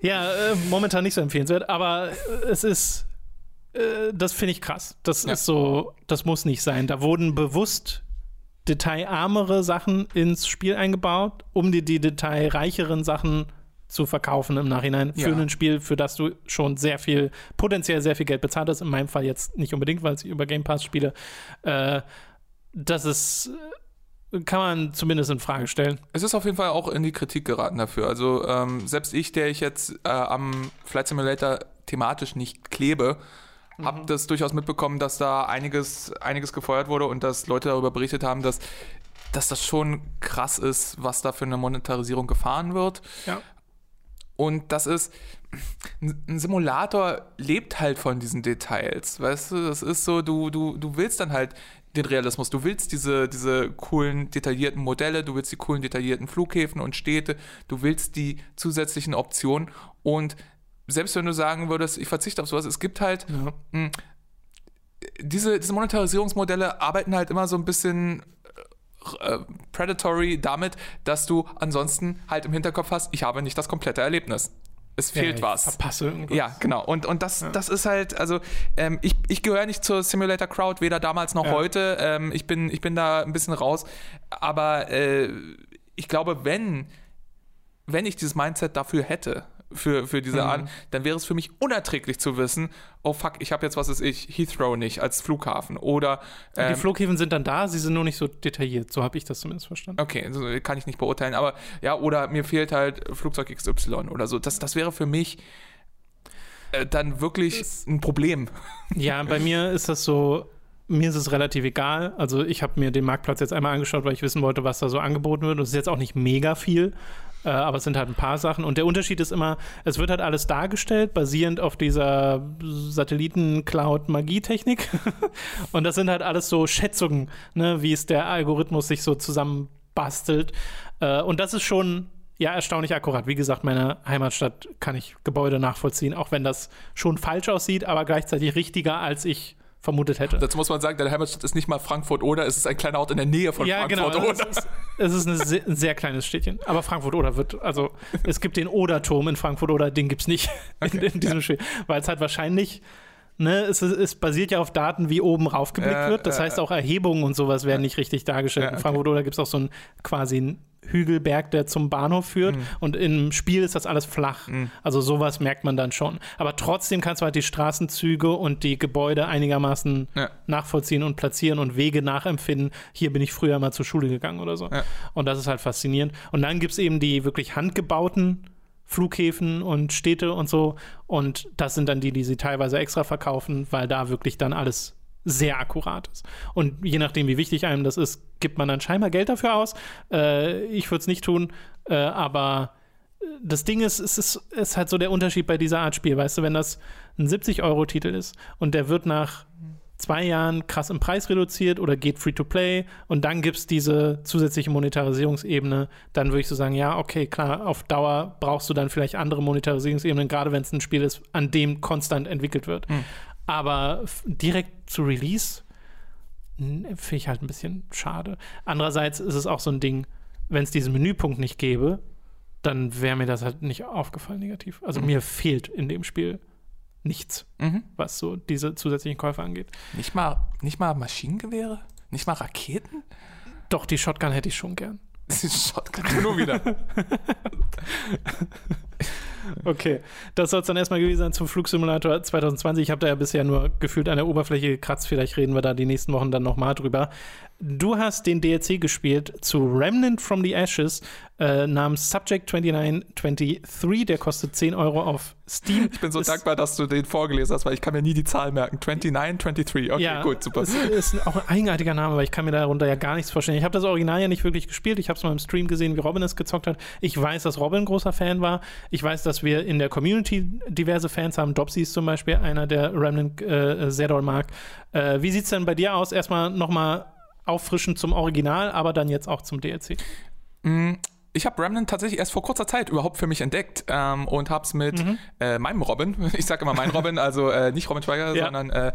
Ja, äh, momentan nicht so empfehlenswert, aber äh, es ist, äh, das finde ich krass. Das Ja. ist so, das muss nicht sein. Da wurden bewusst detailarmere Sachen ins Spiel eingebaut, um dir die detailreicheren Sachen zu verkaufen im Nachhinein für Ja. ein Spiel, für das du schon sehr viel, potenziell sehr viel Geld bezahlt hast. In meinem Fall jetzt nicht unbedingt, weil ich über Game Pass spiele. Äh, das ist, äh, kann man zumindest in Frage stellen. Es ist auf jeden Fall auch in die Kritik geraten dafür. Also ähm, selbst ich, der ich jetzt äh, am Flight Simulator thematisch nicht klebe, Mhm. das durchaus mitbekommen, dass da einiges, einiges gefeuert wurde und dass Leute darüber berichtet haben, dass, dass das schon krass ist, was da für eine Monetarisierung gefahren wird. Ja. Und das ist, ein ein Simulator lebt halt von diesen Details, weißt du? Das ist so, du, du, du willst dann halt den Realismus, du willst diese, diese coolen, detaillierten Modelle, du willst die coolen, detaillierten Flughäfen und Städte, du willst die zusätzlichen Optionen und selbst wenn du sagen würdest, ich verzichte auf sowas, es gibt halt mh, diese, diese Monetarisierungsmodelle arbeiten halt immer so ein bisschen äh, predatory damit, dass du ansonsten halt im Hinterkopf hast, ich habe nicht das komplette Erlebnis. Es fehlt ich was. Verpasse irgendwas. Ja, genau. Und, und das, das ist halt, also ähm, ich, ich gehöre nicht zur Simulator Crowd, weder damals noch Ja. heute. Ähm, ich, bin, ich bin da ein bisschen raus. Aber äh, ich glaube, wenn, wenn ich dieses Mindset dafür hätte, für, für diese Mhm. Art, dann wäre es für mich unerträglich zu wissen, oh fuck, ich habe jetzt, was ist ich, Heathrow nicht als Flughafen. Oder Die ähm, Flughäfen sind dann da, sie sind nur nicht so detailliert. So habe ich das zumindest verstanden. Okay, also kann ich nicht beurteilen, aber ja, oder mir fehlt halt Flugzeug XY oder so. Das, das wäre für mich äh, dann wirklich ein Problem. Ja, bei mir ist das so, mir ist es relativ egal. Also ich habe mir den Marktplatz jetzt einmal angeschaut, weil ich wissen wollte, was da so angeboten wird. Und es ist jetzt auch nicht mega viel, äh, aber es sind halt ein paar Sachen. Und der Unterschied ist immer, es wird halt alles dargestellt, basierend auf dieser Satelliten-Cloud-Magie-Technik. <laughs> Und das sind halt alles so Schätzungen, ne, wie es der Algorithmus sich so zusammenbastelt. Äh, und das ist schon ja, erstaunlich akkurat. Wie gesagt, meine Heimatstadt kann ich Gebäude nachvollziehen, auch wenn das schon falsch aussieht, aber gleichzeitig richtiger, als ich vermutet hätte. Dazu muss man sagen, deine Heimatstadt ist nicht mal Frankfurt oder, es ist ein kleiner Ort in der Nähe von ja, genau. Frankfurt Es oder. ist, es ist eine sehr, ein sehr kleines Städtchen. Aber Frankfurt oder wird, also es gibt den Oder-Turm in Frankfurt oder den gibt es nicht <laughs> in, in diesem Spiel. Weil es halt wahrscheinlich, ne, es, es basiert ja auf Daten, wie oben raufgeblickt Äh, wird. Das äh, heißt, auch Erhebungen und sowas werden nicht richtig dargestellt. Ja, In okay. Frankfurt oder gibt es auch so einen quasi einen Hügelberg, der zum Bahnhof führt. Mhm. Und im Spiel ist das alles flach. Also sowas merkt man dann schon. Aber trotzdem kannst du halt die Straßenzüge und die Gebäude einigermaßen Ja. nachvollziehen und platzieren und Wege nachempfinden. Hier bin ich früher mal zur Schule gegangen oder so. Ja. Und das ist halt faszinierend. Und dann gibt es eben die wirklich handgebauten Flughäfen und Städte und so. Und das sind dann die, die sie teilweise extra verkaufen, weil da wirklich dann alles sehr akkurat ist. Und je nachdem, wie wichtig einem das ist, gibt man dann scheinbar Geld dafür aus. Äh, ich würde es nicht tun, äh, aber das Ding ist, es ist, ist halt so der Unterschied bei dieser Art Spiel. Weißt du, wenn das ein 70-Euro-Titel ist und der wird nach zwei Jahren krass im Preis reduziert oder geht free to play und dann gibt es diese zusätzliche Monetarisierungsebene, dann würde ich so sagen, ja, okay, klar, auf Dauer brauchst du dann vielleicht andere Monetarisierungsebenen, gerade wenn es ein Spiel ist, an dem konstant entwickelt wird. Aber direkt zu Release finde ich halt ein bisschen schade. Andererseits ist es auch so ein Ding, wenn es diesen Menüpunkt nicht gäbe, dann wäre mir das halt nicht aufgefallen negativ. Also mir fehlt in dem Spiel nichts, Mhm. was so diese zusätzlichen Käufe angeht. Nicht, mal, nicht mal Maschinengewehre? Nicht mal Raketen? Doch, die Shotgun hätte ich schon gern. <laughs> Ist Shotgun nur wieder. <laughs> <laughs> Okay, das soll es dann erstmal gewesen sein zum Flugsimulator 2020. Ich habe da ja bisher nur gefühlt an der Oberfläche gekratzt. Vielleicht reden wir da die nächsten Wochen dann nochmal drüber. Du hast den DLC gespielt zu Remnant from the Ashes äh, namens Subject 2923. Der kostet 10 Euro auf Steam. Ich bin so Ist- dankbar, dass du den vorgelesen hast, weil ich kann mir nie die Zahl merken. 29, 23. Okay, ja, gut, super. Es ist auch ein eigenartiger Name, weil ich kann mir darunter ja gar nichts vorstellen. Ich habe das Original ja nicht wirklich gespielt. Ich habe es mal im Stream gesehen, wie Robin es gezockt hat. Ich weiß, dass Robin ein großer Fan war. Ich weiß, dass wir in der Community diverse Fans haben. Dobsy ist zum Beispiel einer, der Remnant äh, sehr doll mag. Äh, wie sieht es denn bei dir aus? Erstmal nochmal auffrischend zum Original, aber dann jetzt auch zum DLC. Ich habe Remnant tatsächlich erst vor kurzer Zeit überhaupt für mich entdeckt ähm, und habe es mit mhm. äh, meinem Robin, <laughs> ich sage immer mein Robin, also äh, nicht Robin Schweiger, ja. sondern äh,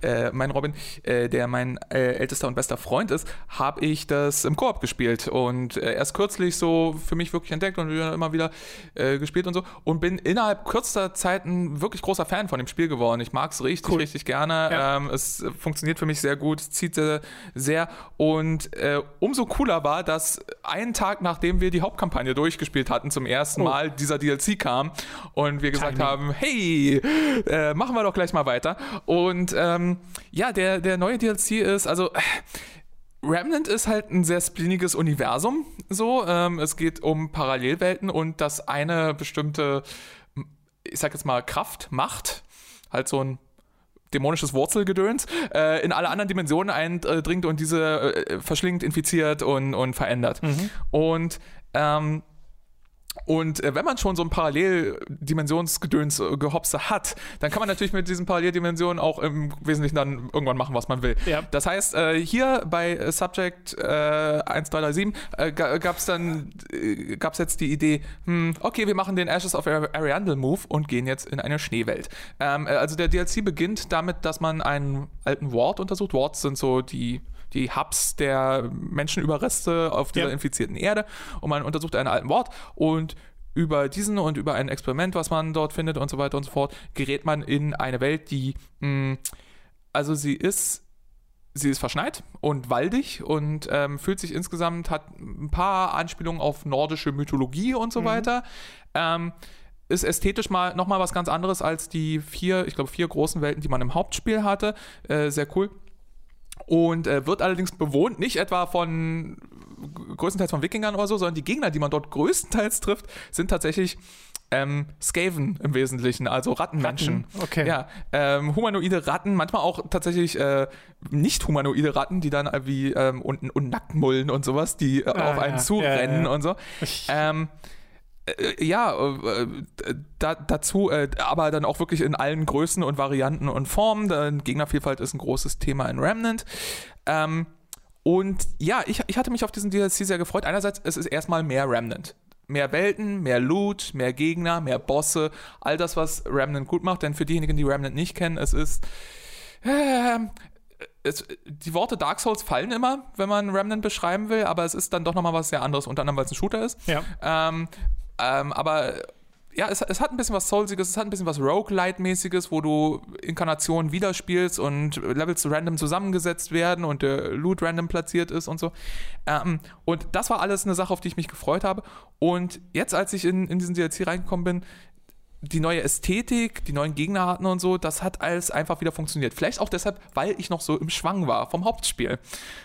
äh mein Robin, äh, der mein äh, ältester und bester Freund ist, habe ich das im Koop gespielt und erst kürzlich so für mich wirklich entdeckt und immer wieder gespielt und so und bin innerhalb kürzester Zeit ein wirklich großer Fan von dem Spiel geworden. Ich mag es richtig, cool. richtig gerne. Ja. Ähm, es funktioniert für mich sehr gut, zieht sehr und umso cooler war, dass einen Tag nachdem wir die Hauptkampagne durchgespielt hatten, zum ersten oh. Mal dieser DLC kam und wir gesagt Timing. haben, hey, äh, machen wir doch gleich mal weiter. Und ähm, ja, der, der neue DLC ist, also Remnant ist halt ein sehr spliniges Universum. So, ähm, es geht um Parallelwelten und das eine bestimmte, ich sag jetzt mal, Kraft, Macht, halt so ein dämonisches Wurzelgedöns äh, in alle anderen Dimensionen eindringt und diese äh, verschlingt, infiziert und, und verändert. Mhm. Und ähm, und äh, wenn man schon so ein Paralleldimensionsgedöns äh, gehopse hat, dann kann man natürlich mit diesen Paralleldimensionen auch im Wesentlichen dann irgendwann machen, was man will. Ja. Das heißt, äh, hier bei äh, Subject äh, 1337 äh, gab es dann äh, gab's jetzt die Idee, hm, okay, wir machen den Ashes of Ariandel Move und gehen jetzt in eine Schneewelt. Ähm, also der DLC beginnt damit, dass man einen alten Ward untersucht. Wards sind so die die Hubs der Menschenüberreste auf dieser ja. infizierten Erde und man untersucht einen alten Ort und über diesen und über ein Experiment, was man dort findet und so weiter und so fort, gerät man in eine Welt, die, mh, mm, also sie ist sie ist verschneit und waldig und ähm, fühlt sich insgesamt, hat ein paar Anspielungen auf nordische Mythologie und so mhm. weiter. Ähm, ist ästhetisch mal nochmal was ganz anderes als die vier, ich glaube, vier großen Welten, die man im Hauptspiel hatte. Äh, sehr cool und äh, wird allerdings bewohnt, nicht etwa von größtenteils von Wikingern oder so, sondern die Gegner, die man dort größtenteils trifft, sind tatsächlich ähm, Skaven im Wesentlichen, also Rattenmenschen. Ratten? Okay. Ja, ähm, humanoide Ratten, manchmal auch tatsächlich äh, nicht humanoide Ratten, die dann wie ähm, und, und Nacktmullen und sowas, die äh, ah, auf einen ja. zurennen ja, ja, und so. Ähm, äh, ja, äh, da, dazu, äh, aber dann auch wirklich in allen Größen und Varianten und Formen. Denn Gegnervielfalt ist ein großes Thema in Remnant. Ähm, und ja, ich, ich hatte mich auf diesen DLC sehr gefreut. Einerseits, es ist erstmal mehr Remnant. Mehr Welten, mehr Loot, mehr Gegner, mehr Bosse, all das, was Remnant gut macht. Denn für diejenigen, die Remnant nicht kennen, es ist. Äh, es, die Worte Dark Souls fallen immer, wenn man Remnant beschreiben will, aber es ist dann doch nochmal was sehr anderes, unter anderem, weil es ein Shooter ist. Ja. Ähm, ähm, aber ja, es, es, hat ein bisschen was Soulsiges, es hat ein bisschen was Roguelite-mäßiges, wo du Inkarnationen widerspielst und Levels random zusammengesetzt werden und der Loot random platziert ist und so. Ähm, und das war alles eine Sache, auf die ich mich gefreut habe. Und jetzt, als ich in, in diesen DLC reingekommen bin, die neue Ästhetik, die neuen Gegnerarten und so, das hat alles einfach wieder funktioniert. Vielleicht auch deshalb, weil ich noch so im Schwang war vom Hauptspiel.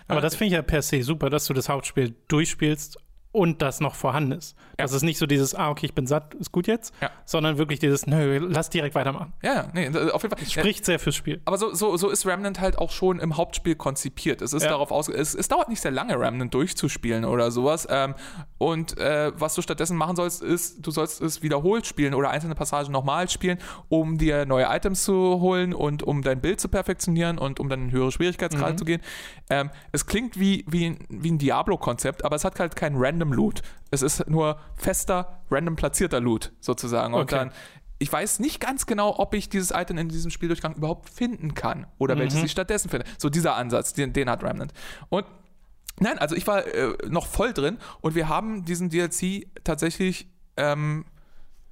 Aber das finde ich ja per se super, dass du das Hauptspiel durchspielst und das noch vorhanden ist. Ja. Das ist nicht so dieses, ah, okay, ich bin satt, ist gut jetzt, ja. sondern wirklich dieses, nö, lass direkt weitermachen. Ja, nee, auf jeden Fall. Es spricht sehr fürs Spiel. Aber so, so, so ist Remnant halt auch schon im Hauptspiel konzipiert. Es ist ja. darauf aus, es, es, dauert nicht sehr lange, Remnant durchzuspielen oder sowas. Ähm, und äh, was du stattdessen machen sollst, ist, du sollst es wiederholt spielen oder einzelne Passagen nochmal spielen, um dir neue Items zu holen und um dein Bild zu perfektionieren und um dann in höhere Schwierigkeitsgrade mhm. zu gehen. Ähm, es klingt wie, wie, wie ein Diablo-Konzept, aber es hat halt kein Random Loot. Es ist nur fester, random platzierter Loot sozusagen. Und okay. dann, ich weiß nicht ganz genau, ob ich dieses Item in diesem Spieldurchgang überhaupt finden kann oder mhm. welches ich stattdessen finde. So dieser Ansatz, den, den hat Remnant. Und nein, also ich war äh, noch voll drin und wir haben diesen DLC tatsächlich, ähm,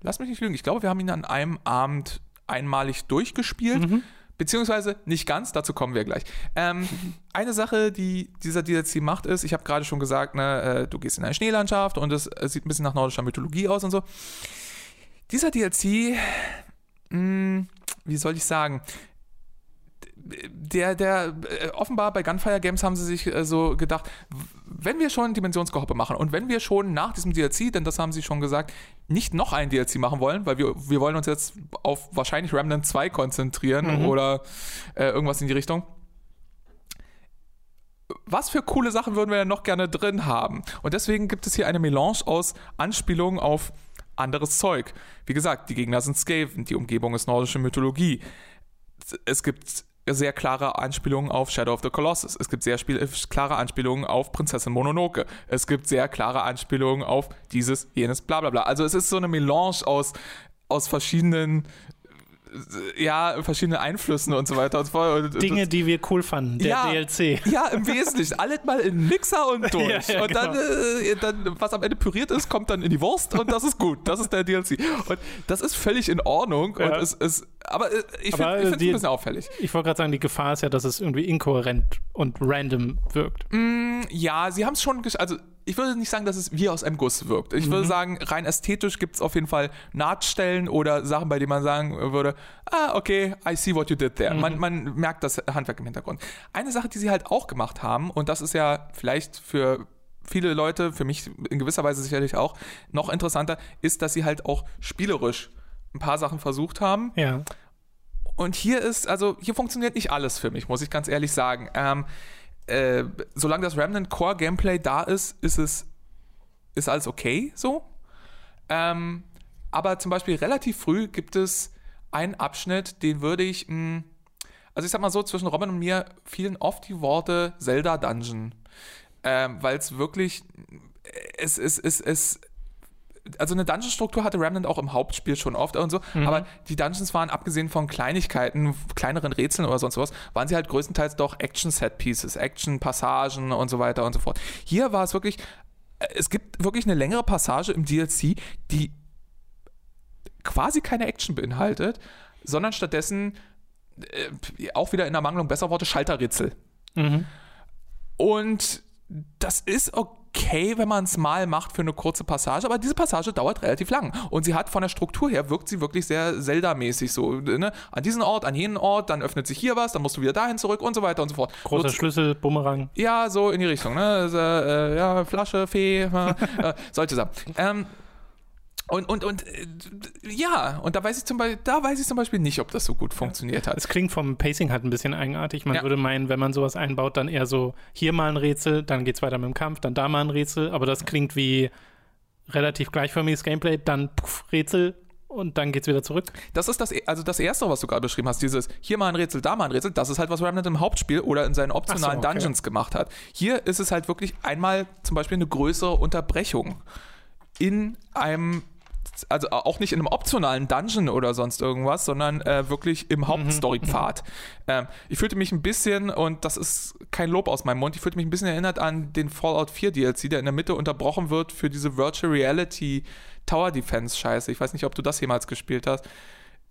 lass mich nicht lügen, ich glaube, wir haben ihn an einem Abend einmalig durchgespielt. Mhm. Beziehungsweise nicht ganz, dazu kommen wir gleich. Ähm, <laughs> eine Sache, die dieser DLC macht, ist, ich habe gerade schon gesagt, ne, äh, du gehst in eine Schneelandschaft und es, es, sieht ein bisschen nach nordischer Mythologie aus und so. Dieser DLC, mh, hm, wie soll ich sagen, der, der, äh, offenbar bei Gunfire Games haben sie sich äh, so gedacht, wenn wir schon Dimensionsgehoppe machen und wenn wir schon nach diesem DLC, denn das haben sie schon gesagt, nicht noch ein DLC machen wollen, weil wir, wir wollen uns jetzt auf wahrscheinlich Remnant 2 konzentrieren mhm. oder äh, irgendwas in die Richtung. Was für coole Sachen würden wir denn noch gerne drin haben? Und deswegen gibt es hier eine Melange aus Anspielungen auf anderes Zeug. Wie gesagt, die Gegner sind Skaven, die Umgebung ist nordische Mythologie. Es gibt sehr klare Anspielungen auf Shadow of the Colossus. Es gibt sehr äh, klare Anspielungen auf Prinzessin Mononoke. Es gibt sehr klare Anspielungen auf dieses, jenes, bla bla bla. Also es ist so eine Melange aus, aus verschiedenen ja, verschiedene Einflüssen und so weiter und so fort. Dinge, die wir cool fanden, der ja, DLC. Ja, im Wesentlichen. Alles mal in den Mixer und <laughs> durch. ja, ja, und dann, genau. äh, dann, was am Ende püriert ist, kommt dann in die Wurst und das ist gut. Das ist der DLC. Und das ist völlig in Ordnung. Und es aber äh, ich finde es ein bisschen auffällig. Ich wollte gerade sagen, die Gefahr ist ja, dass es irgendwie inkohärent und random wirkt. Mm, ja, sie haben es schon, also ich würde nicht sagen, dass es wie aus einem Guss wirkt. Ich mhm. würde sagen, rein ästhetisch gibt es auf jeden Fall Nahtstellen oder Sachen, bei denen man sagen würde, ah, okay, I see what you did there. Mhm. Man, man merkt das Handwerk im Hintergrund. Eine Sache, die sie halt auch gemacht haben, und das ist ja vielleicht für viele Leute, für mich in gewisser Weise sicherlich auch, noch interessanter, ist, dass sie halt auch spielerisch ein paar Sachen versucht haben. Ja. Und hier ist, also hier funktioniert nicht alles für mich, muss ich ganz ehrlich sagen. Ähm, äh, solange das Remnant Core Gameplay da ist, ist es ist alles okay so. Ähm, aber zum Beispiel relativ früh gibt es einen Abschnitt, den würde ich, mh, hm, also ich sag mal so, zwischen Robin und mir fielen oft die Worte Zelda Dungeon, ähm, weil es wirklich, es, es, es, es, also eine Dungeon-Struktur hatte Remnant auch im Hauptspiel schon oft und so, mhm. aber die Dungeons waren abgesehen von Kleinigkeiten, kleineren Rätseln oder sonst was, waren sie halt größtenteils doch Action-Set-Pieces, Action-Passagen und so weiter und so fort. Hier war es wirklich, äh, es gibt wirklich eine längere Passage im DLC, die quasi keine Action beinhaltet, sondern stattdessen äh, auch wieder in der Mangelung besser Worte Schalterrätsel. Mhm. Und das ist okay wenn man es mal macht für eine kurze Passage, aber diese Passage dauert relativ lang. Und sie hat von der Struktur her, wirkt sie wirklich sehr Zelda-mäßig so. Ne? An diesen Ort, an jenen Ort, dann öffnet sich hier was, dann musst du wieder dahin zurück und so weiter und so fort. Großer Nutz Schlüssel, Bumerang. Ja, so in die Richtung. Ne? Also, äh, ja, Flasche, Fee, <laughs> äh, solche Sachen. Ähm, und, und, und äh, ja, und da weiß ich zum Beispiel, da weiß ich zum Beispiel nicht, ob das so gut funktioniert hat. Es klingt vom Pacing halt ein bisschen eigenartig. Man ja. würde meinen, wenn man sowas einbaut, dann eher so hier mal ein Rätsel, dann geht es weiter mit dem Kampf, dann da mal ein Rätsel, aber das klingt wie relativ gleichförmiges Gameplay, dann puff, Rätsel und dann geht's wieder zurück. Das ist das, also das erste, was du gerade beschrieben hast, dieses hier mal ein Rätsel, da mal ein Rätsel, das ist halt, was Remnant im Hauptspiel oder in seinen optionalen so, okay. Dungeons gemacht hat. Hier ist es halt wirklich einmal zum Beispiel eine größere Unterbrechung in einem also auch nicht in einem optionalen Dungeon oder sonst irgendwas, sondern äh, wirklich im Hauptstory-Pfad. Mhm. Ähm, ich fühlte mich ein bisschen, und das ist kein Lob aus meinem Mund, ich fühlte mich ein bisschen erinnert an den Fallout 4 DLC, der in der Mitte unterbrochen wird für diese Virtual Reality Tower Defense Scheiße. Ich weiß nicht, ob du das jemals gespielt hast.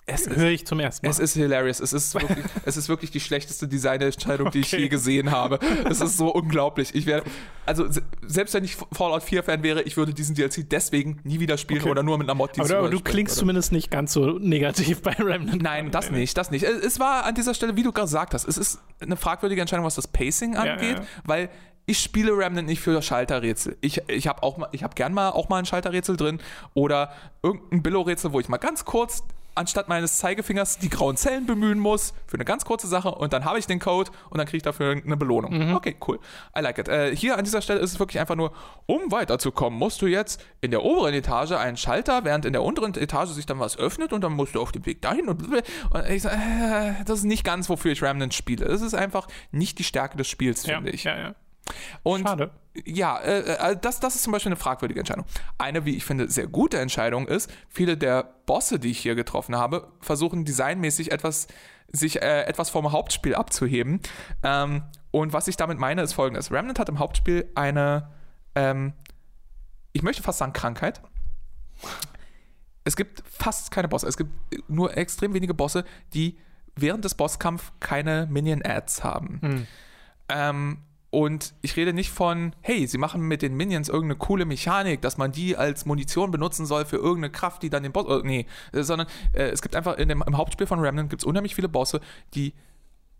Es höre ich zum ersten Mal. Es ist hilarious. Es ist wirklich, <laughs> es ist wirklich die schlechteste Designentscheidung, okay. die ich je gesehen habe. Es ist so <laughs> unglaublich. Ich werde, also selbst wenn ich Fallout 4 Fan wäre, ich würde diesen DLC deswegen nie wieder spielen okay. oder nur mit einer Mod. Aber, aber du klingst oder? zumindest nicht ganz so negativ <laughs> bei Remnant. Nein, das nicht, das nicht. Es war an dieser Stelle, wie du gerade gesagt hast, es ist eine fragwürdige Entscheidung, was das Pacing angeht, ja, ja. weil ich spiele Remnant nicht für Schalterrätsel. Ich, ich habe auch mal, ich habe gern mal auch mal ein Schalterrätsel drin oder irgendein Billo-Rätsel, wo ich mal ganz kurz anstatt meines Zeigefingers die grauen Zellen bemühen muss für eine ganz kurze Sache und dann habe ich den Code und dann kriege ich dafür eine Belohnung. Mhm. Okay, cool. I like it. Äh, hier an dieser Stelle ist es wirklich einfach nur, um weiterzukommen, musst du jetzt in der oberen Etage einen Schalter, während in der unteren Etage sich dann was öffnet und dann musst du auf dem Weg dahin und, und ich sage, äh, das ist nicht ganz, wofür ich Remnant spiele. Das ist einfach nicht die Stärke des Spiels, finde ja, ich. Ja, ja. Und Schade. Ja, äh, äh, das, das ist zum Beispiel eine fragwürdige Entscheidung. Eine, wie ich finde, sehr gute Entscheidung ist, viele der Bosse, die ich hier getroffen habe, versuchen designmäßig etwas, sich äh, etwas vom Hauptspiel abzuheben. Ähm, und was ich damit meine, ist folgendes. Remnant hat im Hauptspiel eine, ähm, ich möchte fast sagen, Krankheit. Es gibt fast keine Bosse. Es gibt nur extrem wenige Bosse, die während des Bosskampfs keine Minion-Ads haben. Hm. Ähm, und ich rede nicht von, hey, sie machen mit den Minions irgendeine coole Mechanik, dass man die als Munition benutzen soll für irgendeine Kraft, die dann den Boss. Äh, nee, sondern äh, es gibt einfach in dem, im Hauptspiel von Remnant gibt es unheimlich viele Bosse, die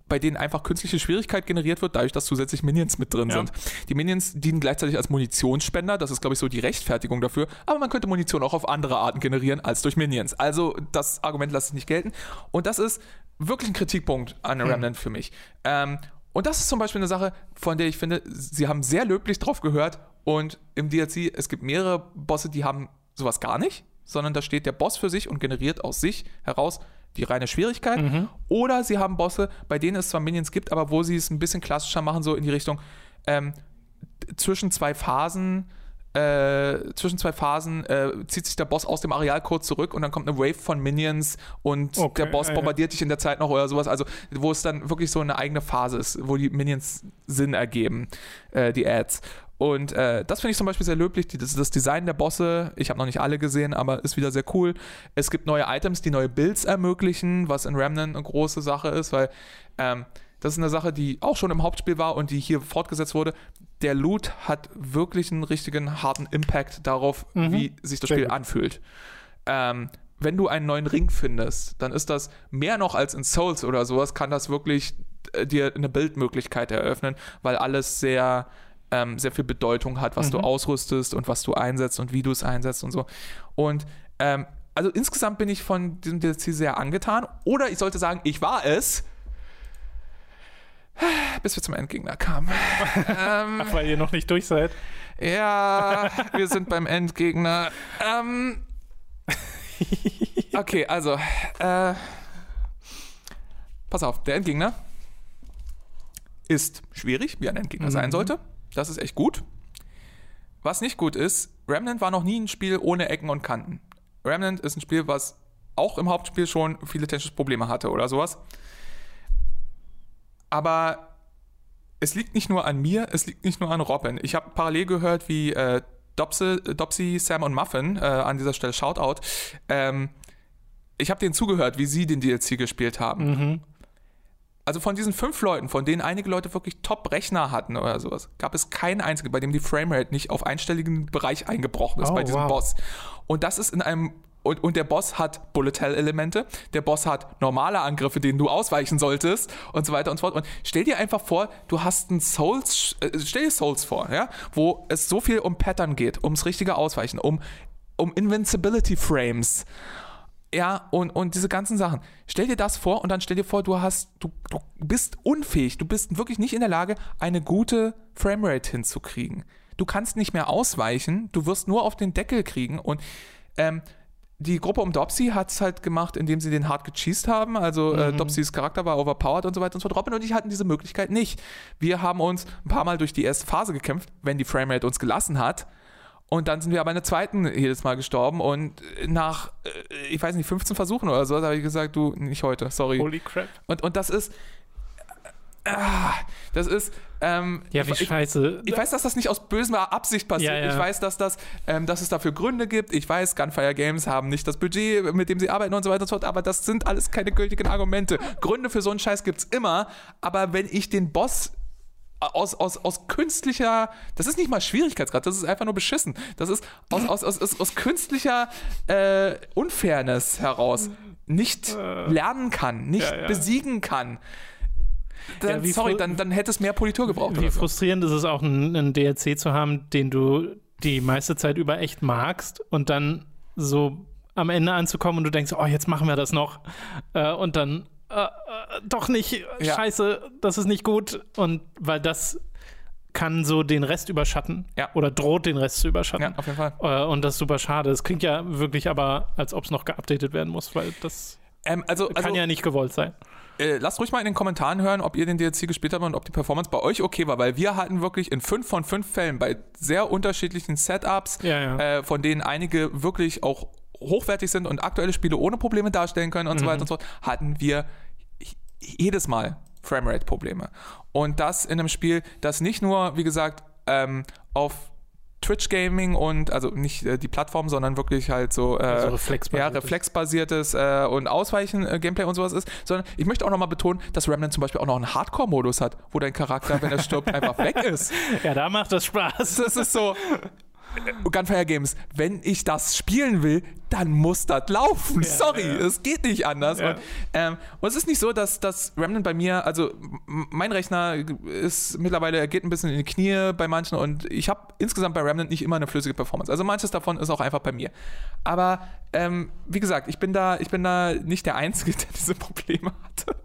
bei denen einfach künstliche Schwierigkeit generiert wird, dadurch, dass zusätzlich Minions mit drin ja. sind. Die Minions dienen gleichzeitig als Munitionsspender, das ist, glaube ich, so die Rechtfertigung dafür, aber man könnte Munition auch auf andere Arten generieren als durch Minions. Also das Argument lasse ich nicht gelten. Und das ist wirklich ein Kritikpunkt an hm. Remnant hm. für mich. Ähm, und das ist zum Beispiel eine Sache, von der ich finde, sie haben sehr löblich drauf gehört. Und im DLC, es gibt mehrere Bosse, die haben sowas gar nicht, sondern da steht der Boss für sich und generiert aus sich heraus die reine Schwierigkeit. Mhm. Oder sie haben Bosse, bei denen es zwar Minions gibt, aber wo sie es ein bisschen klassischer machen, so in die Richtung ähm, zwischen zwei Phasen. Äh, zwischen zwei Phasen äh, zieht sich der Boss aus dem Arealcode zurück und dann kommt eine Wave von Minions und Okay, der Boss ja, ja. bombardiert dich in der Zeit noch oder sowas. Also, wo es dann wirklich so eine eigene Phase ist, wo die Minions Sinn ergeben, äh, die Ads. Und äh, das finde ich zum Beispiel sehr löblich. Das, das Design der Bosse, ich habe noch nicht alle gesehen, aber ist wieder sehr cool. Es gibt neue Items, die neue Builds ermöglichen, was in Remnant eine große Sache ist, weil ähm, das ist eine Sache, die auch schon im Hauptspiel war und die hier fortgesetzt wurde. Der Loot hat wirklich einen richtigen harten Impact darauf, Mhm. wie sich das Sehr Spiel gut. anfühlt. Ähm, wenn du einen neuen Ring findest, dann ist das mehr noch als in Souls oder sowas, kann das wirklich äh, dir eine Bildmöglichkeit eröffnen, weil alles sehr, ähm, sehr viel Bedeutung hat, was du Mhm. ausrüstest und was du einsetzt und wie du es einsetzt und so. Und ähm, also insgesamt bin ich von diesem DLC sehr angetan. Oder ich sollte sagen, ich war es, bis wir zum Endgegner kamen. <laughs> ähm, Ach, weil ihr noch nicht durch seid. ja, wir sind beim Endgegner. Ähm, okay, also, äh, pass auf, der Endgegner ist schwierig, wie ein Endgegner sein Mhm. sollte. Das ist echt gut. Was nicht gut ist, Remnant war noch nie ein Spiel ohne Ecken und Kanten. Remnant ist ein Spiel, was auch im Hauptspiel schon viele technische Probleme hatte oder sowas. Aber es liegt nicht nur an mir, es liegt nicht nur an Robin. Ich habe parallel gehört, wie äh, Dopsy, Dopsy, Sam und Muffin, äh, an dieser Stelle Shoutout, ähm, ich habe denen zugehört, wie sie den DLC gespielt haben. Mhm. Also von diesen fünf Leuten, von denen einige Leute wirklich Top-Rechner hatten oder sowas, gab es keinen einzigen, bei dem die Framerate nicht auf einstelligen Bereich eingebrochen ist Oh, bei diesem wow. Boss. Und das ist in einem und, und der Boss hat Bullet Hell Elemente, der Boss hat normale Angriffe, denen du ausweichen solltest und so weiter und so fort. Und stell dir einfach vor, du hast ein Souls, äh, stell dir Souls vor, ja, wo es so viel um Pattern geht, ums richtige Ausweichen, um, um Invincibility Frames. Ja, und, und diese ganzen Sachen. Stell dir das vor und dann stell dir vor, du hast, du, du bist unfähig, du bist wirklich nicht in der Lage, eine gute Framerate hinzukriegen. Du kannst nicht mehr ausweichen, du wirst nur auf den Deckel kriegen und ähm, die Gruppe um Dopsy hat es halt gemacht, indem sie den hart gecheased haben. Also äh, Dopsys Charakter war overpowered und so weiter und so fort. Robin und ich hatten diese Möglichkeit nicht. Wir haben uns ein paar Mal durch die erste Phase gekämpft, wenn die Framerate uns gelassen hat. Und dann sind wir aber in der zweiten jedes Mal gestorben und nach, äh, ich weiß nicht, 15 Versuchen oder so, da habe ich gesagt, du, nicht heute, sorry. Holy crap. Und, und das ist, das ist, ähm, Ja, wie ich, scheiße. ich weiß, dass das nicht aus böser Absicht passiert. Ja, ja. Ich weiß, dass, das, ähm, dass es dafür Gründe gibt. Ich weiß, Gunfire Games haben nicht das Budget, mit dem sie arbeiten und so weiter und so fort. Aber das sind alles keine gültigen Argumente. Gründe für so einen Scheiß gibt es immer. Aber wenn ich den Boss aus, aus, aus künstlicher, das ist nicht mal Schwierigkeitsgrad, das ist einfach nur beschissen. Das ist aus, aus, aus, aus, aus künstlicher äh, Unfairness heraus nicht lernen kann, nicht Ja, ja. besiegen kann. Dann, Ja, sorry, dann, dann hätte es mehr Politur gebraucht. Wie oder so. frustrierend ist es auch, einen, DLC zu haben, den du die meiste Zeit über echt magst und dann so am Ende anzukommen und du denkst, oh, jetzt machen wir das noch. Äh, und dann, äh, äh, doch nicht, Ja. scheiße, das ist nicht gut. Und weil das kann so den Rest überschatten Ja. oder droht den Rest zu Ja, überschatten. auf jeden Fall. Äh, und das ist super schade. Es klingt ja wirklich aber, als ob es noch geupdatet werden muss, weil das Ähm, also, also kann ja nicht gewollt sein. Äh, lasst ruhig mal in den Kommentaren hören, ob ihr den DLC gespielt habt und ob die Performance bei euch okay war, weil wir hatten wirklich in fünf von fünf Fällen bei sehr unterschiedlichen Setups, Ja, ja. Äh, von denen einige wirklich auch hochwertig sind und aktuelle Spiele ohne Probleme darstellen können und so weiter und so fort, hatten wir jedes Mal Framerate-Probleme. Und das in einem Spiel, das nicht nur, wie gesagt, ähm, auf Twitch Gaming und also nicht äh, die Plattform, sondern wirklich halt so äh, Also ja, reflexbasiertes. reflexbasiertes äh, und Ausweichen äh, Gameplay und sowas ist, sondern ich möchte auch nochmal betonen, dass Remnant zum Beispiel auch noch einen Hardcore-Modus hat, wo dein Charakter, wenn er stirbt, <laughs> einfach weg ist. Ja, da macht das Spaß. Das ist so. Gunfire Games, wenn ich das spielen will, dann muss das laufen. Sorry, ja. es geht nicht anders. Ja. Und, ähm, und es ist nicht so, dass das Remnant bei mir, also mein Rechner ist mittlerweile, er geht ein bisschen in die Knie bei manchen und ich habe insgesamt bei Remnant nicht immer eine flüssige Performance. Also manches davon ist auch einfach bei mir. Aber ähm, wie gesagt, ich bin da, ich bin da nicht der Einzige, <laughs> der diese Probleme hatte.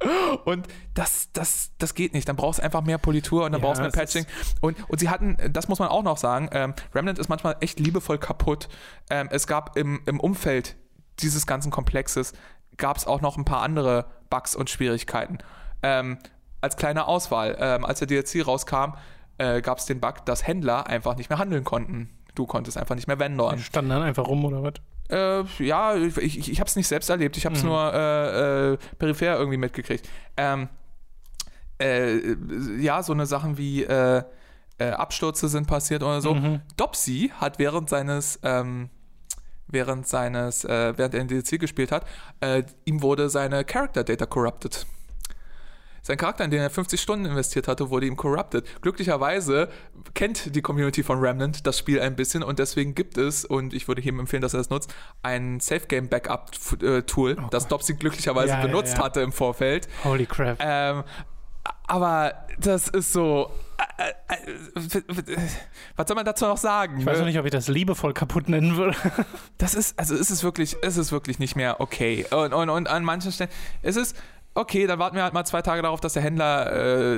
Und das, das, das geht nicht. Dann brauchst du einfach mehr Politur und dann Ja, brauchst du mehr Patching. Und, und sie hatten, das muss man auch noch sagen, ähm, Remnant ist manchmal echt liebevoll kaputt. Ähm, es gab im, im Umfeld dieses ganzen Komplexes gab es auch noch ein paar andere Bugs und Schwierigkeiten. Ähm, als kleine Auswahl, ähm, als der DLC rauskam, äh, gab es den Bug, dass Händler einfach nicht mehr handeln konnten. Du konntest einfach nicht mehr vendoren. Die standen dann einfach rum oder was? Äh, ja, ich, ich, ich habe es nicht selbst erlebt. Ich habe es Mhm. nur äh, äh, peripher irgendwie mitgekriegt. Ähm, äh, ja, so eine Sachen wie äh, Abstürze sind passiert oder so. Mhm. Dopsy hat während seines ähm, während seines äh, während er in DLC gespielt hat, äh, ihm wurde seine Character Data corrupted. Sein Charakter, in den er 50 Stunden investiert hatte, wurde ihm corrupted. Glücklicherweise kennt die Community von Remnant das Spiel ein bisschen und deswegen gibt es, und ich würde jedem empfehlen, dass er das nutzt, ein Safe Game Backup äh, Tool, das Dopsy glücklicherweise Oh Ja, ja, benutzt ja. hatte im Vorfeld. Holy crap. Ähm, aber das ist so. Äh, äh, äh, was soll man dazu noch sagen? ich weiß noch nicht, ob ich das liebevoll kaputt nennen würde. <laughs> Das ist, also ist es wirklich, ist es wirklich nicht mehr okay. Und, und, und an manchen Stellen, es ist okay, dann warten wir halt mal zwei Tage darauf, dass der Händler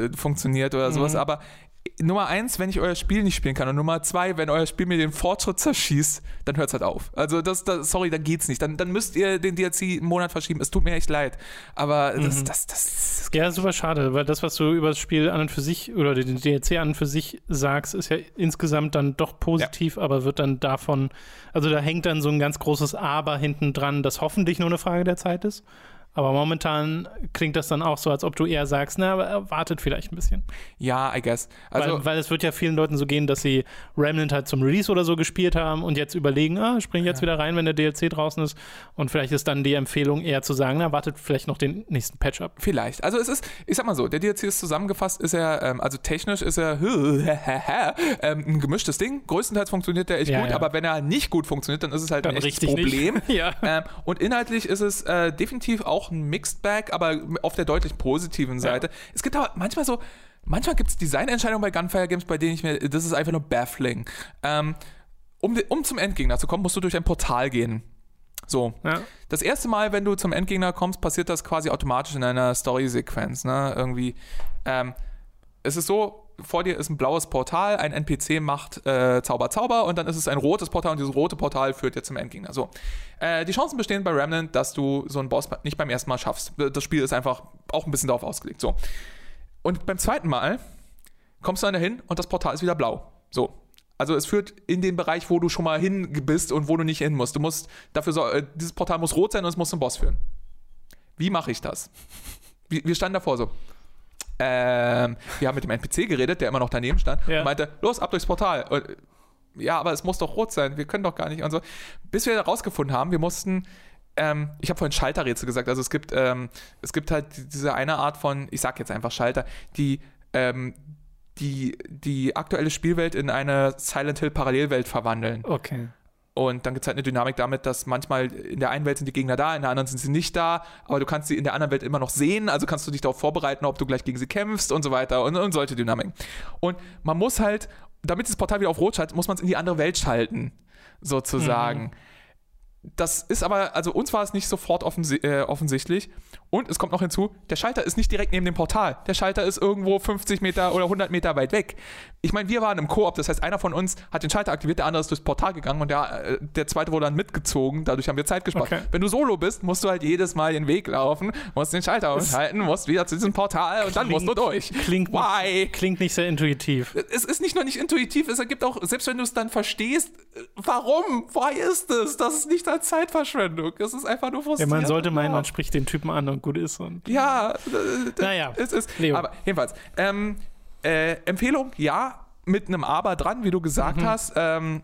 äh, funktioniert oder sowas. Mhm. Aber Nummer eins, wenn ich euer Spiel nicht spielen kann und Nummer zwei, wenn euer Spiel mir den Fortschritt zerschießt, dann hört es halt auf. Also das, das sorry, dann geht's nicht. Dann, dann müsst ihr den DLC einen Monat verschieben. Es tut mir echt leid. Aber das, Mhm. das, das, das Ja, super schade, weil das, was du über das Spiel an und für sich oder den DLC an und für sich sagst, ist ja insgesamt dann doch positiv, aber wird dann davon, also da hängt dann so ein ganz großes Aber hinten dran, das hoffentlich nur eine Frage der Zeit ist. Aber momentan klingt das dann auch so, als ob du eher sagst, na, aber wartet vielleicht ein bisschen. ja, I guess. Also, weil, weil es wird ja vielen Leuten so gehen, dass sie Remnant halt zum Release oder so gespielt haben und jetzt überlegen, ah, spring jetzt wieder rein, wenn der DLC draußen ist. Und vielleicht ist dann die Empfehlung eher zu sagen, na, wartet vielleicht noch den nächsten Patch ab. Vielleicht. Also es ist, ich sag mal so, der DLC ist zusammengefasst, ist er, ähm, also technisch ist er <laughs> ähm, ein gemischtes Ding. Größtenteils funktioniert der echt Ja, gut, ja. aber wenn er nicht gut funktioniert, dann ist es halt Dann ein echtes Problem. <laughs> ja. Ähm, und inhaltlich ist es äh, definitiv auch ein Mixed Bag, aber auf der deutlich positiven Seite. Es gibt aber manchmal so, manchmal gibt es Designentscheidungen bei Gunfire Games, bei denen ich mir, das ist einfach nur baffling. Ähm, um, um zum Endgegner zu kommen, musst du durch ein Portal gehen. So. ja. Das erste Mal, wenn du zum Endgegner kommst, passiert das quasi automatisch in einer Story-Sequenz. Ne? Irgendwie. Ähm, es ist so, vor dir ist ein blaues Portal, ein NPC macht äh, Zauber, Zauber und dann ist es ein rotes Portal und dieses rote Portal führt dir zum Endgegner. So. Äh, die Chancen bestehen bei Remnant, dass du so einen Boss nicht beim ersten Mal schaffst. Das Spiel ist einfach auch ein bisschen darauf ausgelegt. So. Und beim zweiten Mal kommst du dann dahin und das Portal ist wieder blau. So. Also es führt in den Bereich, wo du schon mal hin bist und wo du nicht hin musst. Du musst dafür so, äh, dieses Portal muss rot sein und es muss zum Boss führen. Wie mache ich das? Wir, wir standen davor so. Ähm, wir haben mit dem NPC geredet, der immer noch daneben stand Ja. und meinte, los, ab durchs Portal. Und, ja, aber es muss doch rot sein, wir können doch gar nicht und so. Bis wir herausgefunden haben, wir mussten, ähm, ich habe vorhin Schalterrätsel gesagt, also es gibt, ähm, es gibt halt diese eine Art von, ich sag jetzt einfach Schalter, die, ähm, die, die aktuelle Spielwelt in eine Silent Hill Parallelwelt verwandeln. Okay. Und dann gibt es halt eine Dynamik damit, dass manchmal in der einen Welt sind die Gegner da, in der anderen sind sie nicht da, aber du kannst sie in der anderen Welt immer noch sehen, also kannst du dich darauf vorbereiten, ob du gleich gegen sie kämpfst und so weiter und, und solche Dynamiken. Und man muss halt, damit das Portal wieder auf Rot schaltet, muss man es in die andere Welt schalten, sozusagen. Das ist aber, also uns war es nicht sofort offensi äh, offensichtlich. Und es kommt noch hinzu, der Schalter ist nicht direkt neben dem Portal. Der Schalter ist irgendwo 50 Meter oder 100 Meter weit weg. Ich meine, wir waren im Koop, das heißt, einer von uns hat den Schalter aktiviert, der andere ist durchs Portal gegangen und der, äh, der zweite wurde dann mitgezogen. Dadurch haben wir Zeit gespart. Okay. Wenn du solo bist, musst du halt jedes Mal den Weg laufen, musst den Schalter aushalten, musst wieder zu diesem Portal und dann musst du durch. Klingt Why? Nicht, klingt nicht sehr intuitiv. Es ist nicht nur nicht intuitiv, es ergibt auch, selbst wenn du es dann verstehst, äh, warum? Why ist es? Das ist nicht als Zeitverschwendung. Es ist einfach nur Ja, frustrierend. man sollte meinen, Ja. man spricht den Typen an und gut ist. Und Ja, äh, <laughs> Naja, es ist. Leo. Aber jedenfalls, ähm, äh, Empfehlung, ja, mit einem Aber dran, wie du gesagt Mhm. hast. Ähm,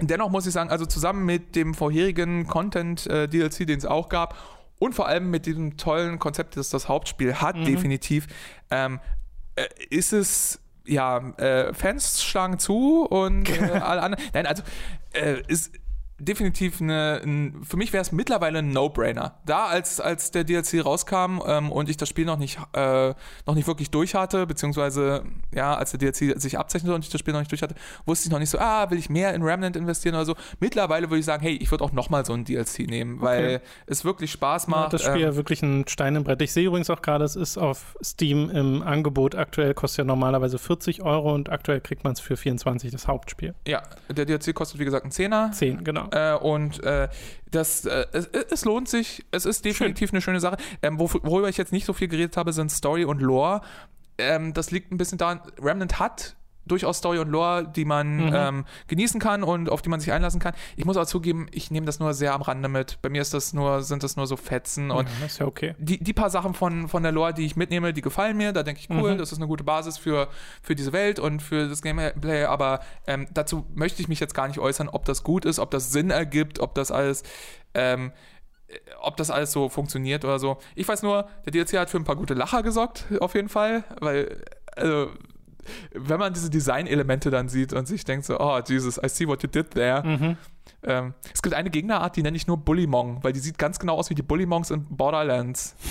dennoch muss ich sagen, also zusammen mit dem vorherigen Content-DLC, den es auch gab, und vor allem mit diesem tollen Konzept, das das Hauptspiel hat, Mhm. definitiv, ähm, äh, ist es. Ja, äh, Fans schlagen zu und äh, <laughs> alle anderen. Nein, also äh, ist definitiv eine, ein, für mich wäre es mittlerweile ein No-Brainer. Da, als, als der DLC rauskam ähm, und ich das Spiel noch nicht, äh, noch nicht wirklich durch hatte, beziehungsweise, ja, als der DLC sich abzeichnete und ich das Spiel noch nicht durch hatte, wusste ich noch nicht so, ah, will ich mehr in Remnant investieren oder so. Mittlerweile würde ich sagen, hey, ich würde auch nochmal so ein DLC nehmen, weil es wirklich Spaß macht macht. das Spiel ähm, ja wirklich ein Stein im Brett. Ich sehe übrigens auch gerade, es ist auf Steam im Angebot. Aktuell kostet ja normalerweise 40 Euro und aktuell kriegt man es für 24 das Hauptspiel. ja, der DLC kostet, wie gesagt, einen Zehner. 10, genau. Äh, und äh, das, äh, es, es, lohnt sich. Es ist definitiv Schön. eine schöne Sache. Ähm, worüber ich jetzt nicht so viel geredet habe, sind Story und Lore. Ähm, das liegt ein bisschen daran, Remnant hat durchaus Story und Lore, die man mhm. ähm, genießen kann und auf die man sich einlassen kann. Ich muss auch zugeben, ich nehme das nur sehr am Rande mit. Bei mir ist das nur, sind das nur so Fetzen und ist ja okay. Die, die paar Sachen von, von der Lore, die ich mitnehme, die gefallen mir. Da denke ich, cool, mhm. das ist eine gute Basis für, für diese Welt und für das Gameplay. Aber ähm, dazu möchte ich mich jetzt gar nicht äußern, ob das gut ist, ob das Sinn ergibt, ob das alles. Ähm, ob das alles so funktioniert oder so. Ich weiß nur, der DLC hat für ein paar gute Lacher gesorgt, auf jeden Fall, weil, also, wenn man diese Design-Elemente dann sieht und sich denkt so, oh Jesus, I see what you did there. Mhm. Ähm, es gibt eine Gegnerart, die nenne ich nur Bullymong, weil die sieht ganz genau aus wie die Bullymongs in Borderlands. <laughs>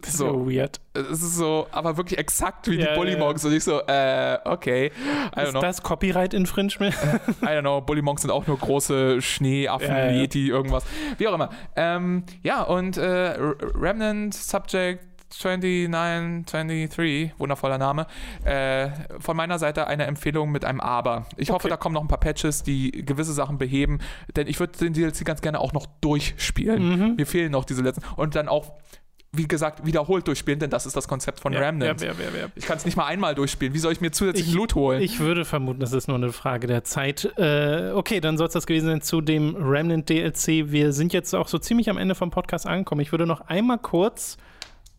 Das ist so, weird. Es ist so, aber wirklich exakt wie yeah, die Bullymongs. Yeah. Und ich so, äh, okay. I ist das Copyright-Infringement? <laughs> I don't know. Bullymongs sind auch nur große Schneeaffen, yeah, Yeti, irgendwas. Wie auch immer. Ähm, ja, und äh, Remnant Subject 2923, wundervoller Name, äh, von meiner Seite eine Empfehlung mit einem Aber. Ich okay. hoffe, da kommen noch ein paar Patches, die gewisse Sachen beheben, denn ich würde den DLC ganz gerne auch noch durchspielen. Mhm. Mir fehlen noch diese letzten. Und dann auch wie gesagt, wiederholt durchspielen, denn das ist das Konzept von ja, Remnant. Ja, ja, ich kann es nicht mal einmal durchspielen. Wie soll ich mir zusätzlich ich, Loot holen? Ich würde vermuten, das ist nur eine Frage der Zeit. Äh, okay, dann soll es das gewesen sein zu dem Remnant DLC. Wir sind jetzt auch so ziemlich am Ende vom Podcast angekommen. Ich würde noch einmal kurz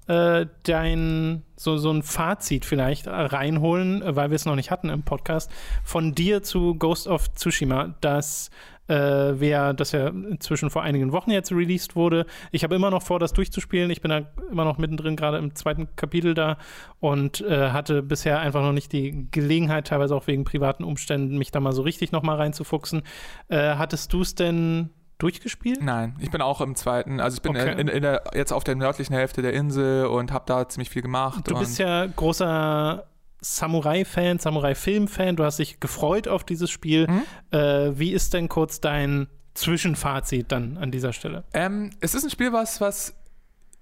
äh, dein so, so ein Fazit vielleicht reinholen, weil wir es noch nicht hatten im Podcast, von dir zu Ghost of Tsushima, das äh, wer das ja inzwischen vor einigen Wochen jetzt released wurde. Ich habe immer noch vor, das durchzuspielen. Ich bin da immer noch mittendrin, gerade im zweiten Kapitel da und äh, hatte bisher einfach noch nicht die Gelegenheit, teilweise auch wegen privaten Umständen, mich da mal so richtig noch mal reinzufuchsen. Äh, hattest du es denn durchgespielt? Nein, ich bin auch im zweiten. Also ich bin okay. in, in, der, jetzt auf der nördlichen Hälfte der Insel und habe da ziemlich viel gemacht. Du bist ja großer Samurai-Fan, Samurai-Film-Fan. Du hast dich gefreut auf dieses Spiel. Mhm. Äh, wie ist denn kurz dein Zwischenfazit dann an dieser Stelle? Ähm, es ist ein Spiel, was, was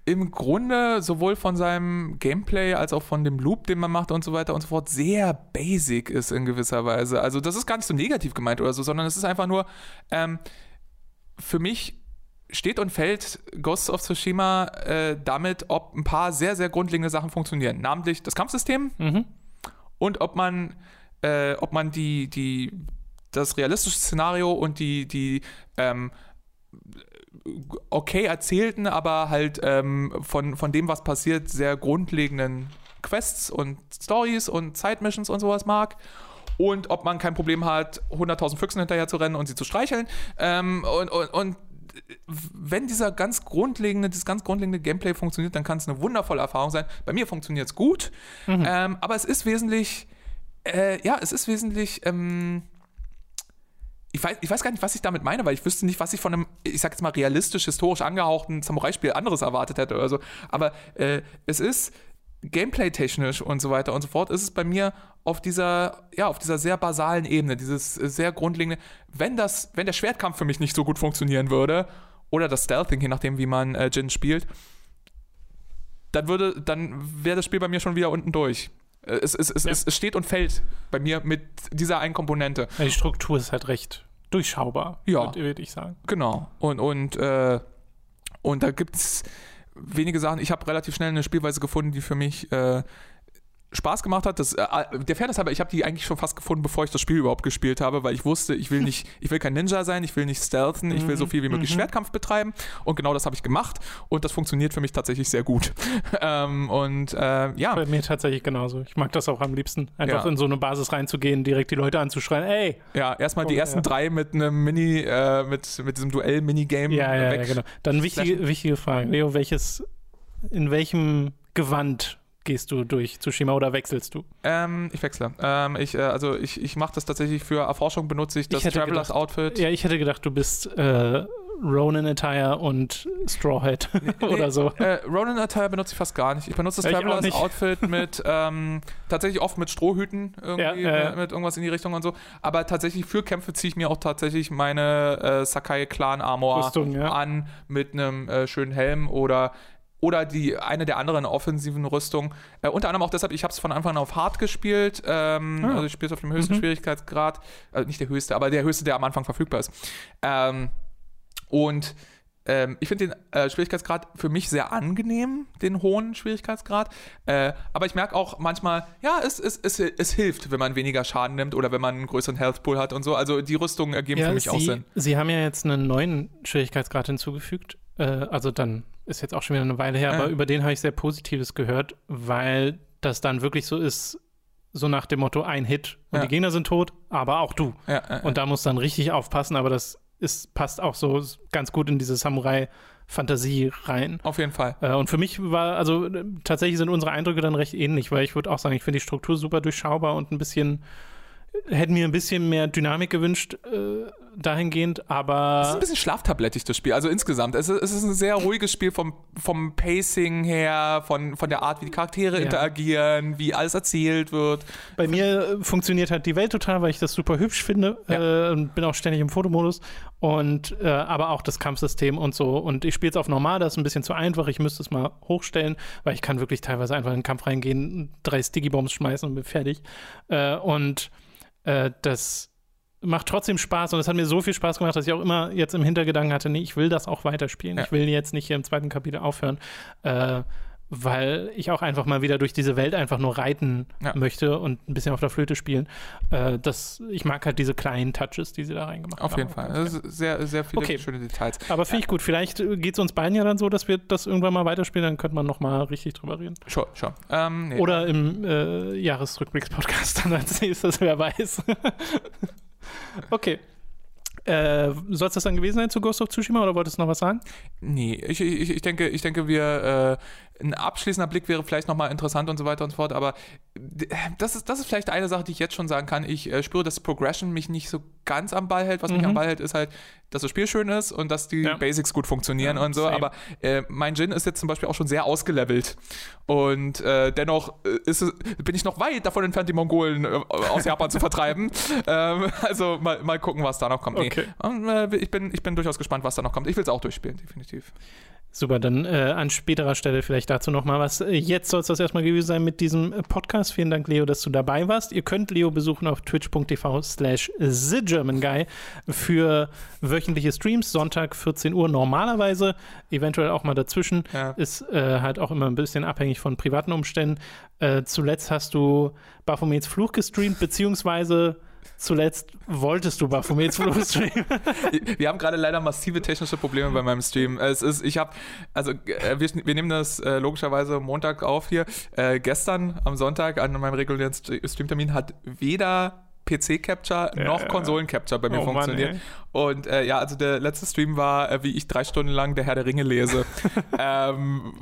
im Grunde sowohl von seinem Gameplay als auch von dem Loop, den man macht und so weiter und so fort, sehr basic ist in gewisser Weise. Also das ist gar nicht so negativ gemeint oder so, sondern es ist einfach nur, ähm, für mich steht und fällt Ghost of Tsushima äh, damit, ob ein paar sehr, sehr grundlegende Sachen funktionieren. Namentlich das Kampfsystem mhm. und ob man, äh, ob man die, die, das realistische Szenario und die, die ähm, okay erzählten, aber halt ähm, von, von dem, was passiert, sehr grundlegenden Quests und Stories und Side-Missions und sowas mag und ob man kein Problem hat, 100.000 Füchsen hinterher zu rennen und sie zu streicheln. Ähm, und, und, und wenn dieser ganz grundlegende, dieses ganz grundlegende Gameplay funktioniert, dann kann es eine wundervolle Erfahrung sein. Bei mir funktioniert es gut, mhm. ähm, aber es ist wesentlich, äh, ja, es ist wesentlich, ähm, ich weiß, ich weiß gar nicht, was ich damit meine, weil ich wüsste nicht, was ich von einem, ich sag jetzt mal, realistisch, historisch angehauchten Samurai-Spiel anderes erwartet hätte oder so. Aber äh, es ist gameplay-technisch und so weiter und so fort, ist es bei mir auf dieser, ja, auf dieser sehr basalen Ebene, dieses sehr grundlegende, wenn das, wenn der Schwertkampf für mich nicht so gut funktionieren würde, oder das Stealthing, je nachdem, wie man äh, Jin spielt, dann würde, dann wäre das Spiel bei mir schon wieder unten durch. Äh, es, es, es, ja. es, steht und fällt bei mir mit dieser einen Komponente. Ja, die Struktur ist halt recht durchschaubar, ja. würde ich sagen. Genau. Und, und, äh, und da gibt es wenige Sachen. Ich habe relativ schnell eine Spielweise gefunden, die für mich äh, Spaß gemacht hat. Das, äh, der Fairness halber, ich habe die eigentlich schon fast gefunden, bevor ich das Spiel überhaupt gespielt habe, weil ich wusste, ich will nicht, <laughs> ich will kein Ninja sein, ich will nicht stealthen, ich will so viel wie möglich mhm. Schwertkampf betreiben und genau das habe ich gemacht und das funktioniert für mich tatsächlich sehr gut. <laughs> ähm, und äh, ja. Bei mir tatsächlich genauso. Ich mag das auch am liebsten, einfach ja. in so eine Basis reinzugehen, direkt die Leute anzuschreien, ey. Ja, erstmal die oh, ersten ja. drei mit einem Mini, äh, mit, mit diesem Duell-Minigame. Ja, ja, ja, genau. Dann wichtige, wichtige Frage. Leo, welches, in welchem Gewand gehst du durch Tsushima oder wechselst du? Ähm, ich wechsle. Ähm, ich, äh, also ich, ich mache das tatsächlich für Erforschung, benutze ich das ich Travelers gedacht, Outfit. Ja, ich hätte gedacht, du bist äh, Ronin Attire und Straw Hat <laughs> oder so. Äh, Ronin Attire benutze ich fast gar nicht. Ich benutze das Travelers Outfit <laughs> mit ähm, tatsächlich oft mit Strohhüten irgendwie, ja, mit, mit, irgendwas in die Richtung und so. Aber tatsächlich für Kämpfe ziehe ich mir auch tatsächlich meine äh, Sakai Clan Armor ja. an mit einem äh, schönen Helm oder oder die eine der anderen offensiven Rüstungen. Äh, unter anderem auch deshalb, ich habe es von Anfang an auf Hard gespielt. Ähm, Ah. Also ich spiele es auf dem höchsten Mhm. Schwierigkeitsgrad. Also nicht der höchste, aber der höchste, der am Anfang verfügbar ist. Ähm, und ähm, ich finde den äh, Schwierigkeitsgrad für mich sehr angenehm, den hohen Schwierigkeitsgrad. Äh, aber ich merke auch manchmal, ja, es, es, es, es hilft, wenn man weniger Schaden nimmt oder wenn man einen größeren Health Pool hat und so. Also die Rüstungen ergeben für mich Sie, auch Sinn. Sie haben ja jetzt einen neuen Schwierigkeitsgrad hinzugefügt. Äh, also dann ist jetzt auch schon wieder eine Weile her, Ja. aber über den habe ich sehr Positives gehört, weil das dann wirklich so ist, so nach dem Motto ein Hit und Ja. die Gegner sind tot, aber auch du. Ja, Und da muss dann richtig aufpassen, aber das ist, passt auch so ganz gut in diese Samurai-Fantasie rein. auf jeden Fall. Äh, und für mich war, also äh, tatsächlich sind unsere Eindrücke dann recht ähnlich, weil ich würde auch sagen, ich finde die Struktur super durchschaubar und ein bisschen, hätten mir ein bisschen mehr Dynamik gewünscht äh, dahingehend, Es ist aber ein bisschen schlaftablettig, das Spiel. Also insgesamt. Es ist, es ist ein sehr ruhiges Spiel vom, vom Pacing her, von, von der Art, wie die Charaktere Ja. interagieren, wie alles erzählt wird. bei mir äh, funktioniert halt die Welt total, weil ich das super hübsch finde Ja. äh, und bin auch ständig im Fotomodus und äh, aber auch das Kampfsystem und so und ich spiele es auf normal, das ist ein bisschen zu einfach, ich müsste es mal hochstellen, weil ich kann wirklich teilweise einfach in den Kampf reingehen, drei Sticky-Bombs schmeißen und bin fertig äh, und äh, das macht trotzdem Spaß und es hat mir so viel Spaß gemacht, dass ich auch immer jetzt im Hintergedanken hatte, nee, ich will das auch weiterspielen. Ja. Ich will jetzt nicht hier im zweiten Kapitel aufhören, äh, weil ich auch einfach mal wieder durch diese Welt einfach nur reiten Ja. möchte und ein bisschen auf der Flöte spielen. Äh, das, ich mag halt diese kleinen Touches, die sie da reingemacht Auf haben. jeden Fall. Das ist sehr, sehr viele Okay. schöne Details. Aber finde ich gut. Vielleicht geht es uns beiden ja dann so, dass wir das irgendwann mal weiterspielen, dann könnte man noch mal richtig drüber reden. Sure, sure. Ähm, nee. Oder im äh, Jahresrückblicks-Podcast dann als nächstes, <laughs> wer weiß. <laughs> okay. Äh, Soll es das dann gewesen sein zu Ghost of Tsushima oder wolltest du noch was sagen? Nee, ich, ich, ich denke, ich denke, wir äh, ein abschließender Blick wäre vielleicht nochmal interessant und so weiter und so fort, aber das ist, das ist vielleicht eine Sache, die ich jetzt schon sagen kann. Ich äh, spüre, dass Progression mich nicht so ganz am Ball hält. Was mich Mhm. am Ball hält, ist halt, dass das Spiel schön ist und dass die Ja. Basics gut funktionieren Ja, und so. same. Aber äh, mein Jin ist jetzt zum Beispiel auch schon sehr ausgelevelt. Und äh, dennoch äh, ist es, bin ich noch weit davon entfernt, die Mongolen äh, aus Japan zu vertreiben. <laughs> Ähm, also mal, mal gucken, was da noch kommt. Nee, Okay. und, äh, ich, bin, ich bin durchaus gespannt, was da noch kommt. Ich will es auch durchspielen, definitiv. Super, dann äh, an späterer Stelle vielleicht dazu noch mal was. Äh, Jetzt soll es das erstmal gewesen sein mit diesem äh, Podcast. Vielen Dank, Leo, dass du dabei warst. Ihr könnt Leo besuchen auf twitch.tv slash TheGermanGuy für wöchentliche Streams, Sonntag 14 Uhr normalerweise, eventuell auch mal dazwischen. Ja. Ist äh, halt auch immer ein bisschen abhängig von privaten Umständen. Äh, zuletzt hast du Baphomets Fluch gestreamt, beziehungsweise zuletzt wolltest du Baphomets Fluch streamen. <laughs> Wir haben gerade leider massive technische Probleme bei meinem Stream. Es ist, ich habe, also äh, wir, wir nehmen das äh, logischerweise Montag auf hier. Äh, gestern am Sonntag an meinem regulären St- Streamtermin hat weder PC-Capture Ja, noch ja. Konsolen-Capture bei mir Oh Mann, funktioniert. ey. Und äh, ja, also der letzte Stream war, äh, wie ich drei Stunden lang der Herr der Ringe lese. <laughs> ähm,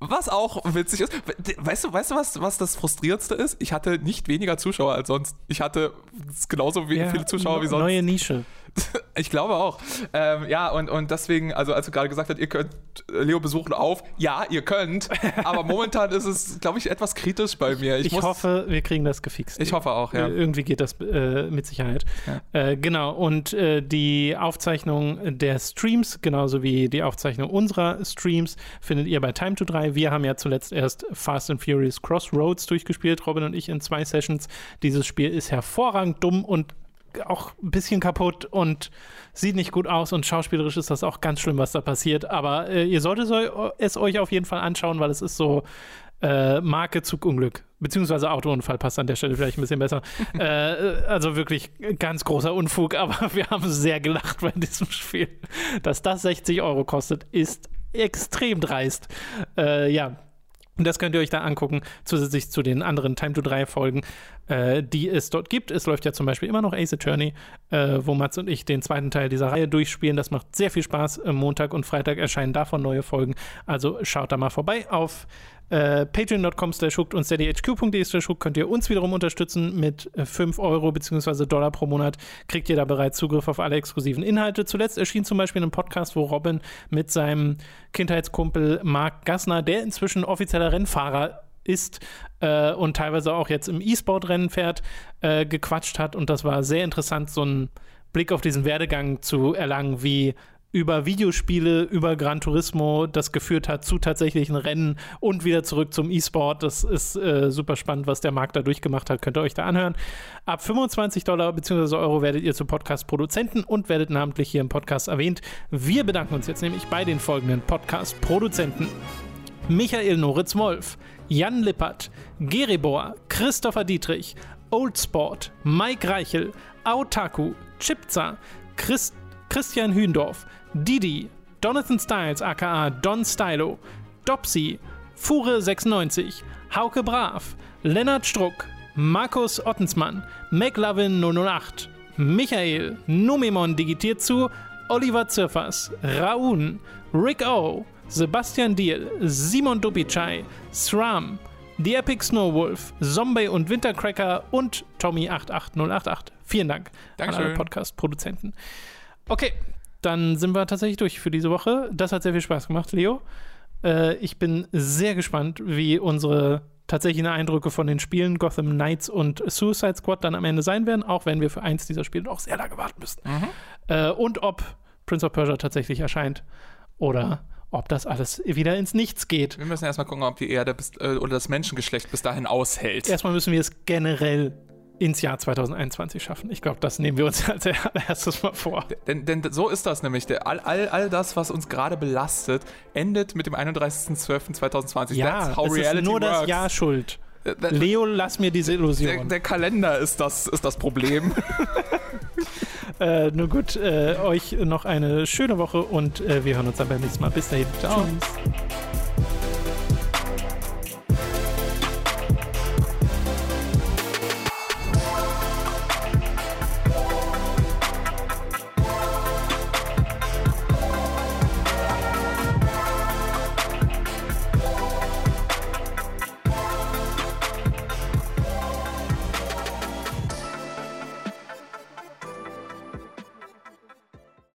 was auch witzig ist. We- Weißt du, weißt du was, was das Frustrierendste ist? Ich hatte nicht weniger Zuschauer als sonst. Ich hatte genauso Ja, viele Zuschauer wie sonst. Neue Nische. <laughs> Ich glaube auch. Ähm, ja, und, und deswegen, also als du gerade gesagt hast, ihr könnt Leo besuchen auf, ja, ihr könnt, aber momentan ist es, glaube ich, etwas kritisch bei mir. Ich, Ich, muss, hoffe, wir kriegen das gefixt. Ich hoffe auch, ja. Äh, Irgendwie geht das äh, mit Sicherheit. Äh, genau, und äh, die Aufzeichnung der Streams, genauso wie die Aufzeichnung unserer Streams, findet ihr bei Time to 3. Wir haben ja zuletzt erst Fast and Furious Crossroads durchgespielt, Robin und ich in zwei Sessions. Dieses Spiel ist hervorragend dumm und auch ein bisschen kaputt und sieht nicht gut aus und schauspielerisch ist das auch ganz schlimm, was da passiert. Aber äh, ihr solltet es euch auf jeden Fall anschauen, weil es ist so äh, Marke Zugunglück, beziehungsweise Autounfall passt an der Stelle vielleicht ein bisschen besser. <laughs> äh, also wirklich ganz großer Unfug, aber <laughs> wir haben sehr gelacht bei diesem Spiel. Dass das 60 Euro kostet, ist extrem dreist. Äh, ja, und das könnt ihr euch da angucken, zusätzlich zu den anderen Time to 3 Folgen, äh, die es dort gibt. Es läuft ja zum Beispiel immer noch Ace Attorney, äh, wo Mats und ich den zweiten Teil dieser Reihe durchspielen. Das macht sehr viel Spaß. Äh, Montag und Freitag erscheinen davon neue Folgen. Also schaut da mal vorbei auf äh, patreon.com slash und steadyhq.de slash könnt ihr uns wiederum unterstützen mit äh, 5 Euro bzw. Dollar pro Monat. Kriegt ihr da bereits Zugriff auf alle exklusiven Inhalte. Zuletzt erschien zum Beispiel ein Podcast, wo Robin mit seinem Kindheitskumpel Marc Gassner, der inzwischen offizieller Rennfahrer ist äh, und teilweise auch jetzt im E-Sport-Rennen fährt, äh, gequatscht hat. Und das war sehr interessant, so einen Blick auf diesen Werdegang zu erlangen, wie über Videospiele, über Gran Turismo, das geführt hat zu tatsächlichen Rennen und wieder zurück zum E-Sport. Das ist äh, super spannend, was der Markt da durchgemacht hat. Könnt ihr euch da anhören. Ab 25 Dollar bzw. Euro werdet ihr zu Podcast-Produzenten und werdet namentlich hier im Podcast erwähnt. Wir bedanken uns jetzt nämlich bei den folgenden Podcast-Produzenten. Michael Noritz Wolf, Jan Lippert, Geribor, Christopher Dietrich, Oldsport, Mike Reichel, Autaku, Chipza, Christ Christian Hühndorf, Didi, Jonathan Styles aka Don Stylo, Dopsy, Fure96, Hauke Brav, Lennart Struck, Markus Ottensmann, McLovin 008, Michael, Numemon digitiert zu, Oliver Zirfers, Raun, Rick O, Sebastian Diel, Simon Dubicai, Sram, The Epic Snowwolf, Zombie und Wintercracker und Tommy88088. Vielen Dank Dankeschön. an alle Podcast-Produzenten. Okay, dann sind wir tatsächlich durch für diese Woche. Das hat sehr viel Spaß gemacht, Leo. Äh, ich bin sehr gespannt, wie unsere tatsächlichen Eindrücke von den Spielen Gotham Knights und Suicide Squad dann am Ende sein werden, auch wenn wir für eins dieser Spiele noch sehr lange warten müssen. Äh, und ob Prince of Persia tatsächlich erscheint oder ob das alles wieder ins Nichts geht. Wir müssen erstmal gucken, ob die Erde bis, äh, oder das Menschengeschlecht bis dahin aushält. Erstmal müssen wir es generell ins Jahr 2021 schaffen. Ich glaube, das nehmen wir uns <laughs> als erstes mal vor. Denn, denn so ist das nämlich. Der, all, all, all das, was uns gerade belastet, endet mit dem 31.12.2020. Ja, That's how es ist reality nur das works. Jahr schuld. Äh, der- Leo, lass mir diese Der, Illusion. der Kalender ist das, ist das Problem. <laughs> <laughs> Äh, nur gut, äh, euch noch eine schöne Woche und äh, wir hören uns dann beim nächsten Mal. Bis dahin. Ciao. Tschüss.